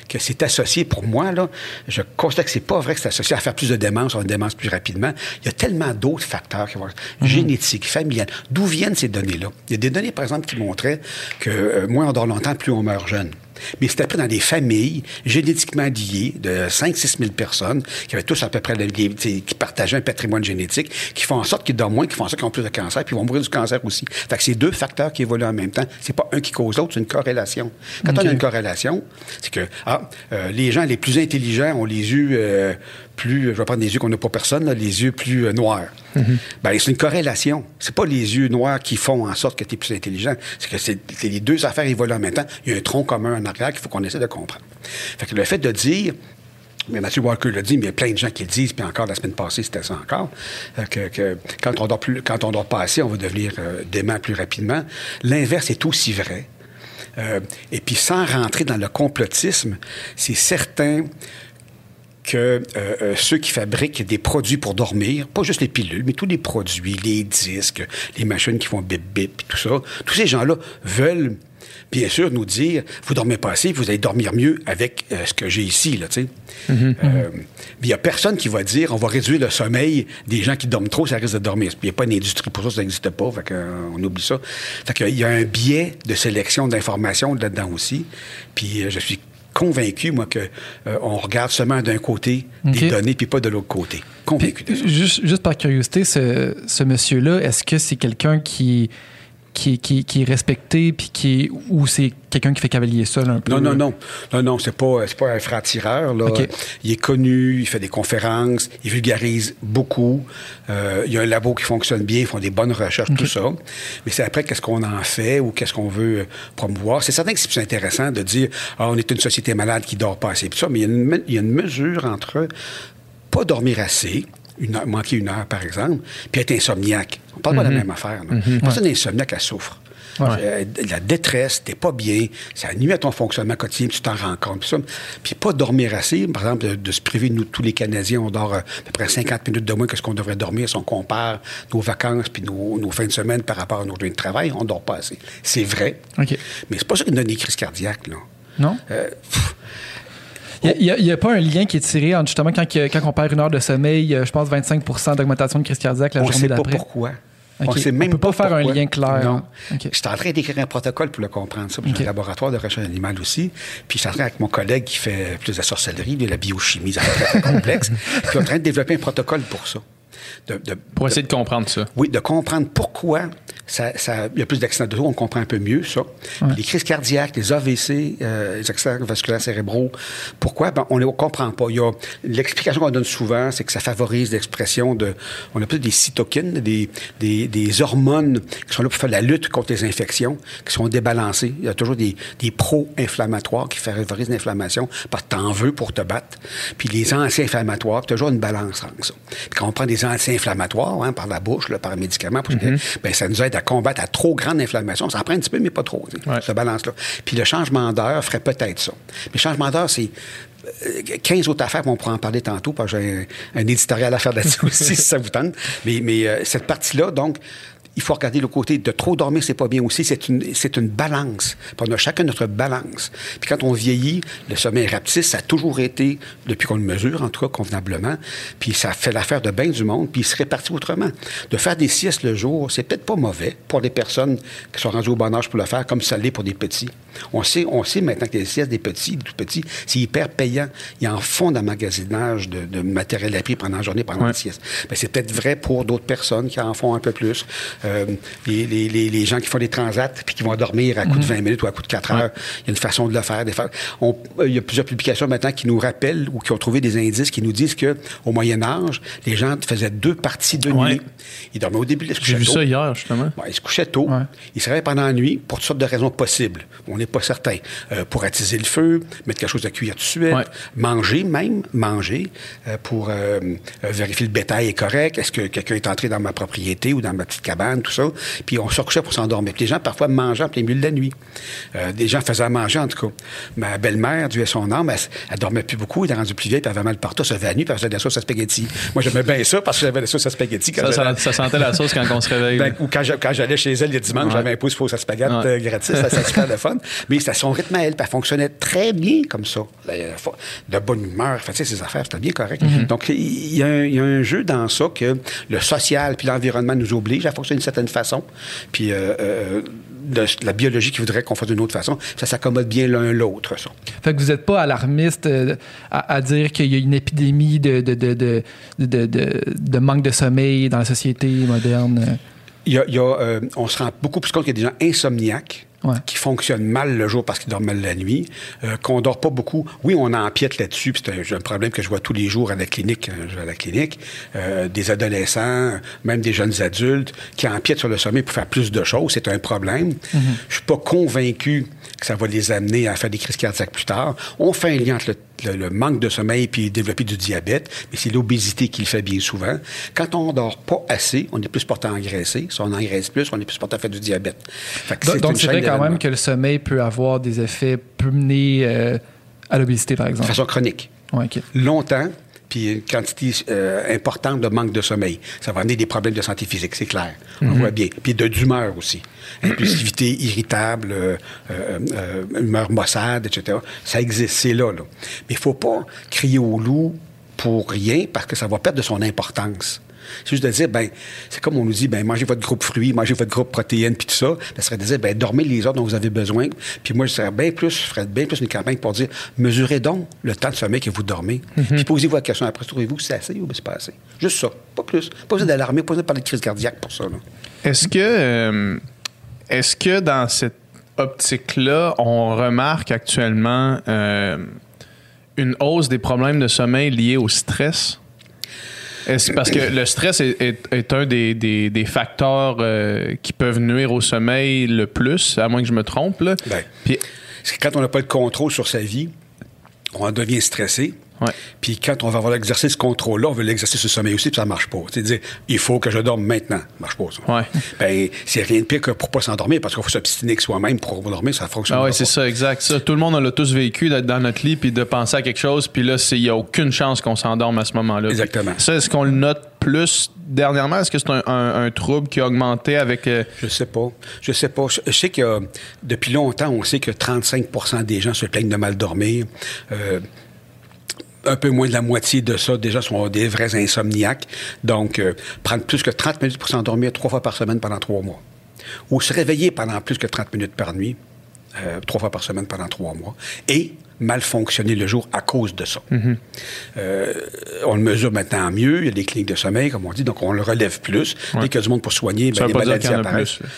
que c'est associé, pour moi, là, je constate que c'est pas vrai que c'est associé à faire plus de démence, une démence plus rapidement. Il y a tellement d'autres facteurs qui vont être mm -hmm. génétiques, familiales. D'où viennent ces données-là? Il y a des données, par exemple, qui montraient que euh, moins on dort longtemps, plus on meurt jeune. Mais c'était pris dans des familles génétiquement liées de 5-6 000 personnes qui avaient tous à peu près les, qui partageaient un patrimoine génétique, qui font en sorte qu'ils dorment moins, qui font en sorte qu'ils ont plus de cancer, puis ils vont mourir du cancer aussi. Fait que c'est deux facteurs qui évoluent en même temps. C'est pas un qui cause l'autre, c'est une corrélation. Quand okay. on a une corrélation, c'est que ah, euh, les gens les plus intelligents ont les yeux euh, plus, je vais prendre des yeux qu'on n'a pas personne, là, les yeux plus euh, noirs. Mm -hmm. ben, c'est une corrélation. C'est pas les yeux noirs qui font en sorte que tu es plus intelligent. C'est que c'est les deux affaires évoluent en même temps. Il y a un tronc commun en arrière qu'il faut qu'on essaie de comprendre. Fait que le fait de dire mais Matthew Walker l'a dit, mais il y a plein de gens qui le disent, puis encore la semaine passée, c'était ça encore, que, que, quand on dort plus, quand on dort pas assez, on va devenir euh, dément plus rapidement. L'inverse est aussi vrai. Euh, et puis sans rentrer dans le complotisme, c'est certain que euh, euh, ceux qui fabriquent des produits pour dormir, pas juste les pilules, mais tous les produits, les disques, les machines qui font bip bip, tout ça, tous ces gens-là veulent bien sûr nous dire vous dormez pas assez, vous allez dormir mieux avec euh, ce que j'ai ici là, tu sais. Mm -hmm. euh, il y a personne qui va dire on va réduire le sommeil des gens qui dorment trop, ça risque de dormir. Il n'y a pas une industrie pour ça, ça n'existe pas, fait on oublie ça. Fait que, il y a un biais de sélection d'informations là-dedans aussi. Puis je suis convaincu, moi, qu'on euh, regarde seulement d'un côté okay. des données, puis pas de l'autre côté. Convaincu puis, de ça. Juste, juste, par curiosité, ce, ce monsieur-là, est-ce que c'est quelqu'un qui, qui, qui, qui, est respecté, puis qui ou c'est quelqu'un qui fait cavalier seul un peu? Non, non, non. Non, non, c'est pas, pas un frère-tireur. Okay. Il est connu, il fait des conférences, il vulgarise beaucoup. Euh, il y a un labo qui fonctionne bien, ils font des bonnes recherches, okay. tout ça. Mais c'est après qu'est-ce qu'on en fait ou qu'est-ce qu'on veut promouvoir? C'est certain que c'est plus intéressant de dire ah, on est une société malade qui dort pas assez, tout ça, mais il y, a une, il y a une mesure entre pas dormir assez, une heure, manquer une heure, par exemple, puis être insomniaque. On parle mm -hmm. pas de la même affaire. Là. Mm -hmm. Personne ouais. insomniaque, elle souffre. Ouais. Euh, la détresse, t'es pas bien, ça nuit à ton fonctionnement quotidien, tu t'en rends compte. Puis, ça, puis pas dormir assez, par exemple, de, de, se priver, nous, tous les Canadiens, on dort à peu près 50 minutes de moins que ce qu'on devrait dormir si on compare nos vacances puis nos, nos, fins de semaine par rapport à nos journées de travail, on dort pas assez. C'est vrai, okay. mais c'est pas ça qui donne des crises cardiaques, là. Non? Euh, il n'y a, a, pas un lien qui est tiré entre justement quand, quand on perd une heure de sommeil, je pense 25 d'augmentation de crise cardiaque la on journée d'après. On sait pas pourquoi. Okay. On sait même peut pas, pas faire pourquoi. un lien clair. Non. Okay. Je suis en train d'écrire un protocole pour le comprendre, ça. J'ai okay. un laboratoire de recherche animale aussi. Puis je suis en train avec mon collègue qui fait plus de la sorcellerie, de la biochimie, c'est très, très <laughs> complexe. Puis on est en train de développer un protocole pour ça. De, de- Pour essayer de comprendre ça. oui, de comprendre pourquoi ça, ça- il y a plus d'accidents de on comprend un peu mieux ça. Les crises cardiaques, les AVC, euh, les accidents vasculaires cérébraux, pourquoi? Ben, on ne comprend pas. Il y a, l'explication qu'on donne souvent, c'est que ça favorise l'expression de, on appelle des cytokines, des, des, des hormones qui sont là pour faire la lutte contre les infections, qui sont débalancées. Il y a toujours des, des pro-inflammatoires qui favorisent l'inflammation parce que t'en veux pour te battre. Puis les anti-inflammatoires, toujours une balance entre ça. Puis quand on prend des anti-inflammatoires hein, par la bouche, là, par médicament, parce que, ben, ça nous aide à combattre à trop grande inflammation. Ça en prend un petit peu, mais pas trop, Ouais. cette balance-là. Puis le changement d'heure ferait peut-être ça. Mais le changement d'heure, c'est euh, 15 autres affaires, on pourra en parler tantôt, parce que j'ai un, un éditorial à faire là-dessus <laughs> aussi, si ça vous tente. Mais, mais euh, cette partie-là, donc, il faut regarder le côté de trop dormir, c'est pas bien aussi. C'est une, c'est une balance. Puis on a chacun notre balance. Puis quand on vieillit, le sommeil rapetisse, ça a toujours été, depuis qu'on le mesure, en tout cas, convenablement. Puis ça fait l'affaire de bien du monde, puis il se répartit autrement. De faire des siestes le jour, c'est peut-être pas mauvais pour les personnes qui sont rendues au bon âge pour le faire, comme ça l'est pour des petits. On sait, on sait maintenant que les siestes des petits, des tout petits, c'est hyper payant. Il y a en fond d'emmagasinage de, de matériel appris pendant la journée, pendant Ouais. la sieste. Ben, c'est peut-être vrai pour d'autres personnes qui en font un peu plus. Euh, les, les- les- les gens qui font des transats puis qui vont dormir à coup de 20 minutes ou à coup de 4 heures, il y a une façon de le faire. Des fois, on- euh, il y a plusieurs publications maintenant qui nous rappellent ou qui ont trouvé des indices qui nous disent que au Moyen Âge, les gens faisaient deux parties de Ouais. nuit. Ils dormaient au début, ils se J'ai couchaient vu tôt. ça hier, justement. Ils se couchaient tôt. Ouais. Ils se réveillent pendant la nuit pour toutes sortes de raisons possibles. On n'est pas certain. Euh, pour attiser le feu, mettre quelque chose à cuire tout de suite, Ouais. manger même, manger, euh, pour vérifier le bétail est correct. Est-ce que quelqu'un est entré dans ma propriété ou dans ma petite cabane, tout ça. Puis on se recouchait pour s'endormir. Puis les gens, parfois, mangeaient en plein milieu de la nuit. Euh, des gens faisaient à manger, en tout cas. Ma belle-mère, Dieu ait son âme, elle, elle dormait plus beaucoup, elle était rendue plus vieille, puis elle avait mal partout, elle se levait la nuit, puis elle faisait de la sauce à spaghetti. Moi, j'aimais bien ça parce que j'avais de la sauce à spaghetti. quand Ça, ça, ça sentait la sauce quand on se réveille. ben, ou quand, j'a- quand j'allais chez elle le dimanche, Ouais. j'avais un pouce fausse à spaghetti Ouais. euh, gratis, ça, c'était super le fun. Mais c'était son rythme à elle, puis elle fonctionnait très bien comme ça. Euh, fa- De bonne humeur, sais, ses affaires, c'était bien correct. Mm-hmm. Donc, il y, a un- il y a un jeu dans ça que le social puis l'environnement nous oblige à fonctionner d'une certaine façon. Puis euh, euh, de- la biologie qui voudrait qu'on fasse d'une autre façon, ça s'accommode bien l'un l'autre, ça. Fait que vous n'êtes pas alarmiste euh, à, à dire qu'il y a une épidémie de, de, de, manque de sommeil dans la société moderne? Il y a, il y a, euh, on se rend beaucoup plus compte qu'il y a des gens insomniaques Ouais. qui fonctionnent mal le jour parce qu'ils dorment mal la nuit, euh, qu'on dort pas beaucoup. Oui, on empiète là-dessus, puis c'est un, problème que je vois tous les jours à la clinique. euh, Je vais à la clinique, euh, des adolescents, même des jeunes adultes qui empiètent sur le sommeil pour faire plus de choses. C'est un problème. Je suis pas convaincu que ça va les amener à faire des crises cardiaques plus tard. On fait un lien entre le, le- le manque de sommeil puis développer du diabète, mais c'est l'obésité qui le fait bien souvent. Quand on dort pas assez, on est plus porté à engraisser. Si on engraisse plus, on est plus porté à faire du diabète. Donc, c'est vrai quand même que le sommeil peut avoir des effets, peut mener euh, à l'obésité, par De exemple. façon chronique. Ouais. Longtemps, puis une quantité euh, importante de manque de sommeil. Ça va amener des problèmes de santé physique, c'est clair. On Mhm. voit bien. Puis de d'humeur aussi. Impulsivité irritable, euh, euh, humeur maussade, etc. Ça existe, c'est là, là. Mais il faut pas crier au loup pour rien parce que ça va perdre de son importance. C'est juste de dire, ben, c'est comme on nous dit, ben, mangez votre groupe fruits, mangez votre groupe protéines, puis tout ça. Ben, ça serait de dire, ben, dormez les heures dont vous avez besoin. Puis moi, je serais bien plus, je ferais bien plus une campagne pour dire, mesurez donc le temps de sommeil que vous dormez. Puis posez-vous la question après, trouvez-vous que c'est assez ou c'est pas assez? Juste ça, pas plus. Pas besoin d'alarmer, pas besoin de parler de crise cardiaque pour ça. Est-ce que, euh, est-ce que dans cette optique-là, on remarque actuellement euh, une hausse des problèmes de sommeil liés au stress? Parce que le stress est, est- est un des, des- des facteurs euh, qui peuvent nuire au sommeil le plus, à moins que je me trompe. Là. Ben, Puis, quand on n'a pas de contrôle sur sa vie, on devient stressé. Ouais. Puis quand on va avoir l'exercice ce contrôle-là, on veut l'exercer le sommeil aussi, puis ça marche pas. C'est dire, il faut que je dorme maintenant. Ça marche pas, ça. Ouais. Ben, c'est rien de pire que pour pas s'endormir, parce qu'il faut s'obstiner avec soi-même pour dormir, ça fonctionne ah ouais, c'est ça, exact. Ça, tout le monde l'a tous vécu d'être dans notre lit puis de penser à quelque chose, puis là, il n'y a aucune chance qu'on s'endorme à ce moment-là. Exactement. Ça, est-ce qu'on le note plus dernièrement? Est-ce que c'est un, un- un trouble qui a augmenté avec. euh, Je sais pas. Je sais pas. Je, sais que depuis longtemps, on sait que 35% des gens se plaignent de mal dormir. Euh, un peu moins de la moitié de ça, déjà, sont des vrais insomniaques. Donc, euh, prendre plus que 30 minutes pour s'endormir trois fois par semaine pendant trois mois. Ou se réveiller pendant plus que 30 minutes par nuit, euh, trois fois par semaine pendant trois mois. Et mal fonctionné le jour à cause de ça. Mm-hmm. Euh, on le mesure maintenant mieux. Il y a des cliniques de sommeil, comme on dit, donc on le relève plus. Dès qu'il y a du monde pour soigner, ben, les maladies apparaissent. plus.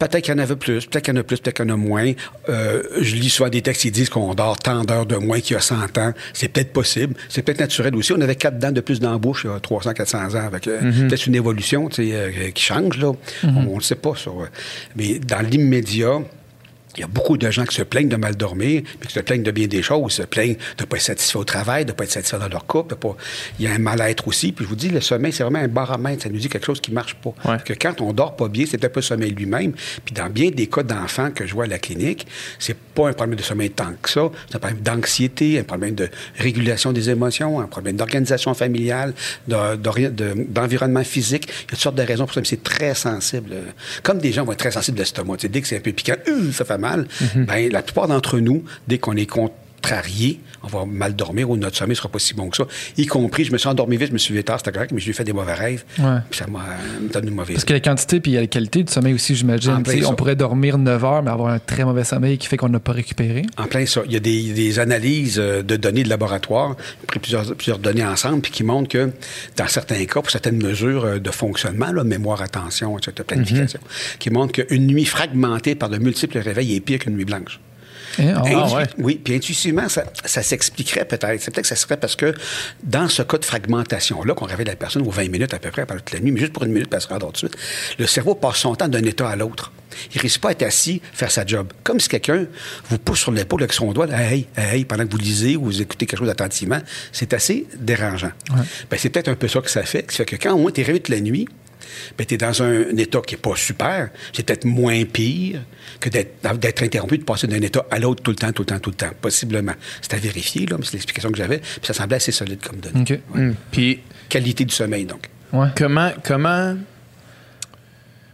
Peut-être qu'il y en avait plus, peut-être qu'il y en a plus, peut-être qu'il y en a moins. Euh, je lis souvent des textes qui disent qu'on dort tant d'heures de moins qu'il y a 100 ans. C'est peut-être possible. C'est peut-être naturel aussi. On avait quatre dents de plus dans la bouche il y a 300, 400 ans avec euh, peut-être une évolution tu sais, euh, qui change, là. On ne sait pas, ça. Mais dans l'immédiat, il y a beaucoup de gens qui se plaignent de mal dormir, puis qui se plaignent de bien des choses, se plaignent de ne pas être satisfaits au travail, de ne pas être satisfaits dans leur couple. pas... Il y a un mal-être aussi. Puis je vous dis, le sommeil, c'est vraiment un baromètre. Ça nous dit quelque chose qui ne marche pas. Ouais. Que quand on dort pas bien, c'est peut-être pas le sommeil lui-même. Puis dans bien des cas d'enfants que je vois à la clinique, c'est pas un problème de sommeil tant que ça. C'est un problème d'anxiété, un problème de régulation des émotions, un problème d'organisation familiale, de- d'ori- de- d'environnement physique. Il y a toutes sortes de raisons pour ça, mais c'est très sensible. Comme des gens vont être très sensibles de l'estomac. Dès que c'est un peu piquant, euh, ça fait mal. Ben, la plupart d'entre nous, dès qu'on est contrarié, on va mal dormir ou notre sommeil sera pas si bon que ça. Y compris, je me suis endormi vite, je me suis levé tard, c'était correct, mais j'ai fait des mauvais rêves. Ouais. Puis ça m'a donné une mauvaise Parce qu'il y a la quantité puis il y a la qualité du sommeil aussi, j'imagine. On pourrait dormir 9 heures, mais avoir un très mauvais sommeil qui fait qu'on n'a pas récupéré. En plein ça. Il y a des, des analyses euh, de données de laboratoire, pris plusieurs, plusieurs données ensemble, puis qui montrent que dans certains cas, pour certaines mesures euh, de fonctionnement, là, mémoire, attention, etc., planification, qui montrent qu'une nuit fragmentée par de multiples réveils est pire qu'une nuit blanche. Ah, Intu- ouais. Oui, puis intuitivement, ça, ça s'expliquerait peut-être. C'est peut-être que ça serait parce que dans ce cas de fragmentation-là, qu'on réveille la personne aux 20 minutes à peu près pendant toute la nuit, mais juste pour une minute, elle se tout de suite, le cerveau passe son temps d'un état à l'autre. Il ne risque pas à être assis, faire sa job. Comme si quelqu'un vous pousse sur l'épaule avec son doigt, là, hey, hey, pendant que vous lisez ou vous écoutez quelque chose attentivement. C'est assez dérangeant. Ben, c'est peut-être un peu ça que ça fait. Ça fait que quand au moins tu es réveillé toute la nuit, ben, tu es dans un, état qui n'est pas super, c'est peut-être moins pire que d'être d'être interrompu, de passer d'un état à l'autre tout le temps, tout le temps, tout le temps, possiblement. C'est à vérifier, là, mais c'est l'explication que j'avais, puis ça semblait assez solide comme données. OK. Mm. Puis Qualité du sommeil, donc. Ouais. comment comment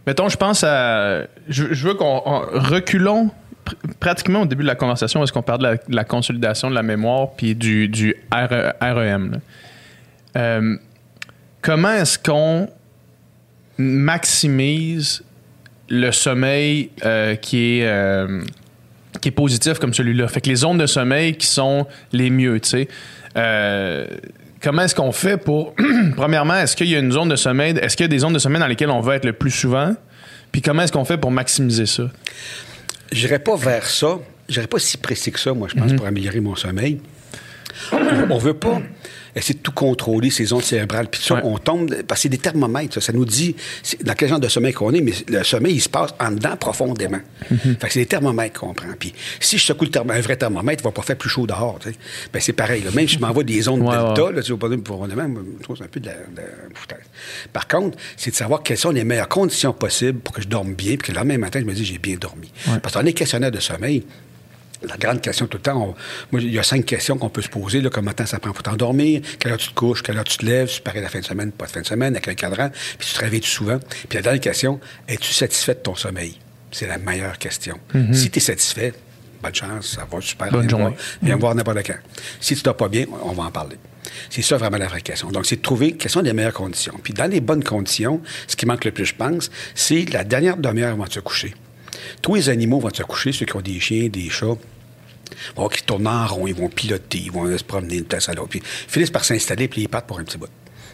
mettons je pense à je, je veux qu'on on- reculons pr- pratiquement au début de la conversation est-ce qu'on parle de la, de la consolidation de la mémoire puis du, du RE REM là? Euh, comment est-ce qu'on maximise le sommeil euh, qui est euh, qui est positif comme celui-là. Fait que les zones de sommeil qui sont les mieux, tu sais. Euh, comment est-ce qu'on fait pour. <clears throat> Premièrement, est-ce qu'il y a une zone de sommeil. Est-ce qu'il y a des zones de sommeil dans lesquelles on va être le plus souvent? Puis comment est-ce qu'on fait pour maximiser ça? J'irais pas vers ça. J'irais pas si précis que ça, moi, je pense, pour améliorer mon sommeil. On, on veut pas essayer de tout contrôler, ces ondes cérébrales. Puis ça, Ouais. on tombe... Parce que c'est des thermomètres, ça. Ça nous dit dans quel genre de sommeil qu'on est, mais le sommeil, il se passe en dedans profondément. Fait que c'est des thermomètres qu'on prend. Puis si je secoue le un vrai thermomètre, il va pas faire plus chaud dehors, tu sais. Ben, c'est pareil. Là. Même si je m'envoie des ondes Ouais, delta, ouais. là, tu vas pas dire profondément, je trouve un peu de la, de la foutaise. Par contre, c'est de savoir quelles sont les meilleures conditions possibles pour que je dorme bien, puis que le lendemain matin, je me dis j'ai bien dormi. Parce qu'on est questionnaire de sommeil. La grande question tout le temps, on- moi, il y a cinq questions qu'on peut se poser, là, comment ça prend pour t'endormir, quelle heure tu te couches, quelle heure tu te lèves, tu parais la fin de semaine, pas de fin de semaine, avec un cadran, puis tu te réveilles souvent. Puis la dernière question, es-tu satisfait de ton sommeil? C'est la meilleure question. Si tu es satisfait, bonne chance, ça va super. Bonne viens me journée. voir. Viens me voir n'importe quand. Si tu dors pas bien, on va en parler. C'est ça vraiment la vraie question. Donc, c'est de trouver quelles sont les meilleures conditions. Puis dans les bonnes conditions, ce qui manque le plus, je pense, c'est la dernière demi-heure avant de se coucher. Tous les animaux vont se coucher, ceux qui ont des chiens, des chats, voir qu'ils tournent en rond, ils vont piloter, ils vont se promener d'une place à l'autre. Puis ils finissent par s'installer, puis ils partent pour un petit bout.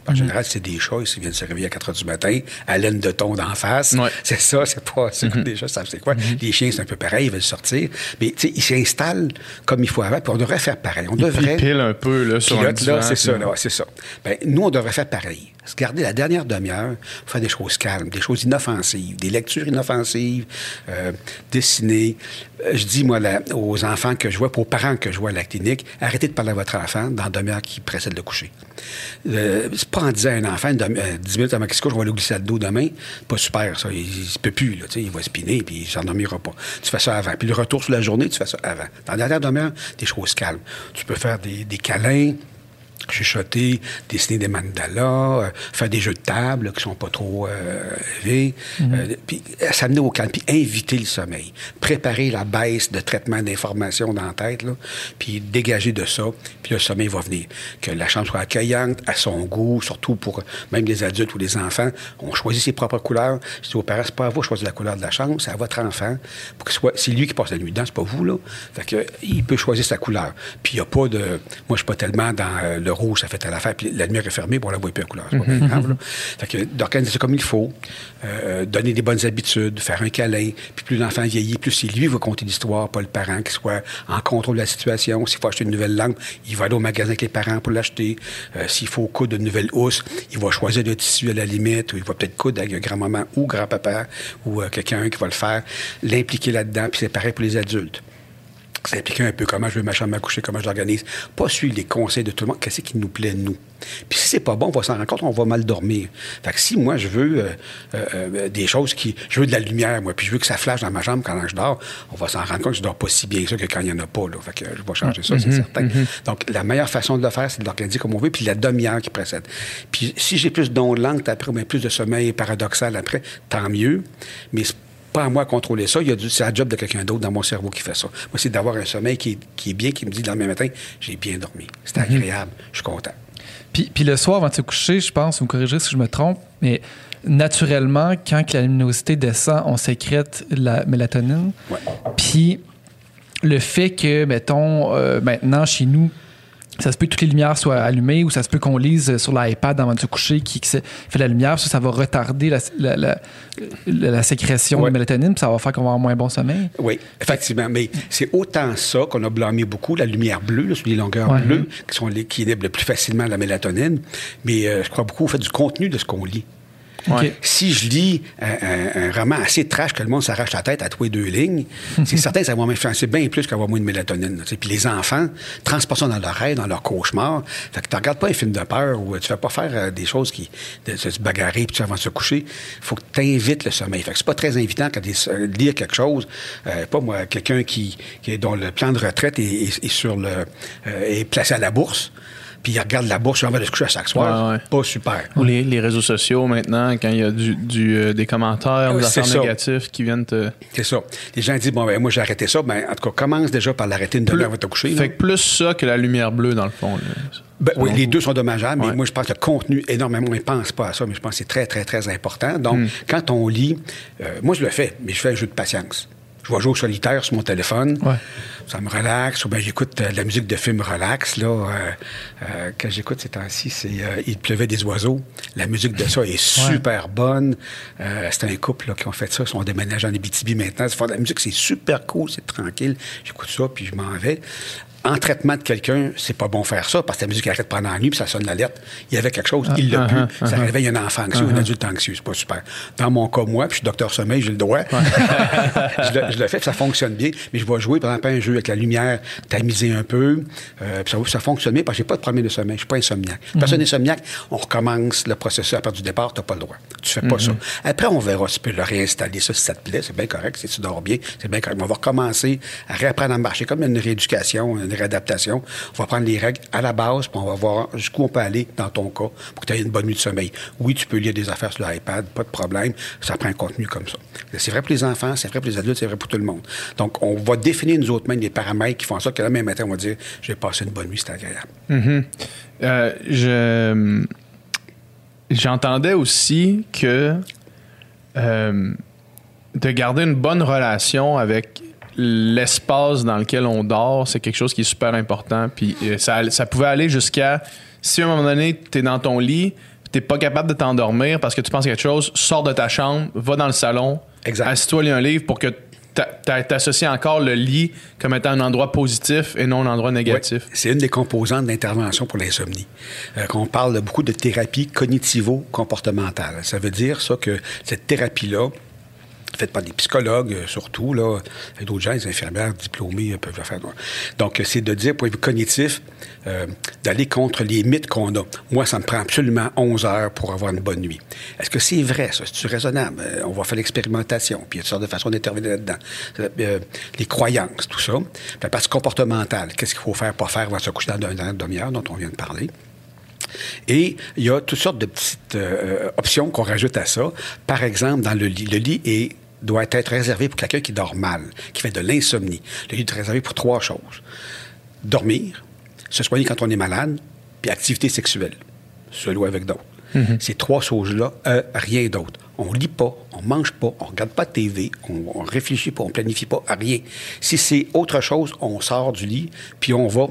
En général, c'est des chats, ils viennent se réveiller à 4 heures du matin, à laine de thon d'en face. Ouais. C'est ça, c'est pas. C'est des chats, savent c'est quoi? Les chiens, c'est un peu pareil, ils veulent sortir. Mais tu sais, ils s'installent comme il faut avant, puis on devrait faire pareil. On devrait. Ils pilent un peu là, sur un Pilote, divan, là, c'est ça, là, c'est ça. Ben, nous, on devrait faire pareil. Se garder la dernière demi-heure, pour faire des choses calmes, des choses inoffensives, des lectures inoffensives, euh, dessiner. Euh, je dis, moi, aux enfants que je vois, aux parents que je vois à la clinique, arrêtez de parler à votre enfant dans la demi-heure qui précède le coucher. Euh, c'est pas en disant à un enfant, une demi- euh, 10 minutes avant qu'il se couche, on va lui glisser le dos demain. Pas super, ça. Il, il peut plus, là, il va spinner, puis il s'endormira pas. Tu fais ça avant. Puis le retour sur la journée, tu fais ça avant. Dans la dernière demi-heure, des choses calmes. Tu peux faire des câlins, chuchoter, dessiner des mandalas, euh, faire des jeux de table là, qui sont pas trop euh, élevés, euh, puis s'amener au calme, puis inviter le sommeil, préparer la baisse de traitement d'informations dans la tête, là, puis dégager de ça, puis le sommeil va venir. Que la chambre soit accueillante, à son goût, surtout pour même les adultes ou les enfants. On choisit ses propres couleurs. Dis aux parents, c'est pas à vous de choisir la couleur de la chambre, c'est à votre enfant. Pour que soit, c'est lui qui passe la nuit dedans, c'est pas vous, là. Fait que, il peut choisir sa couleur. Puis il n'y a pas de... Moi, je suis pas tellement dans euh, le rouge, ça fait telle affaire, puis la lumière est fermée, bon, on la voit plus la couleur. C'est pas bien grave, là. Fait que d'organiser ça comme il faut, euh, donner des bonnes habitudes, faire un câlin, puis plus l'enfant vieillit, plus c'est lui qui va compter l'histoire, pas le parent qui soit en contrôle de la situation. S'il faut acheter une nouvelle lampe, il va aller au magasin avec les parents pour l'acheter. Euh, S'il faut coudre une nouvelle housse, il va choisir le tissu à la limite, ou il va peut-être coudre avec un grand-maman ou grand-papa, ou euh, quelqu'un qui va le faire, l'impliquer là-dedans, puis c'est pareil pour les adultes s'impliquer un peu comment je veux ma chambre à coucher, comment je l'organise. Pas suivre les conseils de tout le monde, qu'est-ce qui nous plaît, nous? Puis si c'est pas bon, on va s'en rendre compte, on va mal dormir. Fait que si moi, je veux euh, euh, euh, des choses qui... Je veux de la lumière, moi, puis je veux que ça flash dans ma chambre quand je dors, on va s'en rendre compte que je dors pas si bien que ça que quand il y en a pas, là. Fait que je vais changer ça, c'est certain. Donc, la meilleure façon de le faire, c'est de l'organiser comme on veut, puis la demi-heure qui précède. Puis si j'ai plus d'ondes langues après, ou bien plus de sommeil paradoxal après, tant mieux. Mais c'est pas à moi de contrôler ça. Il y a du, c'est la job de quelqu'un d'autre dans mon cerveau qui fait ça. Moi, c'est d'avoir un sommeil qui est, qui est bien, qui me dit le lendemain matin, j'ai bien dormi. C'est agréable, je suis content. Puis, puis le soir, avant de se coucher, je pense, vous me corrigerez si je me trompe, mais naturellement, quand la luminosité descend, on sécrète la mélatonine. Ouais. Puis le fait que, mettons, euh, maintenant, chez nous, ça se peut que toutes les lumières soient allumées ou ça se peut qu'on lise sur l'iPad avant de se coucher qui, qui fait la lumière. Ça, ça va retarder la, la- la- la- la sécrétion Ouais. de mélatonine puis ça va faire qu'on va avoir moins bon sommeil. Oui, effectivement. Mais c'est autant ça qu'on a blâmé beaucoup, la lumière bleue, là, sur les longueurs Ouais. bleues, qui sont les, qui inhibent le plus facilement la mélatonine. Mais euh, je crois beaucoup au fait du contenu de ce qu'on lit. Si je lis un, un- un roman assez trash que le monde s'arrache la tête à tous les deux lignes, <laughs> c'est certain que ça va m'influencer bien plus qu'avoir moins de mélatonine. là. Puis les enfants transportent ça dans leur rêve, dans leur cauchemar. Fait que tu regardes pas un film de peur ou euh, tu fais pas faire euh, des choses qui de, se bagarrer puis tu avant de se coucher. faut que tu invites le sommeil. Fait que c'est pas très invitant quand tu lire quelque chose. Euh, pas moi, quelqu'un qui, qui est dont le plan de retraite est, est- est sur le euh, est placé à la bourse. Puis il regarde la bourse avant de se coucher à chaque soir. Ouais, ouais. Pas super. Ou les, les réseaux sociaux maintenant, quand il y a du, du, euh, des commentaires, Ouais, des c'est affaires ça. négatifs qui viennent te. C'est ça. Les gens disent, bon, ben, moi, j'ai arrêté ça. Ben, en tout cas, commence déjà par l'arrêter une demi-heure avant de te coucher. là. Fait que plus ça que la lumière bleue, dans le fond. là. Ben, oui, les deux sont dommageables, mais Ouais. moi, je pense que le contenu, énormément, on ne pense pas à ça, mais je pense que c'est très, très, très important. Donc, Hmm. quand on lit, euh, moi, je le fais, mais je fais un jeu de patience. Je vais jouer au solitaire sur mon téléphone. Ouais. Ça me relaxe. Ou bien j'écoute euh, de la musique de film relax. Là, euh, euh, quand j'écoute ces temps-ci, c'est euh, Il pleuvait des oiseaux. La musique de ça est super bonne. C'est un couple là, qui ont fait ça. Ils sont déménagés en Abitibi maintenant. Ils font de la musique, c'est super cool, c'est tranquille. J'écoute ça, puis je m'en vais. En traitement de quelqu'un, c'est pas bon faire ça parce que la musique arrête pendant la nuit puis ça sonne l'alerte. Il y avait quelque chose, il l'a uh-huh, plus. Ça réveille un enfant anxieux, un adulte anxieux. C'est pas super. Dans mon cas, moi, puis je suis docteur sommeil, j'ai le droit. <laughs> je, le, je le fais, puis ça fonctionne bien. Mais je vais jouer, par exemple, un jeu avec la lumière, tamiser un peu. euh, puis ça, ça fonctionne bien parce que j'ai pas de problème de sommeil. Je suis pas insomniaque. Personne insomniaque, on recommence le processus à partir du départ, t'as pas le droit. Tu fais pas ça. Après, on verra si tu peux le réinstaller, ça, si ça te plaît. C'est bien correct. Si tu dors bien, c'est bien correct. Mais on va recommencer à réapprendre à marcher comme une rééducation, une réadaptation. On va prendre les règles à la base, puis on va voir jusqu'où on peut aller dans ton cas pour que tu aies une bonne nuit de sommeil. Oui, tu peux lire des affaires sur l'iPad, pas de problème. Ça prend un contenu comme ça. C'est vrai pour les enfants, c'est vrai pour les adultes, c'est vrai pour tout le monde. Donc, on va définir nous autres mêmes les paramètres qui font ça que le même matin, on va dire j'ai passé une bonne nuit, c'est agréable. Euh, je j'entendais aussi que euh, de garder une bonne relation avec l'espace dans lequel on dort, c'est quelque chose qui est super important. Puis euh, ça, ça pouvait aller jusqu'à si à un moment donné, tu es dans ton lit, tu pas capable de t'endormir parce que tu penses à quelque chose, sors de ta chambre, va dans le salon, assis-toi, lis un livre pour que tu associes encore le lit comme étant un endroit positif et non un endroit négatif. C'est une des composantes d'intervention pour l'insomnie. Euh, qu'on parle beaucoup de thérapie cognitivo-comportementale. Ça veut dire ça que cette thérapie-là, fait par des psychologues, euh, surtout, là. Et d'autres gens, les infirmières diplômées euh, peuvent le faire. Donc, euh, c'est de dire, point de vue cognitif, d'aller contre les mythes qu'on a. Moi, ça me prend absolument 11 heures pour avoir une bonne nuit. Est-ce que c'est vrai, ça? C'est-tu raisonnable? On va faire l'expérimentation, puis il y a toutes sortes de façons d'intervenir là-dedans. Les croyances, tout ça. Puis la partie comportementale, qu'est-ce qu'il faut faire, pas faire avant de se coucher dans, une demi-heure dont on vient de parler. Et il y a toutes sortes de petites options qu'on rajoute à ça. Par exemple, dans le lit. Le lit est, doit être réservé pour quelqu'un qui dort mal, qui fait de l'insomnie. Le lit est réservé pour trois choses. Dormir, se soigner quand on est malade, puis activité sexuelle, seul ou avec d'autres. Ces trois choses-là, euh, rien d'autre. On lit pas, on mange pas, on regarde pas de TV, on, on réfléchit pas, on planifie pas, rien. Si c'est autre chose, on sort du lit, puis on va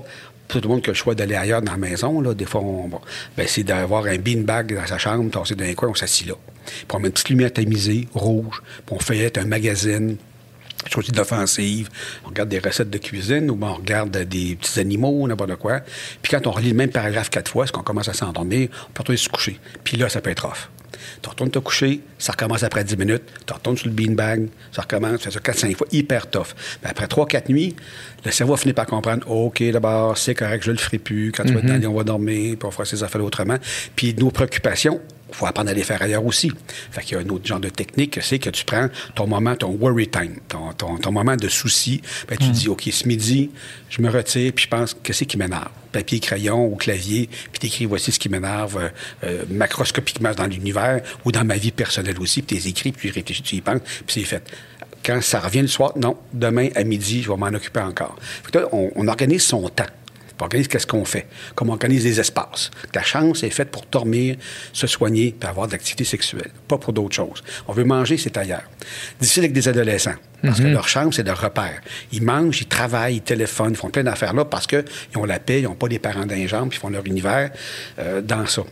tout le monde qui a le choix d'aller ailleurs dans la maison, là, des fois, on ben, c'est d'avoir un beanbag dans sa chambre, tasser dans un coin, on s'assit là. Puis on met une petite lumière tamisée, rouge, puis on feuillette un magazine, chose d'offensive. On regarde des recettes de cuisine ou on regarde des petits animaux, n'importe quoi. Puis quand on relit le même paragraphe quatre fois, est-ce qu'on commence à s'endormir, on peut retourner se coucher. Puis là, ça peut être off. Tu retournes te coucher, ça recommence après 10 minutes, tu retournes sur le beanbag, ça recommence, tu fais ça 4-5 fois, hyper tough. Mais après 3-4 nuits, le cerveau a fini par comprendre OK, d'abord, c'est correct, je le ferai plus. Quand tu vas être dans le lit, on va dormir, puis on fera ses affaires autrement. Puis nos préoccupations, il faut apprendre à les faire ailleurs aussi. Fait qu'il y a un autre genre de technique, c'est que tu prends ton moment, ton worry time, ton, ton, ton moment de souci. Ben, tu dis, OK, ce midi, je me retire, puis je pense, qu'est-ce qui m'énerve? Papier, crayon ou clavier, puis t'écris, voici ce qui m'énerve euh, euh, macroscopiquement dans l'univers ou dans ma vie personnelle aussi, puis tu écris, puis tu y réfléchis, tu y penses, puis c'est fait. Quand ça revient le soir, non, demain à midi, je vais m'en occuper encore. Fait que là, on, on organise son temps. Organise qu'est-ce qu'on fait, comme on organise des espaces. Ta chance est faite pour dormir, se soigner, puis avoir de l'activité sexuelle, pas pour d'autres choses. On veut manger, c'est ailleurs. Difficile avec des adolescents, parce que leur chance, c'est leur repère. Ils mangent, ils travaillent, ils téléphonent, ils font plein d'affaires là parce qu'ils ont la paix, ils n'ont pas des parents jambe, puis ils font leur univers euh, dans ça.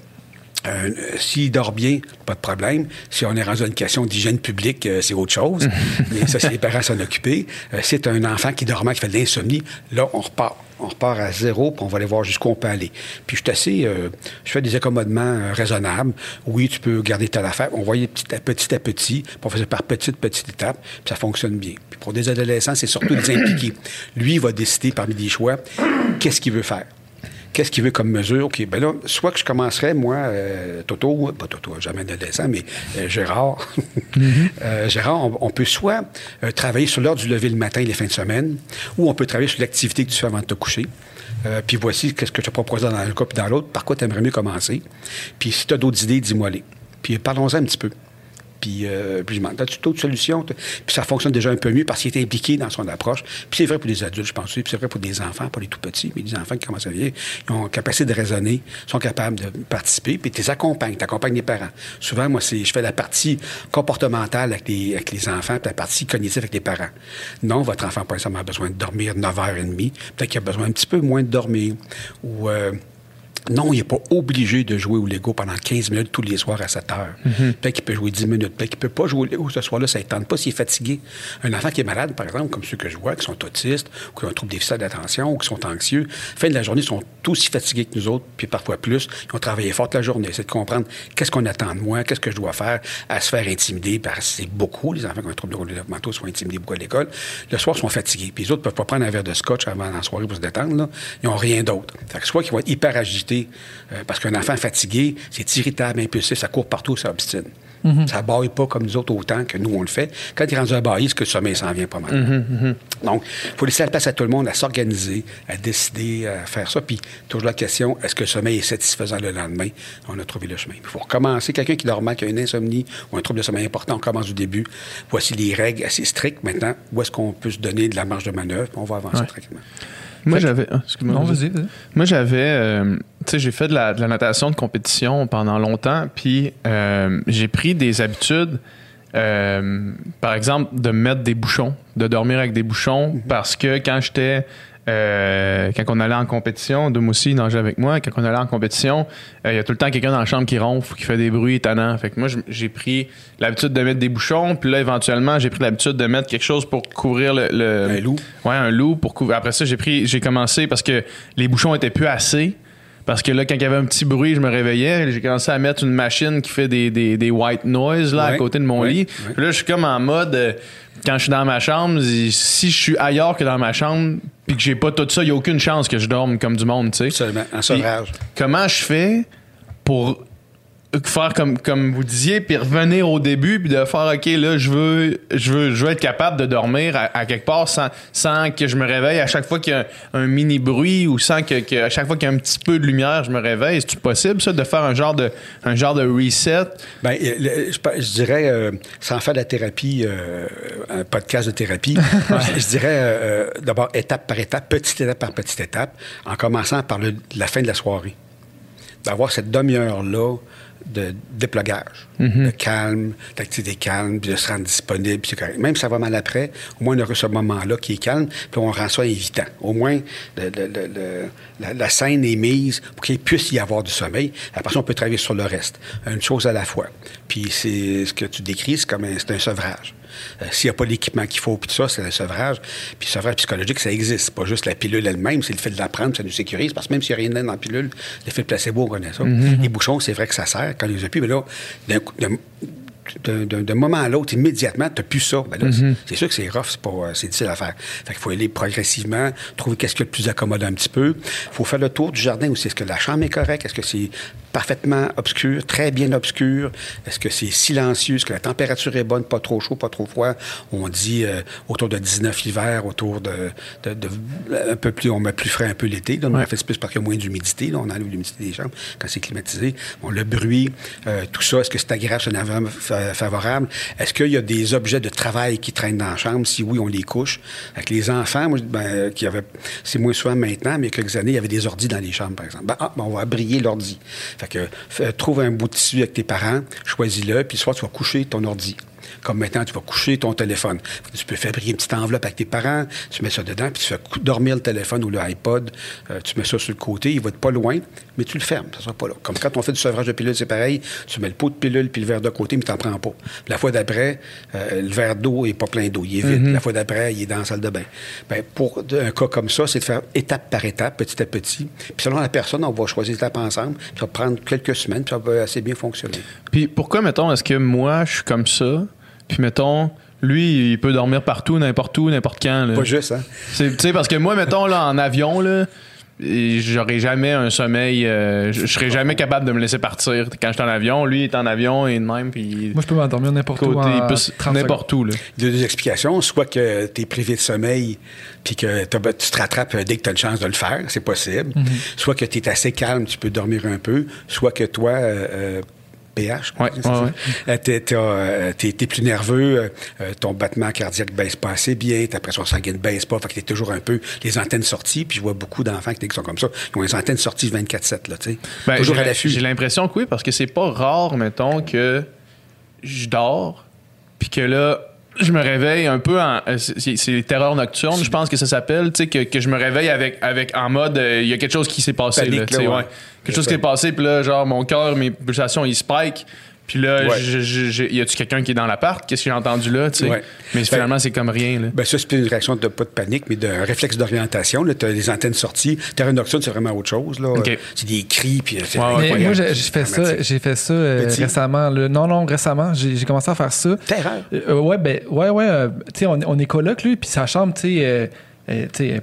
Euh, S'il dort bien, pas de problème. Si on est rendu à une question d'hygiène publique, euh, c'est autre chose. <laughs> Mais ça, c'est les parents s'en occuper. Euh, si c'est un enfant qui dort mal, qui fait de l'insomnie, là, on repart. On repart à zéro, puis on va aller voir jusqu'où on peut aller. Puis je suis assez... euh, je fais des accommodements euh, raisonnables. Oui, tu peux garder telle affaire. On voyait petit à petit à petit, on faisait par petite, petite étape, puis ça fonctionne bien. Puis pour des adolescents, c'est surtout les impliquer. Lui, il va décider parmi des choix, qu'est-ce qu'il veut faire. Qu'est-ce qu'il veut comme mesure? OK, ben là, soit que je commencerais, moi, euh, Toto, pas Toto, jamais adolescent, mais euh, Gérard. <laughs> Euh, Gérard, on, on peut soit travailler sur l'heure du lever le matin et les fins de semaine, ou on peut travailler sur l'activité que tu fais avant de te coucher. Euh, puis voici qu'est-ce que je te propose dans un cas puis dans l'autre, par quoi tu aimerais mieux commencer? Puis si tu as d'autres idées, dis-moi les. Puis parlons-en un petit peu. Puis, euh, puis je demande, as-tu d'autres solutions? Puis ça fonctionne déjà un peu mieux parce qu'il est impliqué dans son approche. Puis c'est vrai pour les adultes, je pense. Puis c'est vrai pour des enfants, pas les tout petits, mais les enfants qui commencent à vieillir. Ils ont capacité de raisonner, sont capables de participer, puis tu les accompagnes, tu accompagnes les parents. Souvent, moi, c'est, je fais la partie comportementale avec les, avec les enfants, puis la partie cognitive avec les parents. Non, votre enfant pas nécessairement besoin de dormir 9h30. Peut-être qu'il a besoin un petit peu moins de dormir. Ou... euh, non, il n'est pas obligé de jouer au Lego pendant 15 minutes tous les soirs à 7 heures. Peut-être qu'il peut jouer 10 minutes. Peut-être qu'il ne peut pas jouer au Lego ce soir-là, ça ne tente pas s'il est fatigué. Un enfant qui est malade, par exemple, comme ceux que je vois, qui sont autistes, ou qui ont un trouble déficit d'attention, ou qui sont anxieux, fin de la journée, ils sont aussi fatigués que nous autres, puis parfois plus. Ils ont travaillé fort toute la journée. C'est de comprendre qu'est-ce qu'on attend de moi, qu'est-ce que je dois faire, à se faire intimider, parce que c'est beaucoup, les enfants qui ont un trouble neurodéveloppemental sont intimidés beaucoup à l'école. Le soir, ils sont fatigués. Puis les autres ne peuvent pas prendre un verre de scotch avant la soirée pour se détendre. Là. Ils n'ont rien d'autre. Soit qu'ils vont être hyper agités, euh, parce qu'un enfant fatigué, c'est irritable, impulsif, ça court partout, ça obstine. Ça baille pas comme nous autres autant que nous, on le fait. Quand il est rendu à bailler, c'est que le sommeil s'en vient pas mal. Donc, il faut laisser la place à tout le monde à s'organiser, à décider, à faire ça. Puis, toujours la question, est-ce que le sommeil est satisfaisant le lendemain? On a trouvé le chemin. Il faut recommencer. Quelqu'un qui dort mal, qui a une insomnie ou un trouble de sommeil important, on commence du début. Voici les règles assez strictes. Maintenant, où est-ce qu'on peut se donner de la marge de manœuvre? On va avancer Ouais. tranquillement. Moi, j'avais. ah, excuse-moi. Non, vas-y. Moi, j'avais. euh, tu sais, j'ai fait de la, de la natation de compétition pendant longtemps, puis euh, j'ai pris des habitudes, euh, par exemple, de mettre des bouchons, de dormir avec des bouchons, parce que quand j'étais. Euh, quand on allait en compétition, Doom aussi nageait avec moi. Quand on allait en compétition, euh, il y a tout le temps quelqu'un dans la chambre qui ronfle, qui fait des bruits étonnants. Fait que moi, j'ai pris l'habitude de mettre des bouchons, puis là, éventuellement, j'ai pris l'habitude de mettre quelque chose pour couvrir le. le- Un loup. Ouais, un loup pour couvrir. Après ça, j'ai pris, j'ai commencé parce que les bouchons étaient plus assez. Parce que là, quand il y avait un petit bruit, je me réveillais. J'ai commencé à mettre une machine qui fait des, des, des white noise là, à côté de mon ouais, lit. ouais. Puis là, je suis comme en mode, euh, quand je suis dans ma chambre, si je suis ailleurs que dans ma chambre, puis que j'ai pas tout ça, il n'y a aucune chance que je dorme comme du monde, tu sais. Absolument, en sevrage. Comment je fais pour faire comme, comme vous disiez, puis revenir au début, puis de faire, OK, là, je veux, je veux, je veux être capable de dormir à, à quelque part sans, sans que je me réveille à chaque fois qu'il y a un, un mini bruit ou sans que, que à chaque fois qu'il y a un petit peu de lumière, je me réveille. Est-ce possible, ça, de faire un genre de, un genre de reset? Ben, le- je, dirais, euh, sans faire de la thérapie, euh, un podcast de thérapie, <laughs> je, je dirais euh, d'abord étape par étape, petite étape par petite étape, en commençant par le- la fin de la soirée. D'avoir cette demi-heure-là de déplogage, de calme, d'activité calme, puis de se rendre disponible, puis c'est correct. Même si ça va mal après, au moins on aura ce moment-là qui est calme, puis on rend ça évitant. Au moins, le- le- le- le- la, la scène est mise pour qu'il puisse y avoir du sommeil. Après ça, on peut travailler sur le reste. Une chose à la fois. Puis c'est ce que tu décris, c'est comme un, un sevrage. Euh, S'il n'y a pas l'équipement qu'il faut, puis tout ça, c'est le sevrage. Puis le sevrage psychologique, ça existe. C'est pas juste la pilule elle-même, c'est le fait de la prendre, ça nous sécurise. Parce que même s'il n'y a rien dans la pilule, l'effet de placebo, on connaît ça. Les bouchons, c'est vrai que ça sert quand on les a plus, mais là, d'un moment à l'autre, immédiatement, tu n'as plus ça. Ben là, c'est- C'est sûr que c'est rough, c'est euh, difficile à faire. Fait qu'il faut aller progressivement, trouver qu'est-ce qui est le plus accommodant un petit peu. Il faut faire le tour du jardin aussi. Est-ce que la chambre est correcte? Est-ce que c'est parfaitement obscur, très bien obscur? Est-ce que c'est silencieux? Est-ce que la température est bonne, pas trop chaud, pas trop froid? On dit euh, autour de 19 l'hiver, autour de, de- de- un peu plus, on met plus frais un peu l'été. Là, Ouais. Fait, plus parce qu'il y a moins d'humidité. On enlève l'humidité des chambres quand c'est climatisé. Bon, le bruit, euh, tout ça, est-ce que c'est agréable, c'est un environnement favorable? Est-ce qu'il y a des objets de travail qui traînent dans la chambre? Si oui, on les couche. Avec les enfants, moi, ben, qui avaient, c'est moins souvent maintenant, mais il y a quelques années, il y avait des ordis dans les chambres, par exemple. Ben, ah, ben, on va briller l'ordi. Fait que, trouve un bout tissu avec tes parents, choisis-le, puis soit tu vas coucher ton ordi. Comme maintenant, tu vas coucher ton téléphone. Tu peux fabriquer une petite enveloppe avec tes parents, tu mets ça dedans, puis tu fais dormir le téléphone ou le iPod, euh, tu mets ça sur le côté, il va être pas loin, mais tu le fermes, ça sera pas là. Comme quand on fait du sevrage de pilules, c'est pareil, tu mets le pot de pilule puis le verre de côté, mais tu n'en prends pas. La fois d'après, euh, le verre d'eau est pas plein d'eau, il est vide. La fois d'après, il est dans la salle de bain. Ben, pour un cas comme ça, c'est de faire étape par étape, petit à petit. Puis selon la personne, on va choisir l'étape ensemble, puis ça va prendre quelques semaines, puis ça va assez bien fonctionner. Puis pourquoi, mettons, est-ce que moi, je suis comme ça, puis mettons, lui, il peut dormir partout, n'importe où, n'importe quand. là. Pas juste, hein? C'est- Tu sais, parce que moi, mettons, là, en avion, là, j'aurais jamais un sommeil, euh, je serais jamais capable de me laisser partir quand je suis en avion. Lui, il est en avion et de même, puis Moi, je peux m'endormir n'importe où. côté, en il peut 30 n'importe où. Là. Il y a deux explications. Soit que tu es privé de sommeil puis que tu te rattrapes dès que tu as une chance de le faire, c'est possible. Mhm. Soit que tu es assez calme, tu peux dormir un peu. Soit que toi, euh, Ouais, ouais, ouais. Euh, t'es, euh, t'es- plus nerveux, euh, ton battement cardiaque baisse pas assez bien, ta pression sanguine baisse pas, fait que t'es toujours un peu les antennes sorties, puis je vois beaucoup d'enfants qui sont comme ça, qui ont les antennes sorties 24-7, là, tu sais. Ben, toujours à l'affût. J'ai l'impression que oui, parce que c'est pas rare, mettons, que je dors, puis que là, je me réveille un peu en. euh, C'est c'est les terreurs nocturnes, je pense que ça s'appelle, tu sais, que, que je me réveille avec, avec en mode, euh, il y a quelque chose qui s'est passé, Panique, là, tu sais, là, ouais. ouais. Quelque chose qui s'est passé, puis là, genre, mon cœur, mes pulsations, ils spike. Puis là, Ouais. je- je- je- y a-tu quelqu'un qui est dans l'appart? Qu'est-ce que j'ai entendu là, tu sais? Ouais. Mais Ben, finalement, c'est comme rien, là. Ben ça, c'est une réaction de pas de panique, mais d'un réflexe d'orientation. Tu as les antennes sorties. Terrain nocturne, c'est vraiment autre chose. Là. Euh, C'est des cris, puis c'est Ouais, ouais. Mais incroyable. moi, j'ai fait ça, j'ai fait ça euh, récemment. là. Non, non, récemment, j'ai j'ai commencé à faire ça. Terreur. Euh, ouais, ben, ouais, ouais. euh, tu sais, on, on est coloc, lui, puis sa chambre, tu sais, euh, euh, euh,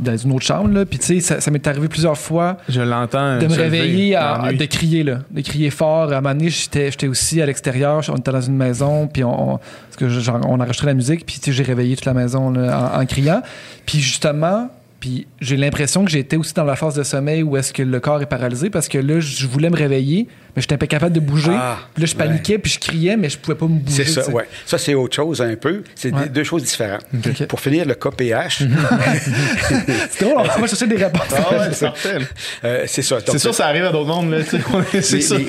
dans une autre chambre, là. Puis, tu sais, ça, ça m'est arrivé plusieurs fois Je l'entends. de me réveiller, à- de crier, là. De crier fort. À un moment donné, j'étais j'étais aussi à l'extérieur. On était dans une maison, puis on, on- parce que genre, on enregistrait la musique, puis, tu sais, j'ai réveillé toute la maison là, en, en criant. Puis, justement, puis j'ai l'impression que j'étais aussi dans la phase de sommeil où est-ce que le corps est paralysé parce que là, je voulais me réveiller, mais j'étais pas capable de bouger. Ah, puis là, je paniquais, puis je criais, mais je pouvais pas me bouger. C'est ça, ouais. Ça, c'est autre chose un peu. C'est Ouais. deux choses différentes. Pour finir, le KPH, <laughs> C'est drôle, on va chercher des réponses. Ah ouais, c'est euh, c'est ça. C'est sûr, ça arrive à d'autres mondes,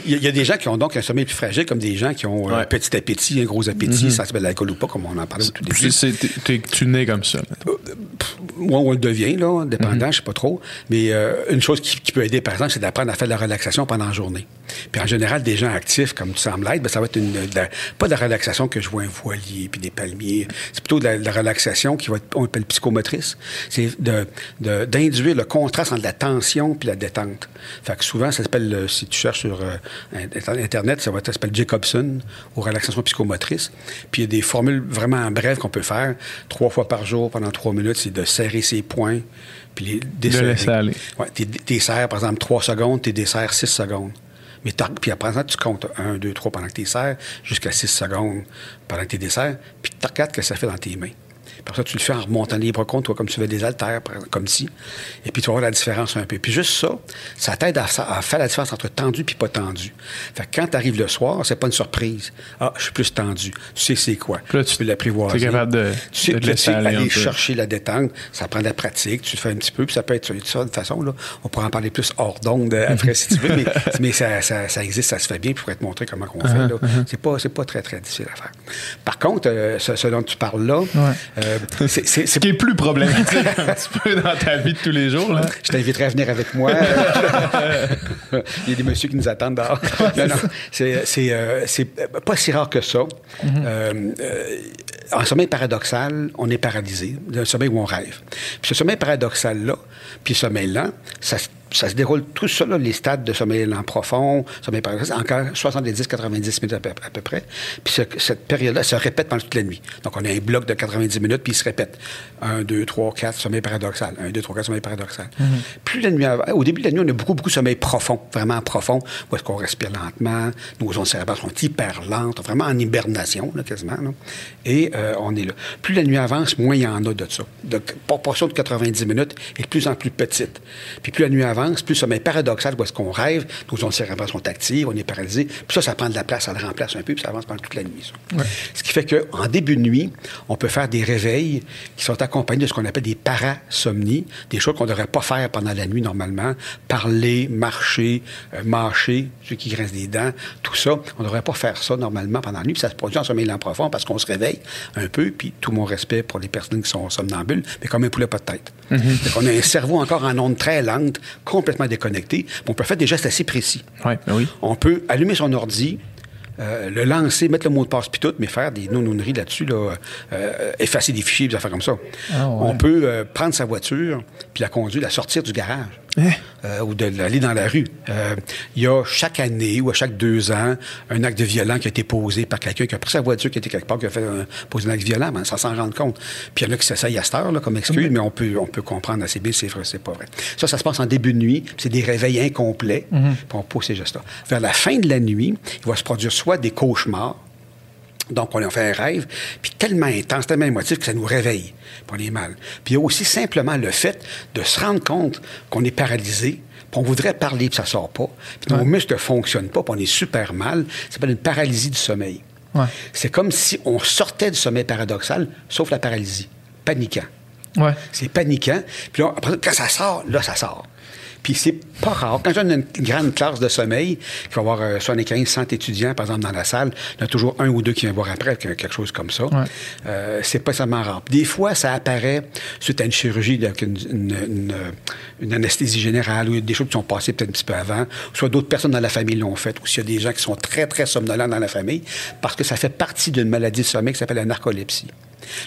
Il <laughs> y, a des gens qui ont donc un sommeil plus fragile, comme des gens qui ont un Ouais. petit appétit, un gros appétit, ça s'appelle l'alcool ou pas, comme on en parlait au tout début. T'es- tu nais comme ça. moi, on le devient, là, dépendant, je sais pas trop. Mais euh, une chose qui, qui peut aider, par exemple, c'est d'apprendre à faire de la relaxation pendant la journée. Puis en général, des gens actifs, comme tu sembles l'être, ben, ça va être une, de la- pas de la relaxation que je vois un voilier puis des palmiers. C'est plutôt de la, de la relaxation qui va être, on appelle psychomotrice. C'est de, de- d'induire le contraste entre la tension puis la détente. Fait que souvent, ça s'appelle, euh, si tu cherches sur euh, Internet, ça va être- ça s'appelle Jacobson ou relaxation psychomotrice. Puis il y a des formules vraiment brèves qu'on peut faire trois fois par jour pendant trois minutes. C'est de serrer ses poings puis les desserrer. laisser aller. Ouais, t'es, t'es serres, par exemple, 3 secondes, t'es desserres 6 secondes. Mais puis après ça, tu comptes 1, 2, 3 pendant que t'es serres, jusqu'à 6 secondes pendant que t'es desserres, puis tu regardes ce que ça fait dans tes mains? Après ça, tu le fais en remontant libre compte, toi, comme tu fais des haltères, par comme si. Et puis tu vas voir la différence un peu. Puis juste ça, ça t'aide à, à faire la différence entre tendu puis pas tendu. Fait que quand tu arrives le soir, c'est pas une surprise. Ah, je suis plus tendu. Tu sais c'est quoi. Là, tu- peux l'apprivoiser. t'es capable de- tu sais, de te tu sais aller chercher la détente. Ça prend de la pratique. Tu le fais un petit peu, puis ça peut être ça de façon, là. On pourra en parler plus hors d'onde euh, après, si tu veux, mais, <laughs> mais ça, ça- ça existe, ça se fait bien, puis pour te montrer comment on fait, là. C'est pas, c'est pas très, très difficile à faire. Par contre, euh, ce, ce dont tu parles là, euh, c'est- c'est- Ce c'est qui est plus problématique un petit peu dans ta vie de tous les jours. Là. je t'inviterai à venir avec moi. <laughs> Il y a des messieurs qui nous attendent dehors. Non, non, c'est, euh, c'est pas si rare que ça. Euh, euh, en sommeil paradoxal, on est paralysé, d'un sommeil où on rêve. Puis ce sommeil paradoxal-là, puis ce sommeil lent, ça, se- ça se déroule tout ça, là, les stades de sommeil lent profond, sommeil paradoxal, encore 70-90 minutes à peu, à peu près. Puis ce- cette période-là se répète pendant toute la nuit. Donc on a un bloc de 90 minutes, puis il se répète. 1, 2, 3, 4, sommeil paradoxal. 1, 2, 3, 4, sommeil paradoxal. Plus la nuit au début de la nuit, on a beaucoup, beaucoup de sommeil profond, vraiment profond, où est-ce qu'on respire lentement, nos ondes cérébrales sont hyper lentes, vraiment en hibernation, là, quasiment. là. Et euh, on est là. Plus la nuit avance, moins il y en a de ça. De proportion de 90 minutes est de plus en plus petite. Puis plus la nuit avance, plus le sommeil paradoxal, où est-ce qu'on rêve, nos ondes cérébrales sont actives, on est paralysé. Puis ça, ça prend de la place, ça le remplace un peu, puis ça avance pendant toute la nuit. ça. Ce qui fait qu'en début de nuit, on peut faire des réveils qui sont accompagnés de ce qu'on appelle des parasomnies, des choses qu'on ne devrait pas faire pendant la nuit normalement. Parler, marcher, euh, mâcher, ceux qui grincent des dents, tout ça. On ne devrait pas faire ça normalement pendant la nuit. Puis ça se produit en sommeil lent profond parce qu'on se réveille un peu, puis tout mon respect pour les personnes qui sont somnambules, mais comme un poulet pas de tête. Fait qu'on a un cerveau encore en onde très lente, complètement déconnecté. On peut faire des gestes assez précis. Ouais, ben oui. On peut allumer son ordi, euh, le lancer, mettre le mot de passe puis tout, mais faire des non-nonneries là-dessus, là, euh, effacer des fichiers, des affaires comme ça. Ah ouais. On peut euh, prendre sa voiture puis la conduire, la sortir du garage. Euh, ou de l'aller dans la rue. Euh, Il y a chaque année ou à chaque deux ans un acte de violent qui a été posé par quelqu'un qui a pris sa voiture, qui était quelque part, qui a fait un, posé un acte violent, mais sans s'en rendre compte. Puis il y en a qui s'essayent à cette heure là, comme excuse, mais on peut, on peut comprendre assez bien c'est vrai, c'est pas vrai. Ça, ça se passe en début de nuit, puis c'est des réveils incomplets, puis on pose ces gestes-là. Vers la fin de la nuit, il va se produire soit des cauchemars, donc, on a fait un rêve, puis tellement intense, tellement émotif que ça nous réveille, puis on est mal. Puis il y a aussi simplement le fait de se rendre compte qu'on est paralysé, puis on voudrait parler, puis ça sort pas, puis nos muscles ne fonctionnent pas, puis on est super mal. Ça s'appelle une paralysie du sommeil. Ouais. C'est comme si on sortait du sommeil paradoxal, sauf la paralysie. Paniquant. Ouais. C'est paniquant. Puis là, après, quand ça sort, là, ça sort. Puis c'est pas rare. Quand j'ai une grande classe de sommeil, il va avoir euh, 75, 100 étudiants, par exemple, dans la salle, il y en a toujours un ou deux qui viennent voir après, quelque chose comme ça. Ouais. Euh, c'est pas seulement rare. Des fois, ça apparaît suite à une chirurgie, avec une, une- une- une anesthésie générale, ou des choses qui sont passées peut-être un petit peu avant, soit d'autres personnes dans la famille l'ont fait, ou s'il y a des gens qui sont très, très somnolents dans la famille, parce que ça fait partie d'une maladie de sommeil qui s'appelle la narcolepsie.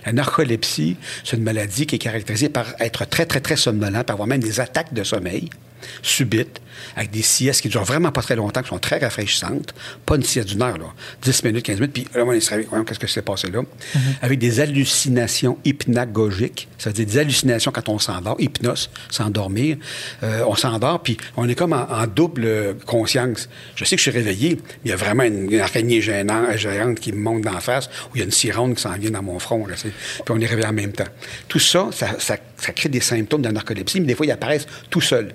La narcolepsie, c'est une maladie qui est caractérisée par être très, très, très somnolent, par avoir même des attaques de sommeil subites, avec des siestes qui durent vraiment pas très longtemps, qui sont très rafraîchissantes. Pas une sieste d'une heure, là. 10 minutes, 15 minutes, puis là, on se réveille. Voyons, Qu'est-ce que s'est passé là? Avec des hallucinations hypnagogiques, ça veut dire des hallucinations quand on s'endort, hypnose, s'endormir. Euh, on s'endort, puis on est comme en, en double conscience. Je sais que je suis réveillé, mais il y a vraiment une, une araignée gênante, géante qui me monte d'en face, ou il y a une sironde qui s'en vient dans mon front, là, puis on est réveillé en même temps. Tout ça, ça, ça- ça crée des symptômes de narcolepsie, mais des fois, ils apparaissent tout seuls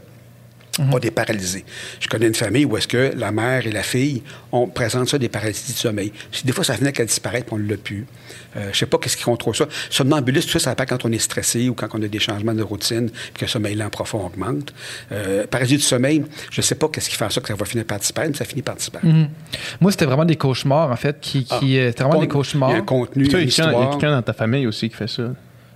pas des paralysés. Je connais une famille où est-ce que la mère et la fille on présente ça des paralysies de sommeil. Des fois, ça venait qu'à disparaître, puis on ne l'a plus. Euh, je sais pas qu'est-ce qui contrôle ça. Somnambulisme, tout ça, ça apparaît quand on est stressé ou quand on a des changements de routine, puis que le sommeil lent profond augmente. Euh, paralysie du sommeil, je sais pas qu'est-ce qui fait ça que ça va finir par disparaître, mais ça finit par disparaître. Moi, c'était vraiment des cauchemars, en fait, qui. qui Ah. euh, c'était vraiment des cauchemars. Il y a un contenu, il y a quelqu'un- il y a histoire. quelqu'un dans ta famille aussi qui fait ça.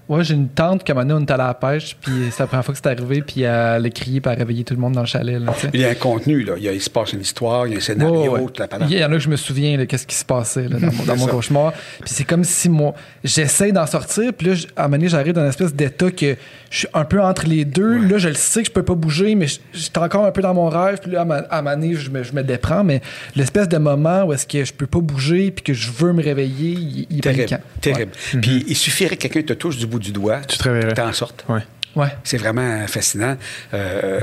Ouais, j'ai une tante qui, à un moment donné, on allé à la pêche, puis c'est la première fois que c'est arrivé, puis elle a crié, puis elle a réveillé tout le monde dans le chalet. Là. Il y a un contenu, là. Il, y a, il se passe une histoire, il y a un scénario, Ouais, la. Il y en a que je me souviens de qu'est-ce qui se passait là, dans, mon- dans mon cauchemar. Puis c'est comme si moi, j'essaie d'en sortir, puis là, à un moment donné, j'arrive dans une espèce d'état que je suis un peu entre les deux. Là, je le sais que je peux pas bouger, mais je- j'étais encore un peu dans mon rêve. Puis là, à ma- à un moment donné, je me, je me déprends, mais l'espèce de moment où est-ce que je peux pas bouger, puis que je veux me réveiller, il, il est Terrible, terrible. Puis il suffirait que quelqu'un te touche du bout du doigt, Tu te réveillerais. t'en sortes. Ouais. Ouais. Ouais. C'est vraiment fascinant. Euh,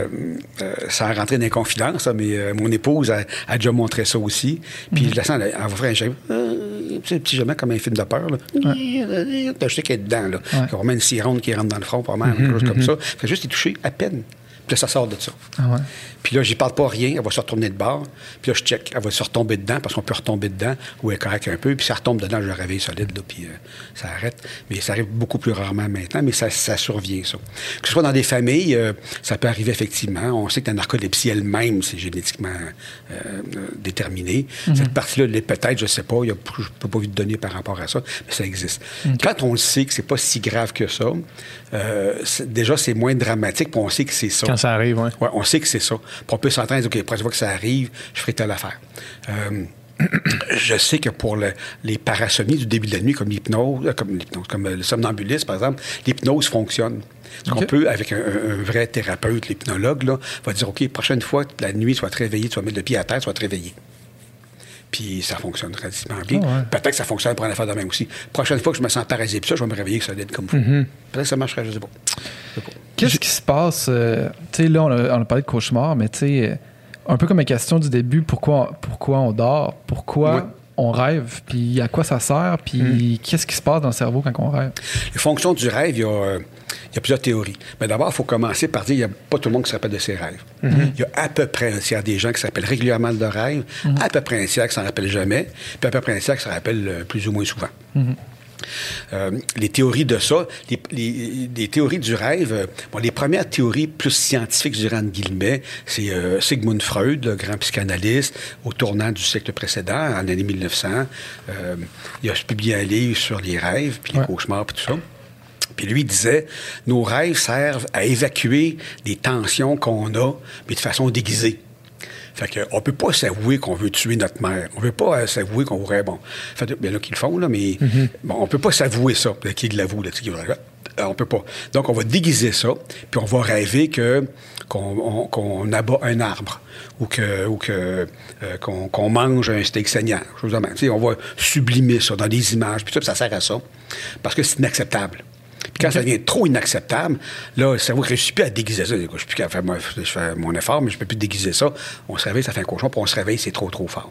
euh, sans rentrer dans les confidences, là, mais euh, mon épouse a, a déjà montré ça aussi. Puis je la sens, elle, elle va faire un geste. Euh, sais, petit jamais comme un film de peur. Là. Je sais qu'elle est dedans. Là. Il y a vraiment une sironde qui rentre dans le front, pas mal, quelque chose comme ça. Fait juste y toucher à peine. Puis là, ça sort de ça. Ah ouais. Puis là, j'y parle pas rien, elle va se retourner de bord. Puis là, je check, elle va se retomber dedans parce qu'on peut retomber dedans ou elle craque un peu. Puis ça retombe dedans, je le réveille solide, là, puis euh, ça arrête. Mais ça arrive beaucoup plus rarement maintenant, mais ça, ça survient, ça. Que ce soit dans des familles, euh, ça peut arriver effectivement. On sait que la narcolepsie elle-même, c'est génétiquement euh, euh, déterminé. Cette partie-là peut-être, je sais pas, il y a, je peux pas vous donner par rapport à ça, mais ça existe. Quand on le sait que c'est pas si grave que ça, euh, déjà, c'est moins dramatique, puis on sait que c'est ça. Quand ça arrive, ouais. Ouais, on sait que c'est ça. Puis on peut s'entendre, OK, la prochaine fois que ça arrive, je ferai telle affaire. Euh, <clears throat> je sais que pour le- les parasomnies du début de la nuit, comme l'hypnose, euh, comme l'hypnose, comme euh, le somnambulisme, par exemple, l'hypnose fonctionne. OK. peut, avec un, vrai thérapeute, l'hypnologue, là, va dire, OK, prochaine fois que la nuit, te réveiller, tu vas mettre le pied à terre, tu vas te réveiller. Puis ça fonctionne relativement bien. Ah ouais. Peut-être que ça fonctionne pour une affaire de même aussi. Prochaine fois que je me sens paralysé, puis ça, je vais me réveiller solide comme fou. Mm-hmm. Peut-être que ça marcherait, je sais pas. Je sais pas. Qu'est-ce qui se passe? euh, tu sais, là, on a, on a parlé de cauchemar, mais tu sais, euh, un peu comme la question du début, pourquoi, pourquoi on dort? Pourquoi on rêve? Puis à quoi ça sert? Puis qu'est-ce qui se passe dans le cerveau quand on rêve? Les fonctions du rêve, il y a, euh, il y a plusieurs théories. Mais d'abord, il faut commencer par dire qu'il n'y a pas tout le monde qui se rappelle de ses rêves. Il y a à peu près un tiers des gens qui se rappellent régulièrement de leurs rêves, à peu près un tiers qui s'en rappellent jamais, puis à peu près un tiers qui se rappellent plus ou moins souvent. Euh, les théories de ça, les, les- les théories du rêve, euh, bon, les premières théories plus scientifiques, je dirais entre guillemets, c'est euh, Sigmund Freud, le grand psychanalyste, au tournant du siècle précédent, en l'année 1900. Euh, il a publié un livre sur les rêves, puis les cauchemars, puis tout ça. Puis lui il disait, nos rêves servent à évacuer des tensions qu'on a, mais de façon déguisée. Fait que, on peut pas s'avouer qu'on veut tuer notre mère. On peut pas euh, s'avouer qu'on voudrait, bon, fait, bien là qu'ils le font, là, mais bon, on peut pas s'avouer ça, qui l'avoue, là, qui euh, on peut pas. Donc, on va déguiser ça, puis on va rêver que qu'on on- qu'on abat un arbre ou que ou que euh, qu'on mange un steak saignant, chose de même. Tu sais, on va sublimer ça dans des images, puis tout, ça sert à ça, parce que c'est inacceptable. Puis quand ça devient trop inacceptable, là, le cerveau ne réussit plus à déguiser ça. Je suis plus faire, je fais mon effort, mais je ne peux plus déguiser ça. On se réveille, ça fait un cauchemar, puis on se réveille, c'est trop, trop fort.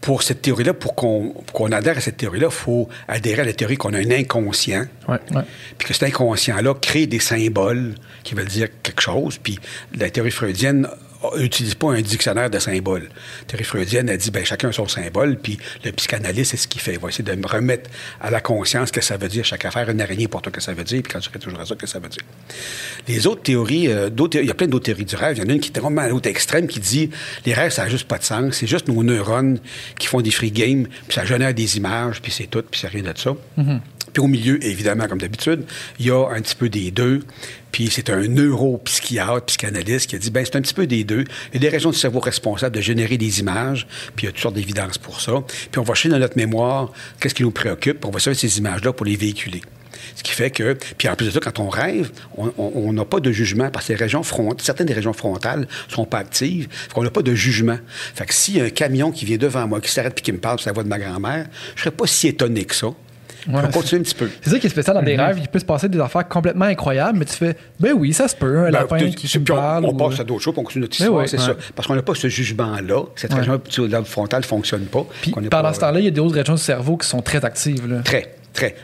Pour cette théorie-là, pour qu'on pour qu'on adhère à cette théorie-là, il faut adhérer à la théorie qu'on a un inconscient. Ouais. Ouais. Puis que cet inconscient-là crée des symboles qui veulent dire quelque chose. Puis la théorie freudienne n'utilise pas un dictionnaire de symboles. Théorie freudienne a dit, ben chacun son symbole, puis le psychanalyste, c'est ce qu'il fait. Il va essayer de me remettre à la conscience que ça veut dire chaque affaire, une araignée pour toi que ça veut dire, puis quand tu fais toujours ça, que ça veut dire. Les autres théories, euh, il y a plein d'autres théories du rêve. Il y en a une qui est vraiment à l'autre extrême qui dit, les rêves, ça n'a juste pas de sens. C'est juste nos neurones qui font des free games, puis ça génère des images, puis c'est tout, puis c'est rien de ça. Puis au milieu, évidemment, comme d'habitude, il y a un petit peu des deux. Puis c'est un neuropsychiatre, psychanalyste qui a dit, ben c'est un petit peu des deux. Il y a des régions du cerveau responsables de générer des images, puis il y a toutes sortes d'évidences pour ça. Puis on va chercher dans notre mémoire qu'est-ce qui nous préoccupe, puis on va servir ces images-là pour les véhiculer. Ce qui fait que, puis en plus de ça, quand on rêve, on- on on n'a pas de jugement parce que certaines des régions frontales sont pas actives. Qu'on n'a pas de jugement. Fait que s'il y a un camion qui vient devant moi, qui s'arrête puis qui me parle, c'est la voix de ma grand-mère, je serais pas si étonné que ça. Ouais, continuer un petit peu. C'est ça qui est spécial dans des rêves. Il peut se passer des affaires complètement incroyables, mais tu fais, ben oui, ça se peut, un Ben, lapin qui me on, parle. on ou- passe à d'autres choses, on continue notre Mais histoire, oui, c'est ouais. ça. Parce qu'on n'a pas ce jugement-là. Cette Ouais. région du lobe frontal ne fonctionne pas. Puis pendant pas- ce temps-là, il y a d'autres régions du cerveau qui sont très actives. Là. Très,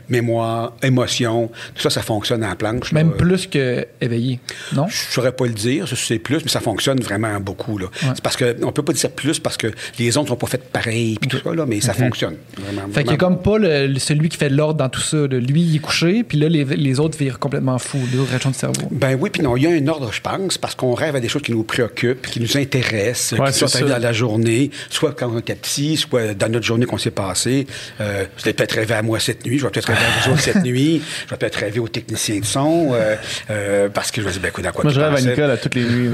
Mémoire, émotion, tout ça, ça fonctionne en planche. Même là. plus que éveillé. Non? Je ne saurais pas le dire, c'est plus, mais ça fonctionne vraiment beaucoup. Là. C'est parce peut pas dire plus parce que les ondes sont pas faites pareil, puis tout ça, là, mais ça fonctionne. Vraiment. Fait qu'il y a vraiment. comme pas le- celui qui fait de l'ordre dans tout ça. là. Lui, il est couché, puis là, les, les autres virent complètement fous, les autres régions du cerveau. Ben oui, puis non, il y a un ordre, je pense, parce qu'on rêve à des choses qui nous préoccupent, qui nous intéressent, Ouais, qui sont dans la journée, soit quand on était petit, soit dans notre journée qu'on s'est passée. Euh, je l'ai peut-être rêvé à moi cette nuit, je vais peut-être rêver à vous autres cette nuit, je vais peut-être rêver aux techniciens de son, euh, euh, parce que je vais dire, ben, écoute, dans quoi Moi, tu je rêve à? Nicole à toutes les nuits.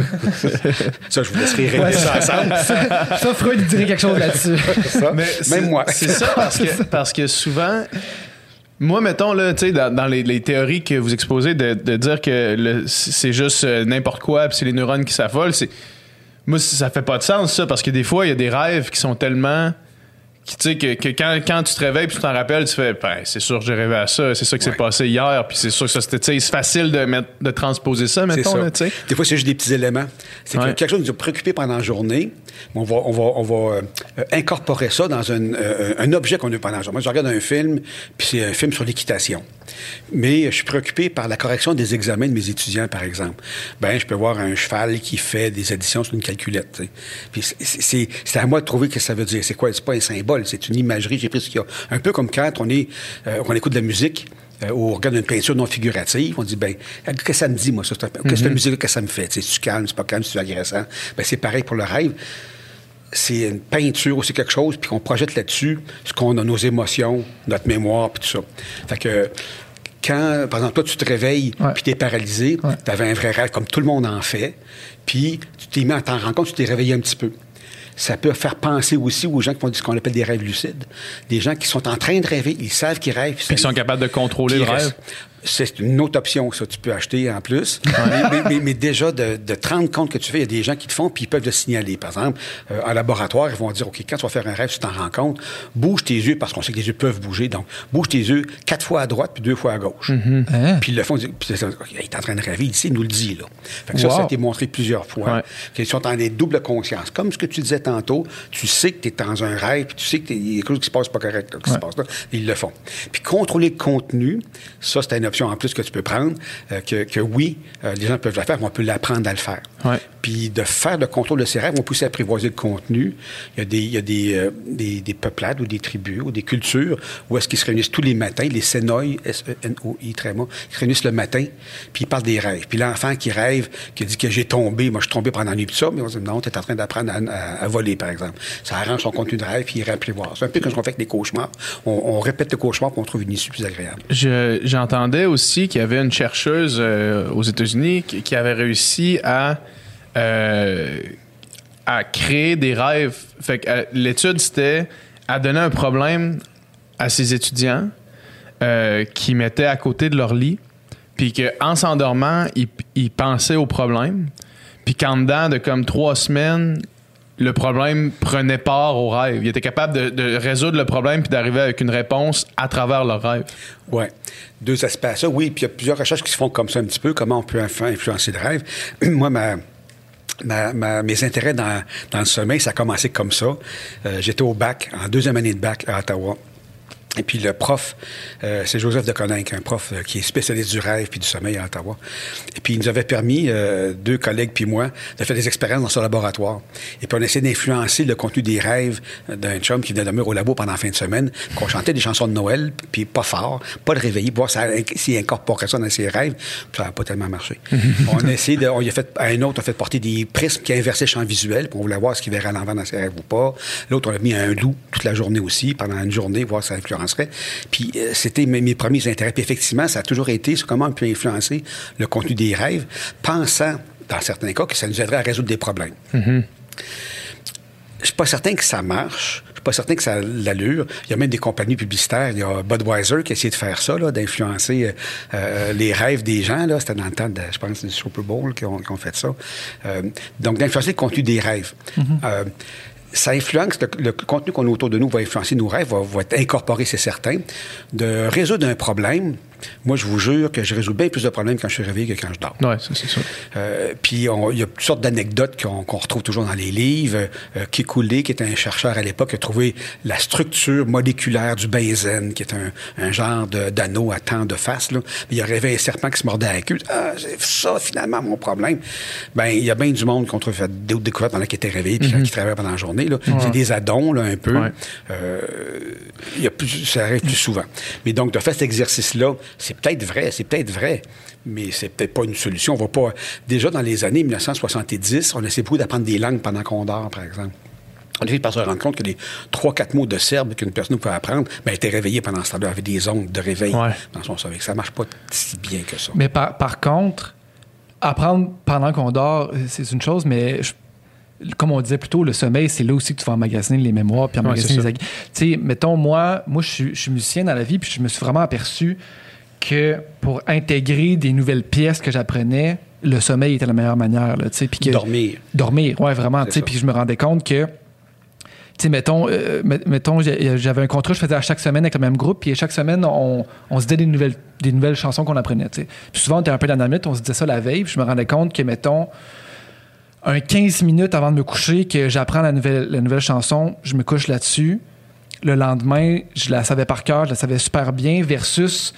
<laughs> Ça, je vous laisserai rêver ça ensemble. Ça, Freud il dirait quelque chose là-dessus. Ça. Mais Même moi. C'est ça parce que, <laughs> parce que souvent, moi, mettons, là, tu sais, dans, dans les, les théories que vous exposez, de, de dire que c'est juste euh, n'importe quoi, puis c'est les neurones qui s'affolent, c'est. Moi, ça fait pas de sens, ça, parce que des fois, il y a des rêves qui sont tellement. Qui, Tu sais, que, que quand, quand tu te réveilles puis tu t'en rappelles, tu fais, ben, c'est sûr que j'ai rêvé à ça, c'est ça qui s'est Ouais. passé hier, puis c'est sûr que ça, c'était, c'est facile de, mettre, de transposer ça, C'est mettons, tu sais. Des fois, c'est juste des petits éléments. C'est que quelque chose nous a préoccupé pendant la journée. On va, on va, on va euh, incorporer ça dans un, euh, un objet qu'on a pendant la. Moi, je regarde un film, puis c'est un film sur l'équitation. Mais je suis préoccupé par la correction des examens de mes étudiants, par exemple. Ben, je peux voir un cheval qui fait des additions sur une calculette. Puis c'est à moi de trouver ce que ça veut dire. C'est quoi? C'est pas un symbole, c'est une imagerie. J'ai pris ce qu'il y a. Un peu comme quand on, est, euh, on écoute de la musique. Euh, ou on regarde une peinture non figurative, on dit, ben, qu'est-ce que ça me dit, moi, ça? Qu'est-ce que cette musique-là, qu'est-ce que ça me fait? Tu sais, c'est-tu calme, c'est pas calme, c'est agressant? Ben, c'est pareil pour le rêve. C'est une peinture ou c'est quelque chose, puis qu'on projette là-dessus ce qu'on a, nos émotions, notre mémoire, puis tout ça. Fait que, quand, par exemple, toi, tu te réveilles, Ouais. puis tu es paralysé, Ouais. tu avais un vrai rêve, comme tout le monde en fait, puis tu t'es mis à t'en rendre compte, tu t'es réveillé un petit peu. Ça peut faire penser aussi aux gens qui font ce qu'on appelle des rêves lucides. Des gens qui sont en train de rêver, ils savent qu'ils rêvent. Puis qui sont capables de contrôler le rêve. C'est une autre option, ça, tu peux acheter en plus. mais, mais- mais déjà, de, de te rendre compte que tu fais, il y a des gens qui le font, puis ils peuvent le signaler. Par exemple, euh, en laboratoire, ils vont dire, OK, quand tu vas faire un rêve, tu t'en rends compte, bouge tes yeux, parce qu'on sait que les yeux peuvent bouger. Donc, bouge tes yeux quatre fois à droite, puis deux fois à gauche. Hein? Puis ils le font, ils disent, puis il est en train de rêver, ici, il nous le dit, là. Fait que ça, Wow. ça a été montré plusieurs fois. Ouais. Qu'ils sont en des double conscience. Comme ce que tu disais tantôt, tu sais que tu es dans un rêve, puis tu sais qu'il y a quelque chose qui se passe pas correct, là, qui se passe là, ils le font. Puis contrôler le contenu, ça, c'est une option en plus que tu peux prendre, euh, que, que oui, euh, les gens peuvent le faire, mais on peut l'apprendre à le faire. Ouais. Puis de faire le contrôle de ses rêves, on peut aussi apprivoiser le contenu. Il y a des, il y a des, euh, des, des peuplades ou des tribus ou des cultures où est-ce qu'ils se réunissent tous les matins, les Sénoi, S-E-N-O-I, très mot, ils se réunissent le matin, puis ils parlent des rêves. Puis l'enfant qui rêve, qui dit que j'ai tombé, moi je suis tombé pendant la nuit, puis ça, mais on dit non, tu es en train d'apprendre à, à- à voler, par exemple. Ça arrange son contenu de rêve, puis il réapprivoise. C'est un peu comme ce qu'on fait avec les cauchemars. On, on répète le cauchemar, puis on trouve une issue plus agréable. Je- Aussi qu'il y avait une chercheuse euh, aux États-Unis qui, avait réussi à, euh, à créer des rêves. Fait euh, l'étude, c'était à donner un problème à ses étudiants qui mettaient à côté de leur lit, puis qu'en s'endormant, ils, ils pensaient au problème, puis qu'en dedans de comme trois semaines, le problème prenait part au rêve. Ils étaient capables de, résoudre le problème puis d'arriver avec une réponse à travers leur rêve. Oui. Deux aspects à ça. Oui, puis il y a plusieurs recherches qui se font comme ça un petit peu, comment on peut inf- influencer le rêve. <clears throat> Moi, mes intérêts dans, dans le sommeil, ça a commencé comme ça. Euh, J'étais au bac, en deuxième année de bac à Ottawa. Et puis le prof, euh, c'est Joseph de Coninck, un prof euh, qui est spécialiste du rêve puis du sommeil à Ottawa. Et puis il nous avait permis, euh, deux collègues puis moi, de faire des expériences dans son laboratoire. Et puis on essayait d'influencer le contenu des rêves d'un chum qui venait de au labo pendant la fin de semaine, qu'on chantait des chansons de Noël, puis pas fort, pas de réveiller, pour voir s'il incorporait ça dans ses rêves. Puis ça n'a pas tellement marché. <laughs> on a essayé de, on y a fait, à un autre, on a fait porter des prismes qui inversaient le champ visuel, pour on voulait voir ce qu'il verrait à l'envers dans ses rêves ou pas. L'autre, on a mis un loup toute la journée aussi, pendant une journée, voir si ça Puis euh, c'était mes, mes premiers intérêts. Puis effectivement, ça a toujours été sur comment on peut influencer le contenu des rêves, pensant, dans certains cas, que ça nous aiderait à résoudre des problèmes. Je suis pas certain que ça marche. Je suis pas certain que ça a l'allure. Il y a même des compagnies publicitaires. Il y a Budweiser qui a essayé de faire ça, d'influencer euh, euh, les rêves des gens. C'était dans le temps, de, je pense, du Super Bowl qui ont, fait ça. Euh, donc, d'influencer le contenu des rêves. Euh, ça influence, le, contenu qu'on a autour de nous va influencer nos rêves, va être incorporé, c'est certain. De résoudre un problème, moi, je vous jure que je résous bien plus de problèmes quand je suis réveillé que quand je dors. Ouais, ça, c'est sûr. Euh, puis il y a toutes sortes d'anecdotes qu'on retrouve toujours dans les livres. Euh, Kekulé, qui était un chercheur à l'époque, a trouvé la structure moléculaire du benzène, qui est un, un genre d'anneau à temps de face. Là. Il a rêvé un serpent qui se mordait à la queue. Ah, c'est ça finalement mon problème. Ben il y a bien du monde qui fait d'autres découvertes pendant qu'ils étaient réveillés puis qui travaillaient pendant la journée. là. C'est des addons là un peu. Ouais. Euh, il y a plus, ça arrive plus souvent. Mais donc, de faire cet exercice-là, c'est peut-être vrai, c'est peut-être vrai, mais c'est peut-être pas une solution. On va pas. Déjà, dans les années 1970, on essaie beaucoup d'apprendre des langues pendant qu'on dort, par exemple. On a par se rendre compte que les trois, quatre mots de serbe qu'une personne pouvait apprendre, ben, elle était réveillée pendant ce temps-là, avait des ondes de réveil Ouais. dans son cerveau. Ça marche pas si bien que ça. Mais par, par contre, apprendre pendant qu'on dort, c'est une chose, mais je- comme on disait plus tôt, le sommeil, c'est là aussi que tu vas emmagasiner les mémoires puis emmagasiner c'est les Tu sais, mettons, moi, moi je suis- je suis musicien dans la vie, puis je me suis vraiment aperçu que pour intégrer des nouvelles pièces que j'apprenais, le sommeil était la meilleure manière. Là, que, Dormir. Dormir, ouais, vraiment. Puis je me rendais compte que, tu mettons, euh, met- mettons j'avais un contrat, je faisais à chaque semaine avec le même groupe, puis chaque semaine, on, on se disait des nouvelles, des nouvelles chansons qu'on apprenait. Puis souvent, on était un peu dans la minute, on se disait ça la veille, puis je me rendais compte que, mettons, un 15 minutes avant de me coucher, que j'apprends la nouvelle, la nouvelle chanson, je me couche là-dessus. Le lendemain, je la savais par cœur, je la savais super bien, versus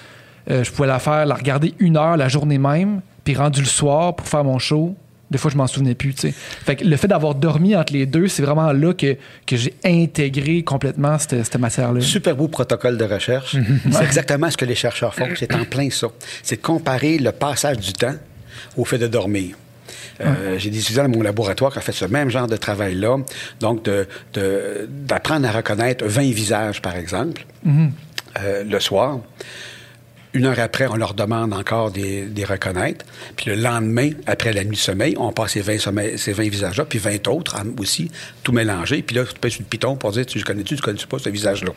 euh, je pouvais la faire, la regarder une heure la journée même, puis rendu le soir pour faire mon show. Des fois, je m'en souvenais plus. Fait que le fait d'avoir dormi entre les deux, c'est vraiment là que, que j'ai intégré complètement cette, cette matière-là. Super beau protocole de recherche. C'est exactement ce que les chercheurs font. C'est en plein ça. C'est de comparer le passage du temps au fait de dormir. Euh, J'ai des étudiants dans mon laboratoire qui ont fait ce même genre de travail-là. Donc, de- de- d'apprendre à reconnaître 20 visages, par exemple, euh, le soir. Une heure après, on leur demande encore des, des reconnaître. Puis le lendemain, après la nuit de sommeil, on passe ces 20, sommeils- ces 20 visages-là, puis 20 autres aussi, tout mélangé. Puis là, tu pèses sur le piton pour dire, tu connais-tu, tu connais-tu pas ce visage-là?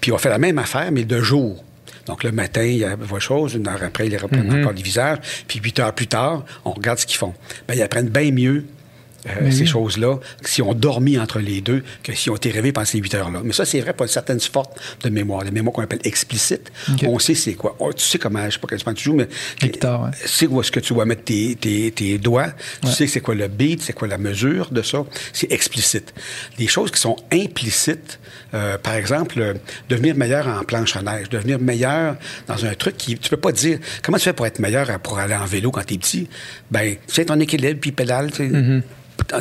Puis on fait la même affaire, mais de jour. Donc le matin, il y a chose, une heure après, ils reprennent encore les visages. Puis huit heures plus tard, on regarde ce qu'ils font. Ben, ils apprennent bien mieux euh, ces choses-là, si on dormi entre les deux, que si on été réveillés pendant ces huit heures-là. Mais ça, c'est vrai pour certaines formes de mémoire, des mémoires qu'on appelle explicites. OK. On sait c'est quoi. On- tu sais comment, je sais pas instrument tu joues, mais La guitare, ouais. tu sais où est-ce que tu vas mettre tes, tes- tes doigts. Tu sais c'est quoi le beat, c'est quoi la mesure de ça. C'est explicite. Les choses qui sont implicites, euh, par exemple, euh, devenir meilleur en planche à neige, devenir meilleur dans un truc qui... Tu peux pas dire... Comment tu fais pour être meilleur pour aller en vélo quand t'es petit? Ben, tu sais ton équilibre, puis pédale, tu sais. Mm-hmm.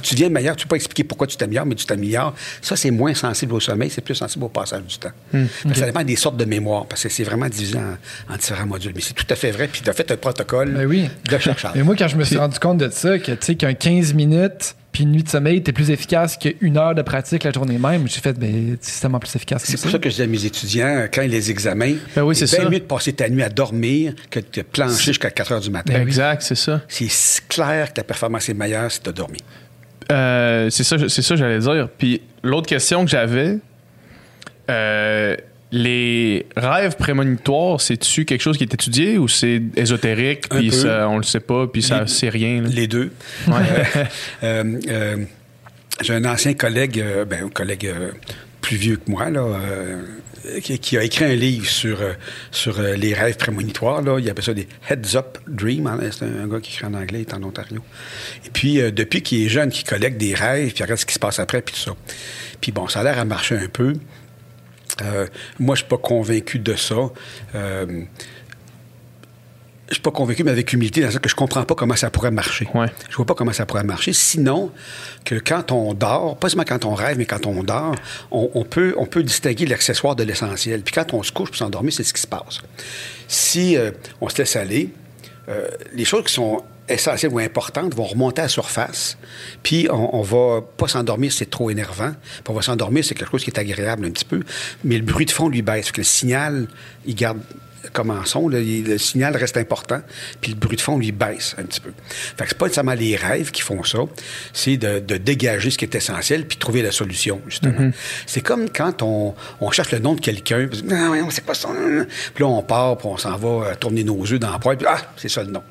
Tu deviens meilleur, tu peux pas expliquer pourquoi tu t'améliores, mais tu t'améliores. Ça, c'est moins sensible au sommeil, c'est plus sensible au passage du temps. Mm. Que Ça dépend des sortes de mémoire, parce que c'est vraiment divisé en, en différents modules. Mais c'est tout à fait vrai, puis tu as fait un protocole Ben oui. de chercheur. <laughs> Mais moi, quand je me suis rendu compte de ça, que tu sais, qu'un 15 minutes puis une nuit de sommeil était plus efficace qu'une heure de pratique la journée même, j'ai fait, ben, c'est tellement plus efficace que C'est pour ça que je dis à mes étudiants, euh, quand ils les examens, Ben oui, c'est mieux de passer ta nuit à dormir que de plancher jusqu'à 4 heures du matin. Ben. Exact, c'est ça. C'est clair que ta performance est meilleure si tu as dormi. Euh, c'est ça, c'est ça que j'allais dire. Puis l'autre question que j'avais, euh, les rêves prémonitoires, c'est-tu quelque chose qui est étudié ou c'est ésotérique, puis ça, on le sait pas, puis ça c'est rien? là? Les deux. <laughs> Euh, J'ai un ancien collègue, ben, un collègue plus vieux que moi, là, euh, qui, a écrit un livre sur, euh, sur euh, les rêves prémonitoires. Là. Il appelle ça des Heads Up Dream. hein. C'est un, gars qui écrit en anglais, il est en Ontario. Et puis, depuis qu'il est jeune, qu'il collecte des rêves, puis regarde ce qui se passe après, puis tout ça. Puis bon, ça a l'air à marcher un peu. Moi, je suis pas convaincu de ça. Je suis pas convaincu, mais avec humilité, dans le sens que je comprends pas comment ça pourrait marcher. Ouais. Je vois pas comment ça pourrait marcher. Sinon, que quand on dort, pas seulement quand on rêve, mais quand on dort, on, on peut, on peut distinguer l'accessoire de l'essentiel. Puis quand on se couche pour s'endormir, c'est ce qui se passe. Si euh, on se laisse aller, euh, les choses qui sont essentielles ou importantes vont remonter à la surface. Puis on, on va pas s'endormir, c'est trop énervant. Puis on va s'endormir, c'est quelque chose qui est agréable un petit peu. Mais le bruit de fond lui baisse. Que le signal, il garde comme en son, là, il- le signal reste important, puis le bruit de fond lui baisse un petit peu. Fait que c'est pas nécessairement les rêves qui font ça, c'est de, de dégager ce qui est essentiel puis trouver la solution, justement. C'est comme quand on, on cherche le nom de quelqu'un, puis non, non, c'est pas ça. Puis là, on part, puis on s'en va euh, tourner nos yeux dans la poêle, puis ah, c'est ça le nom.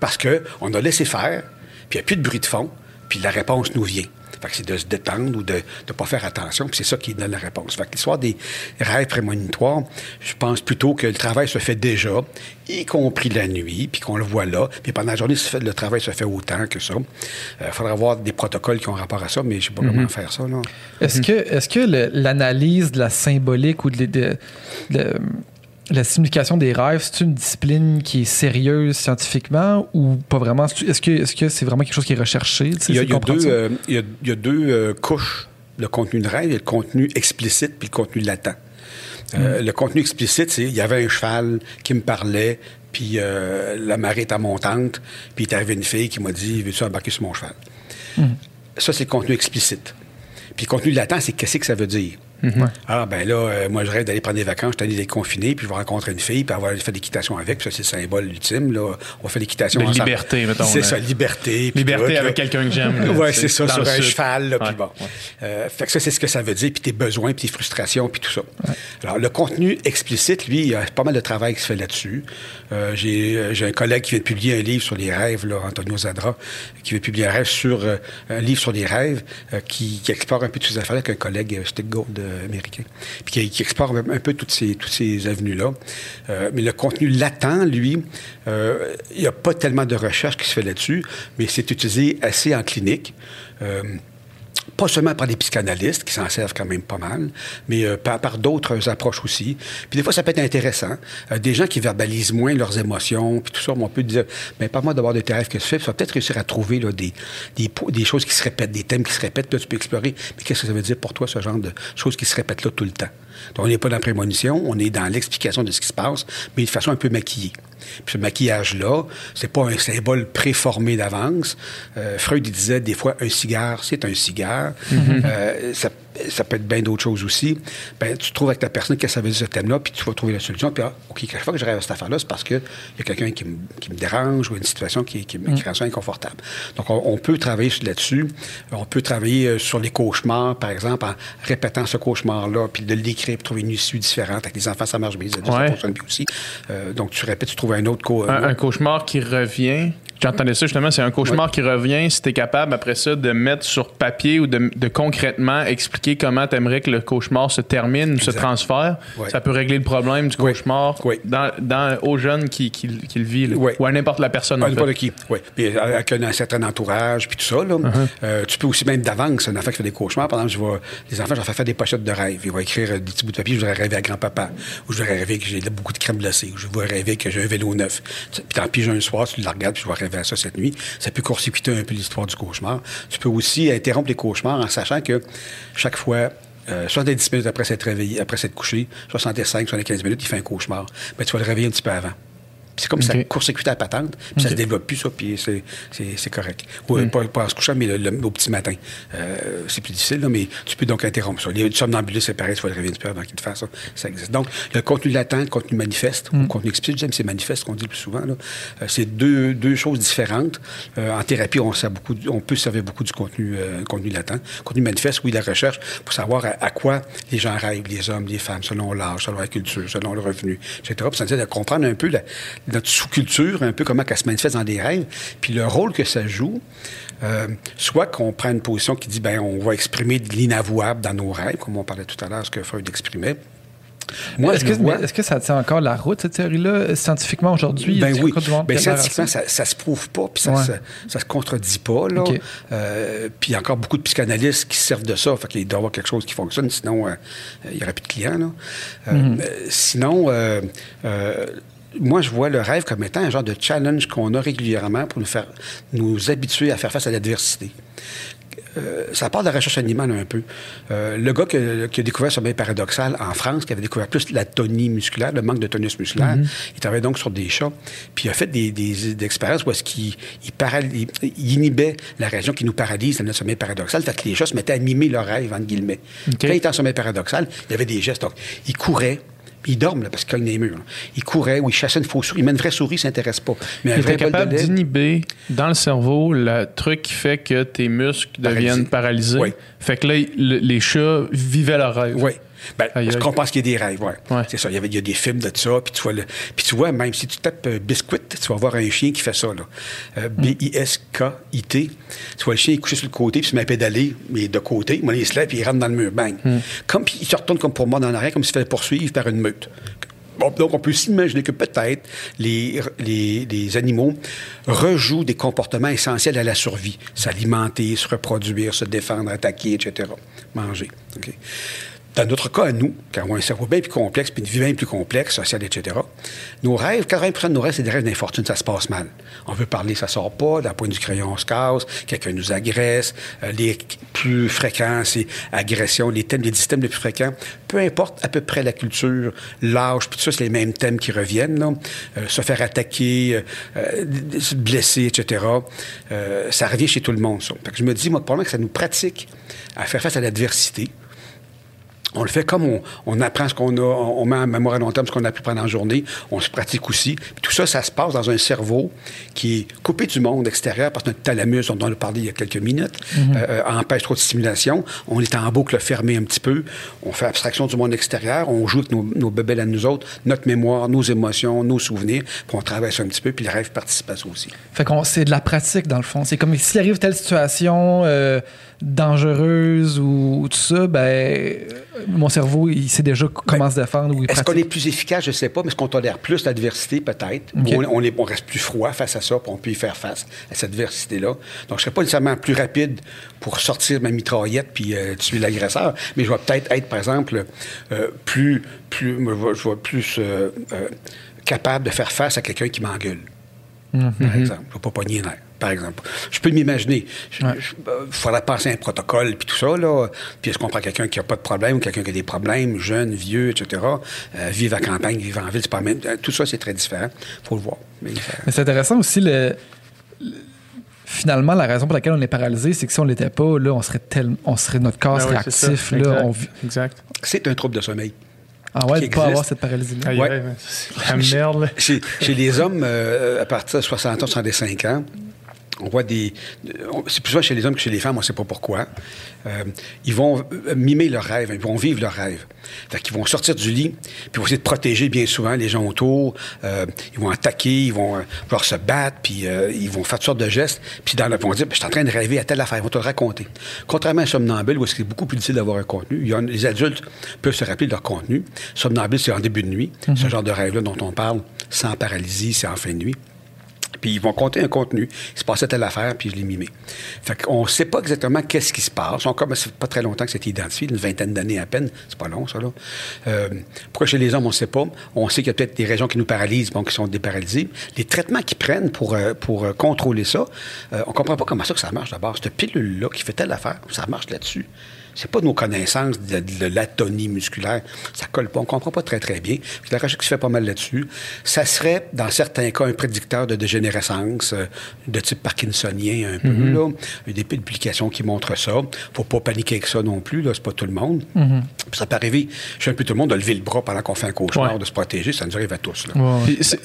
Parce que on a laissé faire, puis il n'y a plus de bruit de fond, puis la réponse nous vient. Fait que c'est de se détendre ou de ne pas faire attention, puis c'est ça qui donne la réponse. Fait que l'histoire des rêves prémonitoires, je pense plutôt que le travail se fait déjà, y compris la nuit, puis qu'on le voit là, puis pendant la journée, le travail se fait autant que ça. Il faudra avoir des protocoles qui ont rapport à ça, mais je sais pas comment faire ça. Est-ce que, est-ce que l'analyse de la symbolique ou de, de- de- la signification des rêves, c'est une discipline qui est sérieuse scientifiquement ou pas vraiment? Est-ce que, c'est vraiment quelque chose qui est recherché? Il y a, c'est il y a comprendre deux, euh, il y a- il y a deux, euh, couches de contenu de rêve. Il y a le contenu explicite puis le contenu latent. Euh, Le contenu explicite, c'est il y avait un cheval qui me parlait, puis la marée était montante, puis il est arrivé une fille qui m'a dit Veux-tu embarquer sur mon cheval Ça, c'est le contenu explicite. Puis contenu latent, c'est qu'est-ce que ça veut dire? Ah, ben là, euh, moi, je rêve d'aller prendre des vacances, je suis allé d'être confiné, puis je vais rencontrer une fille, puis avoir fait l'équitation avec, puis ça, c'est le symbole ultime, là. On fait l'équitation De ensemble. liberté, mettons, C'est ça, liberté. puis Liberté avec quelqu'un que j'aime, sais, c'est ça, dans sur un sud. cheval, là, puis bon. ouais. Euh, fait que ça, c'est ce que ça veut dire, puis tes besoins, puis tes frustrations, puis tout ça. Alors, le contenu explicite, lui, il y a pas mal de travail qui se fait là-dessus. Euh, j'ai, un collègue qui vient de publier un livre sur les rêves, là, Antonio Zadra, qui vient de publier un rêve sur euh, un livre sur les rêves euh, qui, qui explore un peu toutes ces affaires avec un collègue Stick Gold américain, puis qui, explore un peu toutes ces, toutes ces avenues-là. Mais le contenu latent, lui, il n'y a pas tellement de recherche qui se fait là-dessus, mais c'est utilisé assez en clinique. Pas seulement par des psychanalystes qui s'en servent quand même pas mal, mais euh, par, d'autres approches aussi. Puis des fois, ça peut être intéressant. Euh, des gens qui verbalisent moins leurs émotions, puis tout ça, on peut dire, mais pas moi d'avoir des rêves que tu fais, puis tu vas peut-être réussir à trouver des, des choses qui se répètent, des thèmes qui se répètent, puis là, tu peux explorer, mais qu'est-ce que ça veut dire pour toi, ce genre de choses qui se répètent là tout le temps? Donc, on n'est pas dans la prémonition, on est dans l'explication de ce qui se passe, mais de façon un peu maquillée. Puis ce maquillage-là, c'est pas un symbole préformé d'avance. Euh, Freud il disait des fois un cigare, c'est un cigare. Euh, ça, ça peut être bien d'autres choses aussi. Ben, tu trouves avec ta personne qu'est-ce que ça veut dire ce thème-là, puis tu vas trouver la solution. Puis, ah, OK, chaque fois que je rêve à cette affaire-là, c'est parce qu'il y a quelqu'un qui, me- qui me dérange ou une situation qui, qui, me- qui rend ça inconfortable. Donc, on, on peut travailler là-dessus. On peut travailler euh, sur les cauchemars, par exemple, en répétant ce cauchemar-là, puis de l'écrire, puis trouver une issue différente. Avec les enfants, ça marche bien. Les adultes, Ouais. ça fonctionne bien aussi. Euh, donc, tu répètes, tu trouves un autre cau- Un, un cauchemar qui revient. J'entendais ça justement, c'est un cauchemar qui revient. Si tu es capable après ça de mettre sur papier ou de, de concrètement expliquer comment tu aimerais que le cauchemar se termine ou se Exact. transfère, Ouais. ça peut régler le problème du cauchemar. Dans, dans, aux jeunes qui, qui, qui le vivent ou à n'importe la personne. Ah, en n'importe qui, oui. Puis euh, avec un, un certain entourage, puis tout ça, là. Uh-huh. Euh, tu peux aussi même d'avance, un enfant qui fait des cauchemars, par exemple, je vois les enfants, je leur fais faire des pochettes de rêve. Ils vont écrire euh, des petits bouts de papier, je voudrais rêver à grand-papa, ou je voudrais rêver que j'ai beaucoup de crème glacée, ou je voudrais rêver que j'ai un vélo neuf. Puis tant pis, j'ai un soir, tu le regardes, puis je vais rêver ça cette nuit. Ça peut court-circuiter un peu l'histoire du cauchemar. Tu peux aussi interrompre les cauchemars en sachant que chaque fois, euh, 70 minutes après s'être réveillé, après s'être couché, 65, 75 minutes, il fait un cauchemar. Mais tu vas le réveiller un petit peu avant. C'est comme ça Ok. court-circuite la patente, puis ça se développe plus, ça, puis c'est, correct. Ou euh, pas, pas en se couchant, mais le, le- au petit matin. Euh, c'est plus difficile, là, mais tu peux donc interrompre ça. Les somnambulistes, c'est pareil, tu vas le réveiller un petit peu avant qu'il te fasse ça. Ça existe. Donc, le contenu latent, le contenu manifeste, ou contenu explicite, j'aime c'est manifeste qu'on dit le plus souvent. Euh, c'est deux, deux choses différentes. Euh, en thérapie, on, sert beaucoup, on peut servir beaucoup du contenu, contenu latent. Contenu manifeste, oui, la recherche, pour savoir à, à quoi les gens rêvent, les hommes, les femmes, selon l'âge, selon la culture, selon le revenu, etc. Puis ça nous aide à comprendre un peu la- notre sous-culture, un peu comment elle se manifeste dans des rêves, puis le rôle que ça joue. Euh, soit qu'on prend une position qui dit, ben on va exprimer de l'inavouable dans nos rêves, comme on parlait tout à l'heure, ce que Freud exprimait. Moi, Est-ce que, vois- que ça tient encore la route, cette théorie-là, scientifiquement aujourd'hui? Ben oui. Ben, scientifiquement, ça? ça, se prouve pas, puis ça, Ouais. se, ça se contredit pas. Là. Euh, puis il y a encore beaucoup de psychanalystes qui se servent de ça. Fait qu'il doit y avoir quelque chose qui fonctionne, sinon euh, il n'y aurait plus de clients. Là. Euh, Mhm. sinon, moi, je vois le rêve comme étant un genre de challenge qu'on a régulièrement pour nous faire nous habituer à faire face à l'adversité. Euh, ça part de la recherche animale un peu. Euh, le gars qui a, qui a découvert ce sommeil paradoxal en France, qui avait découvert plus la tonie musculaire, le manque de tonus musculaire, il travaillait donc sur des chats, puis il a fait des, des, des expériences où est-ce qu'il il paral- il- il inhibait la région qui nous paralyse dans notre sommeil paradoxal, fait que les chats se mettaient à mimer leur rêve, entre guillemets. Quand il était en sommeil paradoxal, il y avait des gestes. Donc, il courait, puis il dorme, là, parce qu'il cogne les murs. là. Il courait ou il chassait une fausse souris. Mais une vraie souris, ça s'intéresse pas. Mais un vrai capable d'inhiber dans le cerveau le truc qui fait que tes muscles deviennent paralysés. Oui. Fait que là, le- les chats vivaient leur rêve. Oui. Ben, Aïe, aïe. pense qu'il y a des rêves, ouais. Ouais. C'est ça. Il y, avait, il y a des films de ça, puis tu vois, le, puis tu vois, même si tu tapes euh, Biscuit, tu vas voir un chien qui fait ça, là. Euh, B-I-S-K-I-T. Tu vois le chien, il est couché sur le côté, puis il se met à pédaler, mais de côté. Moi, il se lève, puis il rentre dans le mur, bang. Comme, puis il se retourne comme pour moi dans l'arrière, comme s'il se fait poursuivre par une meute. Bon, donc, on peut s'imaginer que peut-être les, les, les animaux rejouent des comportements essentiels à la survie. S'alimenter, se reproduire, se défendre, attaquer, etc. Manger. Dans notre cas, nous, quand on a un cerveau bien plus complexe, puis une vie bien plus complexe, sociale, etc., nos rêves, 80 de nos rêves, c'est des rêves d'infortune, ça se passe mal. On veut parler, ça sort pas, la pointe du crayon, on se casse, quelqu'un nous agresse, euh, les plus fréquents, c'est agression, les thèmes, les 10 thèmes les plus fréquents, peu importe à peu près la culture, l'âge, puis tout ça, c'est les mêmes thèmes qui reviennent, là. Euh, se faire attaquer, euh, se blesser, etc., ça revient chez tout le monde, ça. Fait que je me dis, moi, probablement que ça nous pratique à faire face à l'adversité, on le fait comme on, apprend ce qu'on a, on, met en mémoire à long terme ce qu'on a pu pendant la journée, on se pratique aussi. tout ça, ça se passe dans un cerveau qui est coupé du monde extérieur parce que notre thalamus, dont on a parlé il y a quelques minutes, mhm. euh, euh, empêche trop de stimulation. On est en boucle fermée un petit peu. On fait abstraction du monde extérieur. On joue avec nos, nos à nous autres, notre mémoire, nos émotions, nos souvenirs. Puis on travaille ça un petit peu. Puis le rêve participe à ça aussi. Fait qu'on c'est de la pratique dans le fond. C'est comme s'il arrive telle situation. Euh, dangereuse ou, tout ça, ben, mon cerveau, il sait déjà comment se défendre. Est-ce qu'on est plus efficace? Je ne sais pas, mais est-ce qu'on tolère plus l'adversité, peut-être? On, on, reste plus froid face à ça, puis on peut y faire face à cette adversité-là. Donc, je ne serais pas nécessairement plus rapide pour sortir ma mitraillette puis euh, tuer l'agresseur, mais je vais peut-être être, par exemple, euh, plus, plus, je vais plus euh, capable de faire face à quelqu'un qui m'engueule. Mhm. Par exemple. Je ne vais pas pogner nerf par exemple. Je peux m'imaginer. Il faudrait passer un protocole, puis tout ça, là. Puis est-ce qu'on prend quelqu'un qui n'a pas de problème, ou quelqu'un qui a des problèmes, jeune, vieux, etc., euh, vivre à campagne, vivre en ville, c'est pas même... Euh, tout ça, c'est très différent. Il faut le voir. Mais, c'est intéressant aussi, le, finalement, la raison pour laquelle on est paralysé, c'est que si on l'était pas, là, on serait, tel, on serait notre corps ben serait actif. Là, exact. C'est un trouble de sommeil. Ah ouais, de pas avoir cette paralysie-là. ouais. la merde. Chez, chez, les hommes, euh, à partir de 60 ans, 65 ans, on voit des. C'est plus souvent chez les hommes que chez les femmes, on ne sait pas pourquoi. Euh, ils vont mimer leurs rêves, ils vont vivre leurs rêves. Fait qu'ils vont sortir du lit, puis ils vont essayer de protéger bien souvent les gens autour. Euh, ils vont attaquer, ils vont vouloir se battre, puis euh, ils vont faire toutes sortes de gestes. Puis dans le, ils vont dire Je suis en train de rêver à telle affaire, ils vont te le raconter. Contrairement à somnambule, où c'est beaucoup plus difficile d'avoir un contenu, les adultes peuvent se rappeler de leur contenu. Somnambule, c'est en début de nuit, ce mm-hmm. genre de rêve-là dont on parle, sans paralysie, c'est en fin de nuit puis ils vont compter un contenu. Il se passait telle affaire, puis je l'ai mimé. Fait qu'on ne sait pas exactement qu'est-ce qui se passe. Encore, mais c'est pas très longtemps que c'est identifié, une vingtaine d'années à peine. C'est pas long, ça, là. Euh, pourquoi chez les hommes, on ne sait pas? On sait qu'il y a peut-être des régions qui nous paralysent, bon, qui sont déparalysées. Les traitements qu'ils prennent pour, euh, pour euh, contrôler ça, on comprend pas comment ça que ça marche d'abord. Cette pilule-là qui fait telle affaire, ça marche là-dessus. C'est pas nos connaissances de, l'atonie musculaire. Ça colle pas. On comprend pas très, très bien. La recherche qui se fait pas mal là-dessus. Ça serait, dans certains cas, un prédicteur de dégénérescence euh, de type parkinsonien un peu, mm-hmm. là. Il y a des publications qui montrent ça. Faut pas paniquer avec ça non plus, là. C'est pas tout le monde. Mm-hmm. Ça peut arriver chez un peu tout le monde de lever le bras pendant qu'on fait un cauchemar, de se protéger. Ça nous arrive à tous,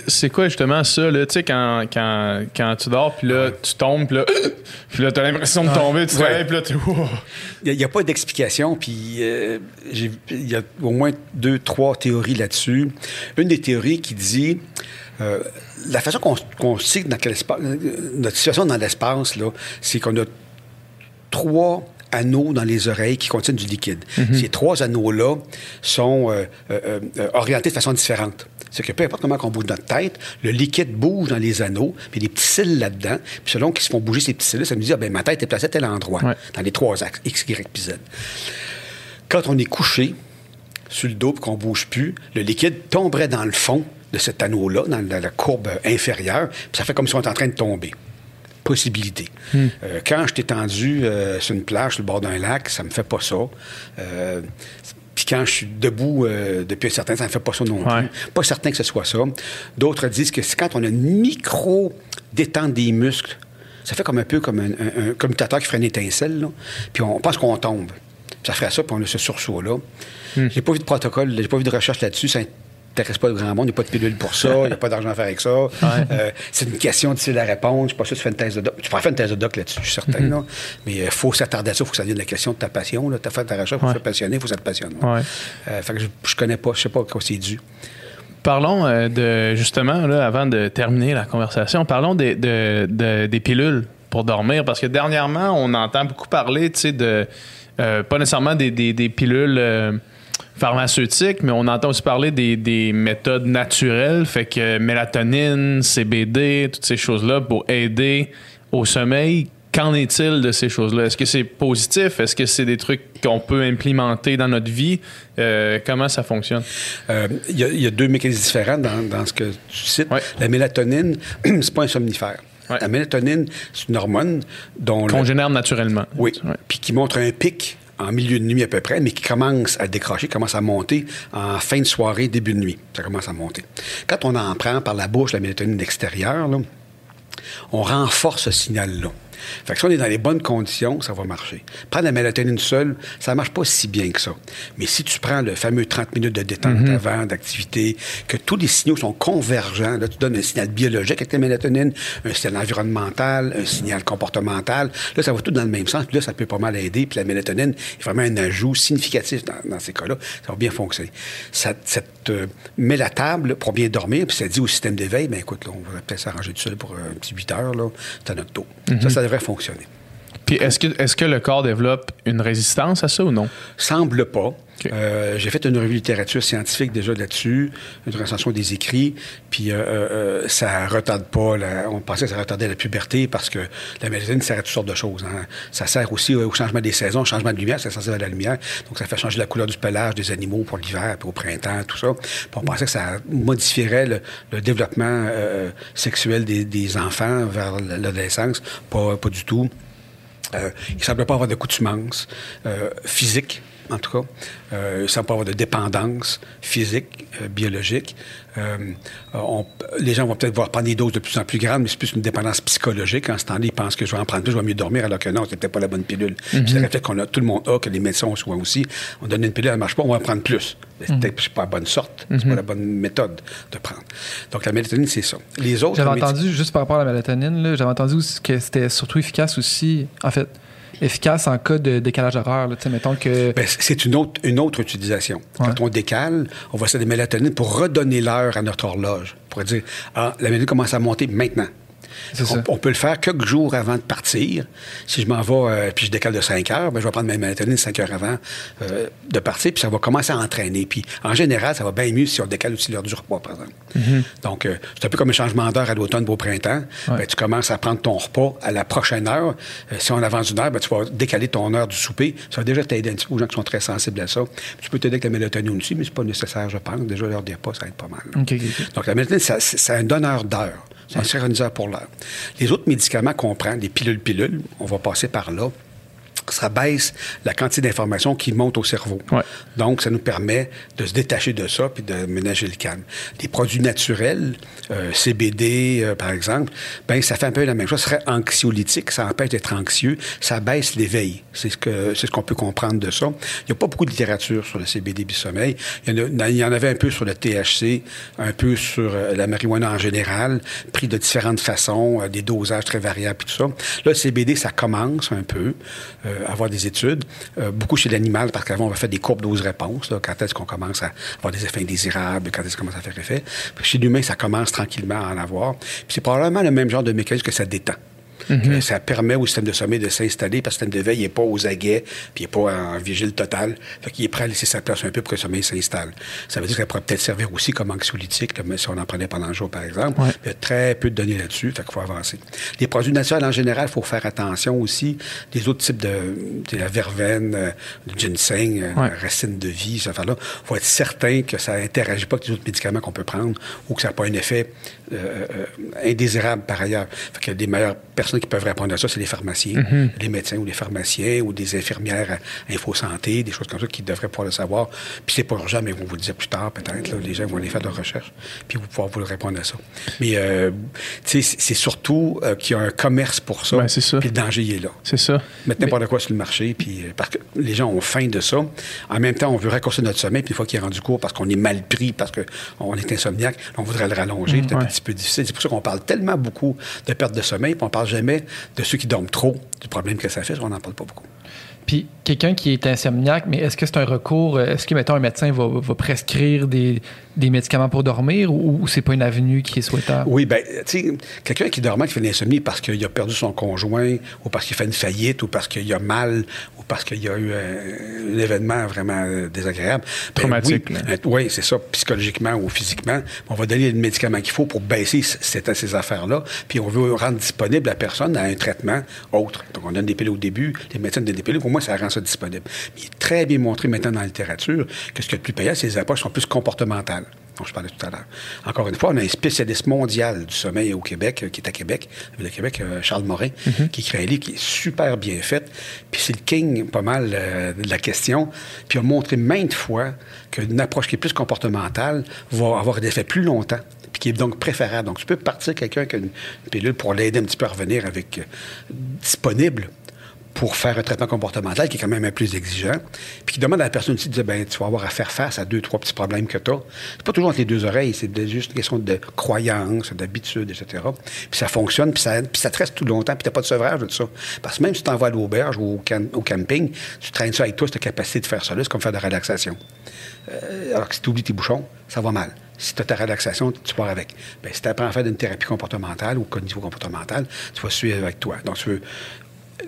C'est quoi, justement, ça, là? Tu sais, quand, quand, quand, tu dors, puis là, tu tombes, puis là, <clears throat> puis là, t'as l'impression de tomber, tu te réveilles, puis là, tu... Il n'y a, pas explication, puis euh, il y a au moins deux, trois théories là-dessus. Une des théories qui dit euh, la façon qu'on dans quel espace, notre situation dans l'espace, c'est qu'on a trois anneaux dans les oreilles qui contiennent du liquide. Mhm. Ces trois anneaux-là sont euh, orientés de façon différente. C'est que peu importe comment on bouge notre tête, le liquide bouge dans les anneaux, puis il y a des petits cils là-dedans. Puis selon qu'ils se font bouger ces petits cils ça me dit, ah, ben, ma tête est placée à tel endroit, dans les trois axes, X, Y, puis Z. Quand on est couché sur le dos et qu'on ne bouge plus, le liquide tomberait dans le fond de cet anneau-là, dans la, courbe inférieure, puis ça fait comme si on était en train de tomber possibilité. Hmm. Euh, quand je t'ai tendu euh, sur une plage, sur le bord d'un lac, ça me fait pas ça. Euh, quand je suis debout euh, depuis un certain temps, ça ne fait pas ça non plus. Pas certain que ce soit ça. D'autres disent que c'est quand on a une micro-détente des muscles, ça fait comme un peu comme un, commutateur qui ferait une étincelle, là, puis on pense qu'on tombe. ça ferait ça, puis on a ce sursaut-là. Hmm. J'ai pas vu de protocole, j'ai pas vu de recherche là-dessus. Ça pas le grand monde, il n'y a pas de pilule pour ça, il n'y a pas d'argent à faire avec ça. <laughs> Euh, c'est une question difficile à répondre. Je suis pas sûr que tu fais une thèse de doc. Tu pourrais faire une thèse de doc là-dessus, je suis certain. Mm-hmm. Mais il euh, faut s'attarder à ça, il faut que ça devienne la question de ta passion. Tu as fait ta recherche, il faut être passionné, il faut te passionne. Euh, fait que je, ne connais pas, je sais pas quoi c'est dû. Parlons de, justement, là, avant de terminer la conversation, parlons des, des pilules pour dormir, parce que dernièrement, on entend beaucoup parler, tu sais, de, pas nécessairement des, des pilules pharmaceutique, mais on entend aussi parler des, méthodes naturelles, fait que mélatonine, CBD, toutes ces choses-là pour aider au sommeil. qu'en est-il de ces choses-là? Est-ce que c'est positif? Est-ce que c'est des trucs qu'on peut implémenter dans notre vie? Euh, comment ça fonctionne? Euh, Il y, a- il y a deux mécanismes différents dans, dans ce que tu cites. Ouais. La mélatonine, <clears throat> c'est pas un somnifère. Ouais. La mélatonine, c'est une hormone dont le- Qu'on génère naturellement. Oui. Puis qui montre un pic en milieu de nuit à peu près, mais qui commence à décrocher, commence à monter en fin de soirée, début de nuit. Ça commence à monter. Quand on en prend par la bouche la mélatonine extérieure, là, on renforce ce signal-là. Fait que si on est dans les bonnes conditions, ça va marcher. Prendre la mélatonine seule, ça marche pas si bien que ça. Mais si tu prends le fameux 30 minutes de détente avant, d'activité, que tous les signaux sont convergents, là, tu donnes un signal biologique avec la mélatonine, un signal environnemental, un signal comportemental, là, ça va tout dans le même sens, puis là, ça peut pas mal aider, puis la mélatonine est vraiment un ajout significatif dans, dans ces cas-là. Ça va bien fonctionner. Ça- cette euh, met la table pour bien dormir, puis ça dit au système d'éveil, ben écoute, là, on va peut-être s'arranger tout seul pour euh, un petit 8 heures, là, t'as notre taux. Ça, ça devrait fonctionner. Puis est-ce que, est-ce que le corps développe une résistance à ça ou non? Semble pas. Euh, j'ai fait une revue de littérature scientifique déjà là-dessus, une recension des écrits, puis euh, euh, ça retarde pas. la- on pensait que ça retardait la puberté parce que la médecine sert à toutes sortes de choses. hein. Ça sert aussi au changement des saisons, au changement de lumière, c'est sensible à la lumière. Donc ça fait changer la couleur du pelage des animaux pour l'hiver, puis au printemps, tout ça. On pensait que ça modifierait le, le développement euh, sexuel des, des enfants vers l'adolescence. Pas, pas du tout. Euh, il ne semble pas avoir d'accoutumance euh, physique, en tout cas. Euh, semble pas avoir de dépendance physique, euh, biologique. Euh, on- les gens vont peut-être voir prendre des doses de plus en plus grandes, mais c'est plus une dépendance psychologique. En ce temps-là, ils pensent que je vais en prendre plus, je vais mieux dormir, alors que non, c'est peut-être pas la bonne pilule. Puis c'est peut-être qu'on a, tout le monde a, que les médecins ont souvent aussi. On donne une pilule, elle ne marche pas, on va en prendre plus. C'est peut-être que c'est pas la bonne sorte, c'est pas la bonne méthode de prendre. Donc la mélatonine, c'est ça. Les autres... J'avais entendu, juste par rapport à la mélatonine, j'avais entendu que c'était surtout efficace aussi, en fait, efficace en cas de décalage horaire. là. Tu sais, mettons que. Ben, c'est une autre, une autre utilisation. Quand on décale, on va essayer de mélatonine pour redonner l'heure à notre horloge. Pour dire, ah, la mélatonine commence à monter maintenant. On, on peut le faire quelques jours avant de partir. Si je m'en vais, euh, puis je décale de 5 heures, ben, je vais prendre ma mélatonine 5 heures avant euh, de partir, puis ça va commencer à entraîner. Puis en général, ça va bien mieux si on décale aussi l'heure du repas, par exemple. Mm-hmm. Donc, euh, c'est un peu comme un changement d'heure à l'automne ou au printemps. Ouais. Ben, tu commences à prendre ton repas à la prochaine heure. Euh, si on avance une heure, ben, tu vas décaler ton heure du souper. Ça va déjà t'aider un petit peu aux gens qui sont très sensibles à ça. Tu peux t'aider avec la mélatonine aussi, mais c'est pas nécessaire, je pense. Déjà, l'heure des repas, ça aide pas mal. Donc, la mélatonine, c'est un donneur d'heure. C'est un synchroniseur pour l'heure. Les autres médicaments qu'on prend, les pilules-pilules, on va passer par là. Ça baisse la quantité d'informations qui monte au cerveau. Ouais. Donc, ça nous permet de se détacher de ça puis de ménager le calme. Les produits naturels, euh, CBD, euh, par exemple, ben ça fait un peu la même chose. Ça serait anxiolytique, ça empêche d'être anxieux, ça baisse l'éveil. C'est ce que c'est ce qu'on peut comprendre de ça. Il n'y a pas beaucoup de littérature sur le CBD du sommeil. Il y, en a- il y en avait un peu sur le THC, un peu sur euh, la marijuana en général, pris de différentes façons, euh, des dosages très variables, puis tout ça. Là, le CBD, ça commence un peu euh, avoir des études. Euh, beaucoup chez l'animal, parce qu'avant, on va faire des courbes dose-réponse. Quand est-ce qu'on commence à avoir des effets indésirables, quand est-ce qu'on commence à faire effet? Chez l'humain, ça commence tranquillement à en avoir. C'est probablement le même genre de mécanisme que ça détend. Que Ça permet au système de sommeil de s'installer parce que le système d'éveil n'est pas aux aguets, puis il n'est pas en vigile total. Fait qu'il est prêt à laisser sa place un peu pour que le sommeil s'installe. Ça veut dire qu'elle pourrait peut-être servir aussi comme anxiolytique, mais si on en prenait pendant le jour, par exemple. Ouais. Il y a très peu de données là-dessus, fait qu'il faut avancer. Les produits naturels, en général, il faut faire attention aussi. Les autres types de, de la verveine, euh, du ginseng, euh, Ouais. racine de vie, ça là faut être certain que ça n'interagit pas avec les autres médicaments qu'on peut prendre ou que ça n'a pas un effet euh, euh, indésirable par ailleurs. Fait que les meilleures personnes qui peuvent répondre à ça, c'est les pharmaciens, les médecins ou les pharmaciens ou des infirmières à InfoSanté, des choses comme ça qui devraient pouvoir le savoir. Puis c'est pas urgent, mais ils vont vous le dire plus tard peut-être. Les gens vont aller faire de la recherche, puis vous pouvoir vous répondre à ça. Mais euh, c'est surtout euh, qu'il y a un commerce pour ça. Ben, c'est ça. Puis le danger, il est là C'est ça. mettre n'importe quoi sur le marché, puis euh, parce que les gens ont faim de ça. En même temps, on veut raccourcir notre sommeil, puis une fois qu'il est rendu court, parce qu'on est mal pris, parce qu'on est insomniaque, on voudrait le rallonger, c'est un ouais. petit peu difficile. C'est pour ça qu'on parle tellement beaucoup de perte de sommeil, puis on parle de ceux qui dorment trop, du problème que ça fait, on n'en parle pas beaucoup. Puis quelqu'un qui est insomniaque, mais est-ce que c'est un recours, est-ce que, mettons, un médecin va, va prescrire des, des médicaments pour dormir ou, ou c'est pas une avenue qui est souhaitable? Oui, ben, tu sais, quelqu'un qui dormait, qui fait de l'insomnie parce qu'il a perdu son conjoint, ou parce qu'il fait une faillite, ou parce qu'il a mal, ou parce qu'il y a eu un, un événement vraiment euh, désagréable. ben Traumatique, Oui, euh, oui, c'est ça, psychologiquement ou physiquement. On va donner le médicament qu'il faut pour baisser cette- ces affaires-là. Puis on veut rendre disponible la personne à un traitement autre. Donc on donne des pilules au début, les médecins donnent des pilules. Pour moi, ça rend ça disponible. Mais il est très bien montré maintenant dans la littérature que ce qui est le plus payant, c'est les approches sont plus comportementales dont je parlais tout à l'heure. Encore une fois, on a un spécialiste mondial du sommeil au Québec, euh, qui est à Québec, de Québec, euh, Charles Morin, qui écrit un livre qui est super bien fait. Puis c'est le king, pas mal, euh, de la question. Puis il a montré maintes fois qu'une approche qui est plus comportementale va avoir des effets plus longtemps puis qui est donc préférable. Donc, tu peux partir quelqu'un qui a une, une pilule pour l'aider un petit peu à revenir avec euh, disponible pour faire un traitement comportemental qui est quand même un plus exigeant, puis qui demande à la personne aussi de dire, ben, tu vas avoir à faire face à deux, trois petits problèmes que tu as. C'est pas toujours entre les deux oreilles, c'est juste une question de croyance, d'habitude, etc. Puis ça fonctionne, puis ça, puis ça te reste tout longtemps, puis tu pas de sevrage de ça. Parce que même si tu t'en vas à l'auberge ou au, cam- au camping, tu traînes ça avec toi, cette capacité de faire ça c'est comme faire de la relaxation. Euh, alors que si tu oublies tes bouchons, ça va mal. Si tu as ta relaxation, tu pars avec. Ben, si tu apprends à faire une thérapie comportementale ou cognitivo-comportementale, tu vas suivre avec toi. Donc, tu veux-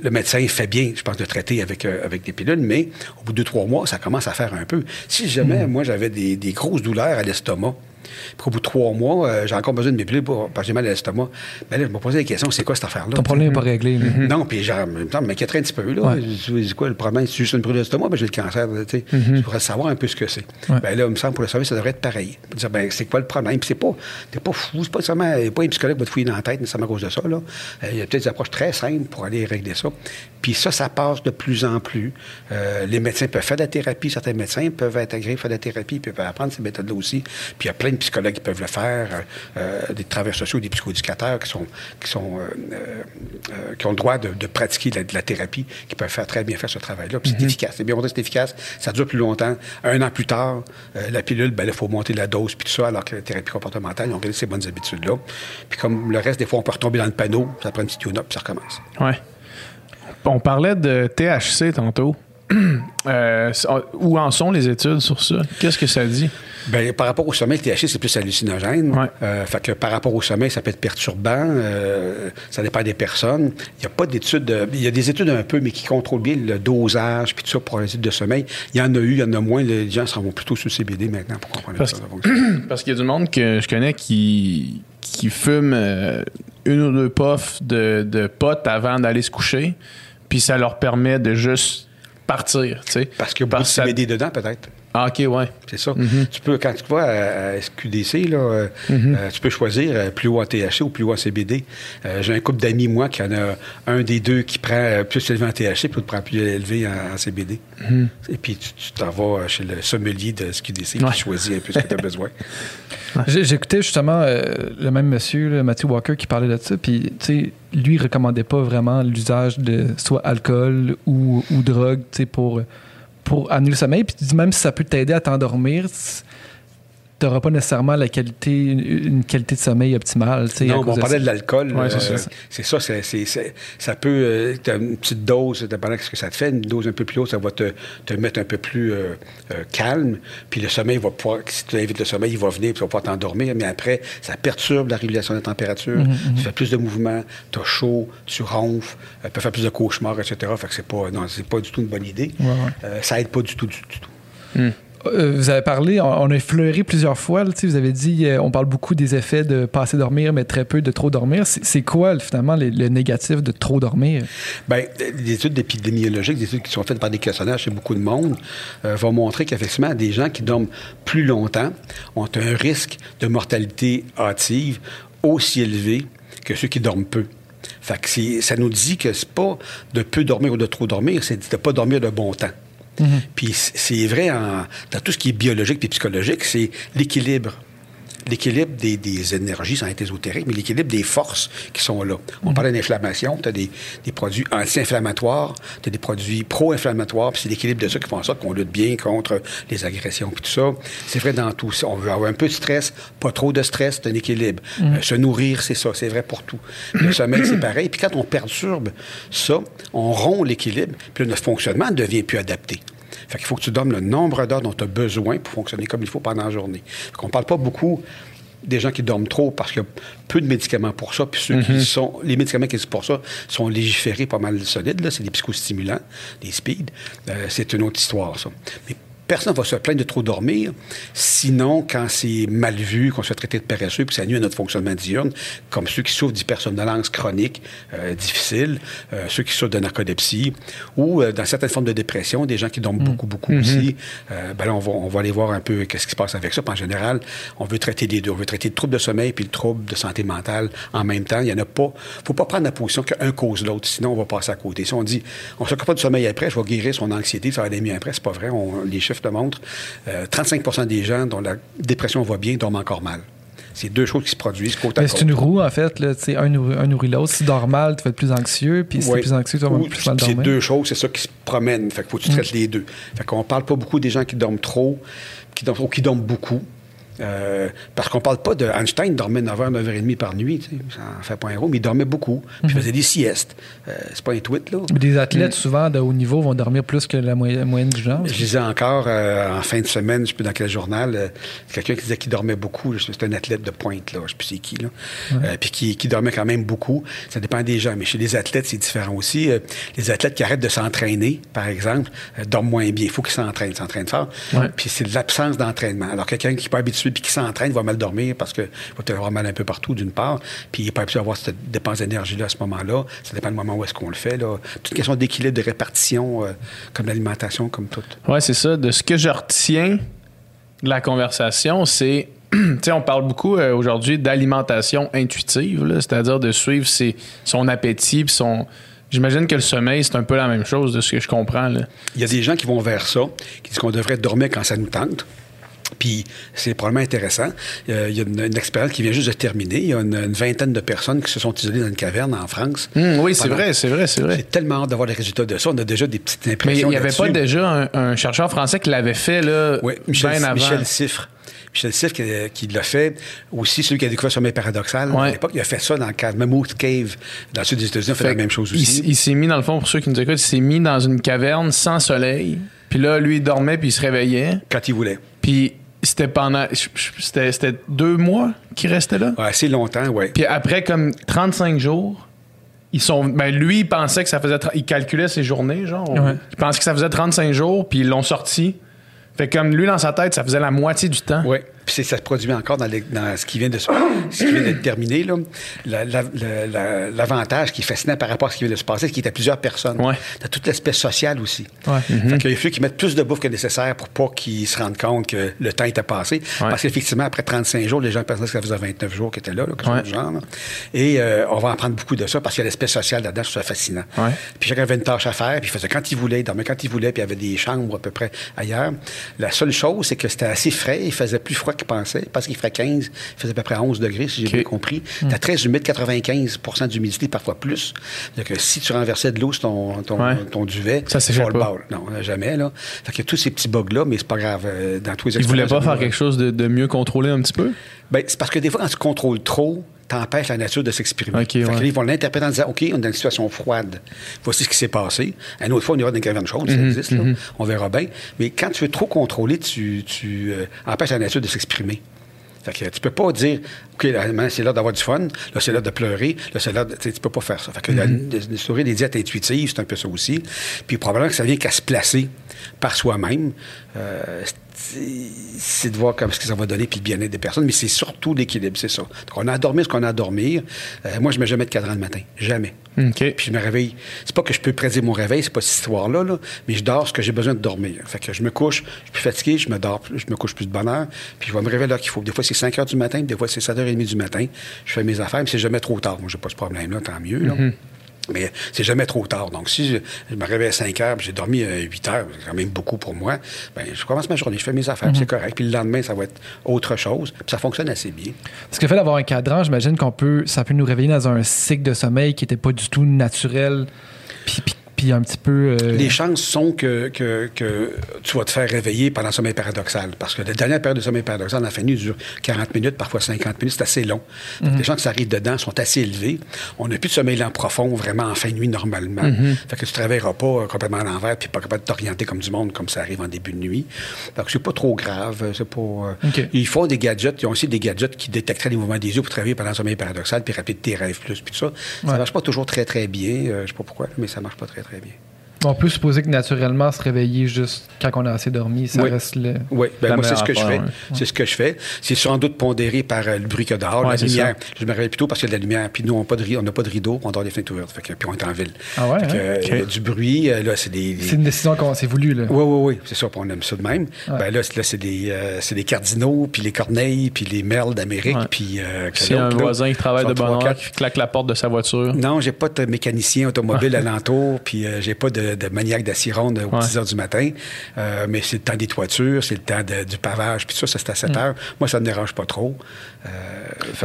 le médecin fait bien, je pense, de traiter avec, euh, avec des pilules, mais au bout de deux, trois mois, ça commence à faire un peu. Si jamais, moi, j'avais des, des grosses douleurs à l'estomac, puis qu'au bout de trois mois, euh, j'ai encore besoin de mes pilules pour, parce que j'ai mal à l'estomac, ben là, je me posais la question, c'est quoi cette affaire-là? Ton problème n'est pas réglé. là. Non, puis genre, je m'inquiéterais un petit peu. Là. Ouais. Je dis, c'est quoi le problème? C'est juste une brûlure d'estomac? Ben, j'ai le cancer. tu sais. Je voudrais savoir un peu ce que c'est. Ouais. Ben là, il me semble pour le service, ça devrait être pareil. Dire, ben, c'est quoi le problème? Puis c'est pas, t'es pas fou, c'est pas seulement, il y a pas un psychologue qui va te fouiller dans la tête nécessairement à cause de ça. Là. Euh, Il y a peut-être des approches très simples pour aller régler ça. Puis ça, ça passe de plus en plus. Euh, les médecins peuvent faire de la thérapie. Certains médecins peuvent être agréés faire de la thérapie, puis peuvent apprendre ces méthodes-là aussi. Puis il y a plein de psychologues qui peuvent le faire, euh, euh, des travailleurs sociaux, des psychoéducateurs qui sont, qui sont, euh, qui ont le droit de, de pratiquer la- de la thérapie, qui peuvent faire très bien faire ce travail-là. Puis c'est efficace. C'est bien montré c'est efficace. Ça dure plus longtemps. Un an plus tard, la pilule, ben là, il faut monter la dose, puis tout ça, alors que la thérapie comportementale, ils ont gardé ces bonnes habitudes-là. Puis comme le reste, des fois, on peut retomber dans le panneau, ça prend un petit tune-up, puis ça recommence. Ouais. On parlait de THC tantôt. <clears throat> Euh, c'est- où en sont les études sur ça? Qu'est-ce que ça dit? Ben, par rapport au sommeil, le THC, c'est plus hallucinogène. Ouais. Euh, fait que par rapport au sommeil, ça peut être perturbant. euh, ça dépend des personnes. Il n'y a pas d'études. de- Il y a des études un peu, mais qui contrôlent bien le dosage puis tout ça pour les études de sommeil. Il y en a eu, il y en a moins. Les gens s'en vont plutôt sur le CBD maintenant pour comprendre Parce ça. <clears throat> Parce qu'il y a du monde que je connais qui, qui fume euh, une ou deux puffs de, de potes avant d'aller se coucher, puis ça leur permet de juste partir, tu sais. Parce qu'il y a beaucoup de que ça- CBD dedans, peut-être. Ah, ok, ouais. C'est ça. Tu peux, quand tu vas à, à SQDC, là, euh, euh, tu peux choisir euh, plus haut en THC ou plus haut en CBD. Euh, J'ai un couple d'amis, moi, qui en a un des deux qui prend plus élevé en THC, puis l'autre prend plus élevé en, en CBD. Et puis, tu t'en vas chez le sommelier de SQDC Ouais. qui choisit un peu ce que tu as <laughs> besoin. J'écoutais justement euh, le même monsieur, là, Matthew Walker, qui parlait de ça. Puis, tu sais, lui, il recommandait pas vraiment l'usage de soit alcool ou, ou drogue, tu sais, pour, pour annuler le sommeil. Puis, tu dis même si ça peut t'aider à t'endormir, tu n'auras pas nécessairement la qualité, une, qualité de sommeil optimale, tu Non, on parlait de l'alcool. Ouais, euh, c'est ça. c'est ça, ça peut. euh, t'as une petite dose, dépendant de ce que ça te fait. Une dose un peu plus haute, ça va te, te mettre un peu plus euh, euh, calme. Puis le sommeil va pouvoir. Si tu invites le sommeil, il va venir, puis tu vas pouvoir t'endormir. Mais après, ça perturbe la régulation de la température. Tu fais plus de mouvements, tu as chaud, tu ronfles, euh, tu peux faire plus de cauchemars, etc. Fait que c'est pas, non, c'est pas du tout une bonne idée. Ouais, ouais. Euh, ça aide pas du tout, du, du tout. Euh, vous avez parlé, on, a effleuré plusieurs fois, vous avez dit, euh, on parle beaucoup des effets de pas assez dormir, mais très peu de trop dormir. C'est quoi, finalement, le négatif de trop dormir? Bien, les études épidémiologiques, des études qui sont faites par des questionnaires chez beaucoup de monde, euh, vont montrer qu'effectivement, des gens qui dorment plus longtemps ont un risque de mortalité hâtive aussi élevé que ceux qui dorment peu. Fait que ça nous dit que c'est pas de peu dormir ou de trop dormir, c'est de pas dormir de bon temps. Puis c- c'est vrai en- dans tout ce qui est biologique et psychologique, c'est l'équilibre. L'équilibre des, des énergies, sans être ésotérique, mais l'équilibre des forces qui sont là. On parlait d'inflammation, tu as des, des produits anti-inflammatoires, tu as des produits pro-inflammatoires, puis c'est l'équilibre de ça qui font en sorte qu'on lutte bien contre les agressions, puis tout ça. C'est vrai dans tout. On veut avoir un peu de stress, pas trop de stress, c'est un équilibre. Euh, se nourrir, c'est ça, c'est vrai pour tout. Le <coughs> sommeil, c'est pareil. Puis quand on perturbe ça, on rompt l'équilibre, puis notre fonctionnement ne devient plus adapté. Fait qu'il faut que tu donnes le nombre d'heures dont tu as besoin pour fonctionner comme il faut pendant la journée. Fait qu'on parle pas beaucoup des gens qui dorment trop parce qu'il y a peu de médicaments pour ça. Puis ceux qui sont. Les médicaments qui existent pour ça sont légiférés pas mal solides. là. C'est des psychostimulants, des speed. Euh, c'est une autre histoire, ça. Mais personne ne va se plaindre de trop dormir. Sinon, quand c'est mal vu, qu'on se fait traiter de paresseux, puis ça nuit à notre fonctionnement diurne, comme ceux qui souffrent d'hypersomnolence chronique euh, difficile, euh, ceux qui souffrent de narcolepsie, ou euh, dans certaines formes de dépression, des gens qui dorment beaucoup, beaucoup aussi, euh, ben là, on va, on va aller voir un peu qu'est-ce qui se passe avec ça. Puis en général, on veut traiter les deux. On veut traiter le trouble de sommeil puis le trouble de santé mentale en même temps. Il y en a pas. faut pas prendre la position qu'un cause l'autre, sinon on va passer à côté. Si on dit, on s'occupe pas du sommeil après, je vais guérir son anxiété, ça va aller mieux après, c'est pas vrai. On- les chiffres le montrent. Euh, 35% des gens dont la dépression va bien dorment encore mal. C'est deux choses qui se produisent côte à côte. c'est une roue, en fait. Là, un, nourrit, un nourrit l'autre. Si tu dors mal, tu vas être plus anxieux. Puis si tu es plus anxieux, tu vas Ou- plus mal C'est deux choses, c'est ça qui se promène. Fait qu'il faut que tu traites les deux. Fait qu'on parle pas beaucoup des gens qui dorment trop, qui dorment trop, qui dorment beaucoup. Euh, parce qu'on parle pas de Einstein dormait 9h, 9h30 par nuit, tu sais, ça en fait pas un héros, mais il dormait beaucoup. Puis il faisait des siestes. Euh, c'est pas un tweet, là. Mais Des athlètes, souvent, de haut niveau, vont dormir plus que la moy- moyenne du genre. Je lisais encore euh, en fin de semaine, je sais plus dans quel journal, euh, quelqu'un qui disait qu'il dormait beaucoup. C'était un athlète de pointe, là, je sais plus c'est qui, là. Puis qui, qui dormait quand même beaucoup. Ça dépend des gens. Mais chez les athlètes, c'est différent aussi. Les athlètes qui arrêtent de s'entraîner, par exemple, dorment moins bien. Il faut qu'ils s'entraînent, s'entraînent fort. Puis c'est de l'absence d'entraînement. Alors quelqu'un qui n'est pas habitué puis qui s'entraîne va mal dormir parce qu'il va peut-être avoir mal un peu partout, d'une part. Puis il n'est pas habitué à avoir cette dépense d'énergie-là à ce moment-là. Ça dépend du moment où est-ce qu'on le fait. Là. Toute question d'équilibre, de répartition, euh, comme l'alimentation, comme tout. Ouais, c'est ça. De ce que je retiens de la conversation, c'est. <clears throat> Tu sais, on parle beaucoup euh, aujourd'hui d'alimentation intuitive, c'est-à-dire de suivre ses- son appétit puis son. J'imagine que le sommeil, c'est un peu la même chose de ce que je comprends. Là. Il y a des gens qui vont vers ça, qui disent qu'on devrait dormir quand ça nous tente. Puis c'est probablement intéressant. Euh, il y a une, une expérience qui vient juste de terminer. Il y a une, une vingtaine de personnes qui se sont isolées dans une caverne en France. Hum, oui, c'est vrai, c'est vrai, c'est vrai. J'ai tellement hâte d'avoir les résultats de ça. On a déjà des petites Mais impressions. il n'y avait pas déjà un, un chercheur français qui l'avait fait là, Oui, Michel, bien avant. Michel Siffre. Michel Siffre qui, qui l'a fait. Aussi, celui qui a découvert le sommeil paradoxal. Ouais. À l'époque, il a fait ça dans le cadre Mammoth Cave, dans le sud des États-Unis. Il a fait, Fait la même chose il, aussi. il s'est mis, dans le fond, pour ceux qui nous écoutent, il s'est mis dans une caverne sans soleil. Puis là, lui, il dormait, puis il se réveillait. Quand il voulait. Puis c'était pendant. C'était c'était deux mois qu'il restait là. Ouais, assez longtemps, oui. Puis après, comme 35 jours, ils sont. Ben, lui, il pensait que ça faisait. Il calculait ses journées, genre. Ouais. Il pensait que ça faisait 35 jours, puis ils l'ont sorti. Fait comme lui, dans sa tête, ça faisait la moitié du temps. Oui, puis ça se produit encore dans, les- dans ce qui vient de se- <coughs> ce qui vient d'être terminé. là. La- la- la- la- L'avantage qui est fascinant par rapport à ce qui vient de se passer, c'est qu'il y a plusieurs personnes. Ouais. Dans toute l'aspect social aussi. Ouais. Fait qu'il a fallu qu'ils mettent plus de bouffe que nécessaire pour pas qu'ils se rendent compte que le temps était passé. Parce qu'effectivement, après 35 jours, les gens pensaient que ça faisait 29 jours qu'ils étaient là, là, quelque chose Ouais. du genre. là. Et euh, on va en prendre beaucoup de ça parce qu'il y a l'aspect social là-dedans, je trouve ça fascinant. Ouais. Puis chacun avait une tâche à faire, puis il faisait quand il voulait, il dormait quand il voulait, puis il y avait des chambres à peu près ailleurs. La seule chose, c'est que c'était assez frais, il faisait plus froid qu'il pensait, parce qu'il ferait 15, il faisait à peu près 11 degrés, si j'ai bien compris. C'était très humide, 95% d'humidité, parfois plus. Donc, si tu renversais de l'eau sur ton, ton, Ouais. ton duvet, Ça s'échappe fall pas. ball. Non, jamais, là. Fait a tous ces petits bugs-là, mais c'est pas grave. euh, dans tous les pas faire quelque chose de, de mieux contrôlé un petit peu? ben, c'est parce que des fois, quand tu contrôles trop, t'empêches la nature de s'exprimer. OK, Fait que ouais. ils vont l'interpréter en disant OK, on est dans une situation froide. Voici ce qui s'est passé. Une autre fois, on ira dans une caverne chaude, ça Mhm, existe, là. On verra bien. Mais quand tu veux trop contrôler, tu, tu euh, empêches la nature de s'exprimer. Fait que tu peux pas dire OK, là, c'est l'heure d'avoir du fun, là, c'est l'heure de pleurer, là, c'est l'heure de. Tu peux pas faire ça. Fait que la- Mhm. l'instaurer des diètes intuitives, c'est un peu ça aussi. Puis probablement que ça vient qu'à se placer par soi-même. Euh, c'est- de voir comme ce que ça va donner puis le bien-être des personnes, mais c'est surtout l'équilibre, c'est ça. Donc, on a à dormir ce qu'on a à dormir. Euh, moi, je mets jamais de cadran le matin. Jamais. Puis je me réveille. C'est pas que je peux prédire mon réveil, c'est pas cette histoire-là, là, mais je dors ce que j'ai besoin de dormir. Fait que je me couche, je suis plus fatigué, je me dors, je me couche plus de bonne heure, puis je vais me réveiller là qu'il faut. Des fois, c'est 5 heures du matin, des fois, c'est 7h30 du matin. Je fais mes affaires, mais c'est jamais trop tard. Moi, j'ai pas ce problème-là, tant mieux, là. Mais c'est jamais trop tard. Donc, si je, je me réveille à 5 heures, j'ai dormi à 8 heures, c'est quand même beaucoup pour moi, ben, je commence ma journée, je fais mes affaires, c'est correct. Puis le lendemain, ça va être autre chose. Puis ça fonctionne assez bien. Parce que le fait d'avoir un cadran, j'imagine qu'on peut, ça peut nous réveiller dans un cycle de sommeil qui n'était pas du tout naturel. Puis, puis- puis un petit peu. euh, Les chances sont que, que, que tu vas te faire réveiller pendant le sommeil paradoxal. Parce que la dernière période de sommeil paradoxal, la fin de nuit, dure 40 minutes, parfois 50 minutes. C'est assez long. Donc, Les gens qui dedans sont assez élevés. On n'a plus de sommeil lent profond vraiment en fin de nuit normalement. Fait que tu ne travailleras pas euh, complètement à l'envers puis pas capable de t'orienter comme du monde comme ça arrive en début de nuit. Donc c'est pas trop grave. C'est pas, euh. Ils font des gadgets. Ils ont aussi des gadgets qui détecteraient les mouvements des yeux pour travailler pendant le sommeil paradoxal puis rappeler tes rêves plus puis tout ça. Ça Ouais. marche pas toujours très très bien. Euh, je sais pas pourquoi, mais ça marche pas très très bien. On peut supposer que naturellement, se réveiller juste quand on a assez dormi, ça Oui. reste le. Oui, ben moi, c'est ce que je fais. affaire, C'est ce que je fais. C'est sans doute pondéré par euh, le bruit que dehors, Ouais, la c'est lumière. Je me réveille plutôt parce qu'il y a de la lumière. Puis nous, on n'a pas, de ri- on n'a pas de rideau, on dort les fenêtres ouvertes. Fait que, puis on est en ville. Ah ouais, Fait que, hein? euh, il y a du bruit. euh, Là, c'est des. des- C'est une décision qu'on s'est voulu, là. Oui, oui, oui, c'est ça, puis on aime ça de même. Ouais. Ben là, c'est- là, c'est des, euh, c'est des cardinaux, puis les corneilles, puis les merles d'Amérique, Ouais. puis... Euh, a un là, voisin qui travaille de bonne heure, qui claque la porte de sa voiture. Non, j'ai pas de mécanicien automobile <laughs> alentour, puis j'ai pas de, de maniaque d'acironde aux Ouais. 10 heures du matin. Euh, mais c'est le temps des toitures, c'est le temps de- du pavage, puis tout ça, ça c'est à 7 heures. Moi, ça me dérange pas trop. Euh,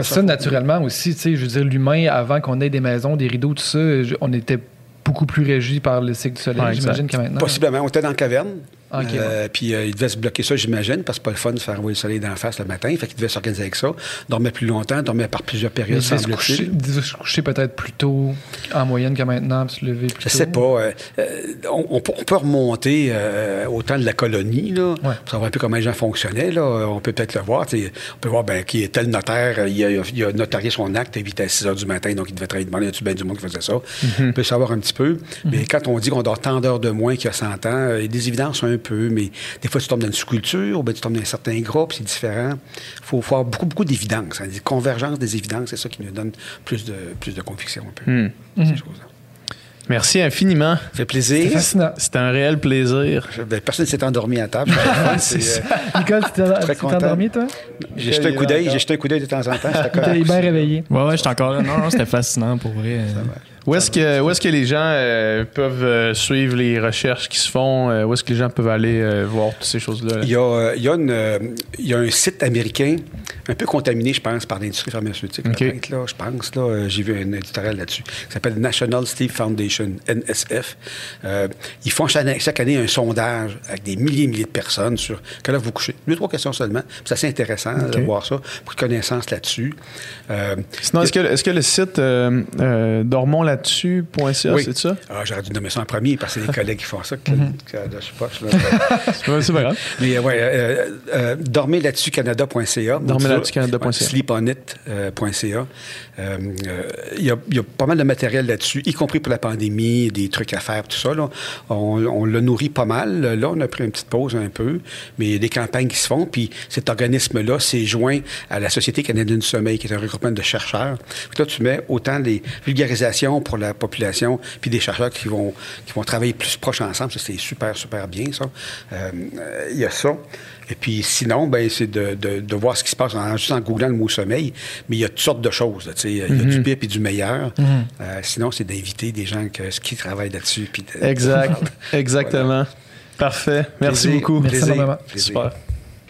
ça, naturellement aussi, tu sais, je veux dire, l'humain, avant qu'on ait des maisons, des rideaux, tout ça, on était beaucoup plus régi par le cycle du soleil, Ouais, j'imagine, que maintenant. Possiblement. On était dans la caverne. Ah, ok, Euh, Puis euh, il devait se bloquer ça, j'imagine, parce que c'est pas le fun de faire envoyer le soleil d'en face le matin. Fait qu'il devait s'organiser avec ça. Dormait plus longtemps, dormait par plusieurs périodes, il devait se coucher, semble-t-il. il devait se coucher peut-être plus tôt en moyenne que maintenant, puis se lever plus Je tôt. sais pas. euh, on, on peut- on peut remonter au temps de la colonie, là, pour savoir un peu comment les gens fonctionnaient. Là. On peut peut-être le voir. On peut voir ben, qui est tel notaire, il a, il a notarié son acte, il à 6 heures du matin, donc il devait travailler demander, y a-tu bien du monde qui faisait ça? On peut savoir un petit peu. Mais quand on dit qu'on dort tant d'heures de moins qu'il y a 100 ans, il y a des évidences un peu, mais des fois tu tombes dans une sous-culture, ou bien tu tombes dans un certain groupe, c'est différent. Il faut, avoir beaucoup, beaucoup d'évidences. hein, des convergences des évidences, c'est ça qui nous donne plus de, plus de conviction un peu. Hmm. ces choses-là. Merci infiniment. Ça fait plaisir. C'était un réel plaisir. Ben, personne ne s'est endormi à table. <laughs> C'est, euh, Nicole, tu t'es endormi, toi? j'ai jeté un coup d'œil, j'ai jeté un coup d'œil de temps en temps. <laughs> Correct. bien réveillé. Ouais, ouais, j'étais encore là. Non, non, c'était fascinant pour vrai. Où est-ce que, où est-ce que les gens euh, peuvent euh, suivre les recherches qui se font? euh, où est-ce que les gens peuvent aller euh, voir toutes ces choses-là? là? Il y, a, il, y a une, il y a un site américain un peu contaminé, je pense, par l'industrie pharmaceutique. OK. peut-être, Là, je pense. Là, j'ai vu un éditorial là-dessus. qui s'appelle National Sleep Foundation, NSF. Euh, ils font chaque, chaque année un sondage avec des milliers et milliers de personnes sur quelle heure vous couchez. Deux, trois questions seulement. C'est assez intéressant de voir ça. Beaucoup de connaissances là-dessus. Sinon, est-ce que, est-ce que le site euh, euh, dormonslà-dessus.ca, Oui. c'est ça? Ah, j'aurais dû nommer ça en premier parce que c'est les collègues qui font ça. Que, je sais pas, je suis là. C'est pas grave. Mais euh, ouais, euh, euh, dormez là-dessus canada.ca. Dormez là-dessus canada.ca. Sleeponit.ca. Euh, euh, Il y, a, il y a pas mal de matériel là-dessus, y compris pour la pandémie, des trucs à faire, tout ça. Là. On, on le nourrit pas mal. Là, on a pris une petite pause un peu, mais il y a des campagnes qui se font. Puis cet organisme-là s'est joint à la Société canadienne du sommeil, qui est un regroupement de chercheurs. Puis là, tu mets autant des vulgarisations pour la population, puis des chercheurs qui vont, qui vont travailler plus proches ensemble. Ça, c'est super, super bien, ça. Euh, Il y a ça. Et puis sinon, ben, c'est de, de, de voir ce qui se passe en, juste en googlant le mot sommeil. Mais il y a toutes sortes de choses. Il y a du pire et du meilleur. Euh, sinon, c'est d'inviter des gens que, qui travaillent là-dessus. Exact. Exactement. Parfait. Merci Plaisir, beaucoup. Merci plaisir, énormément. plaisir. Super.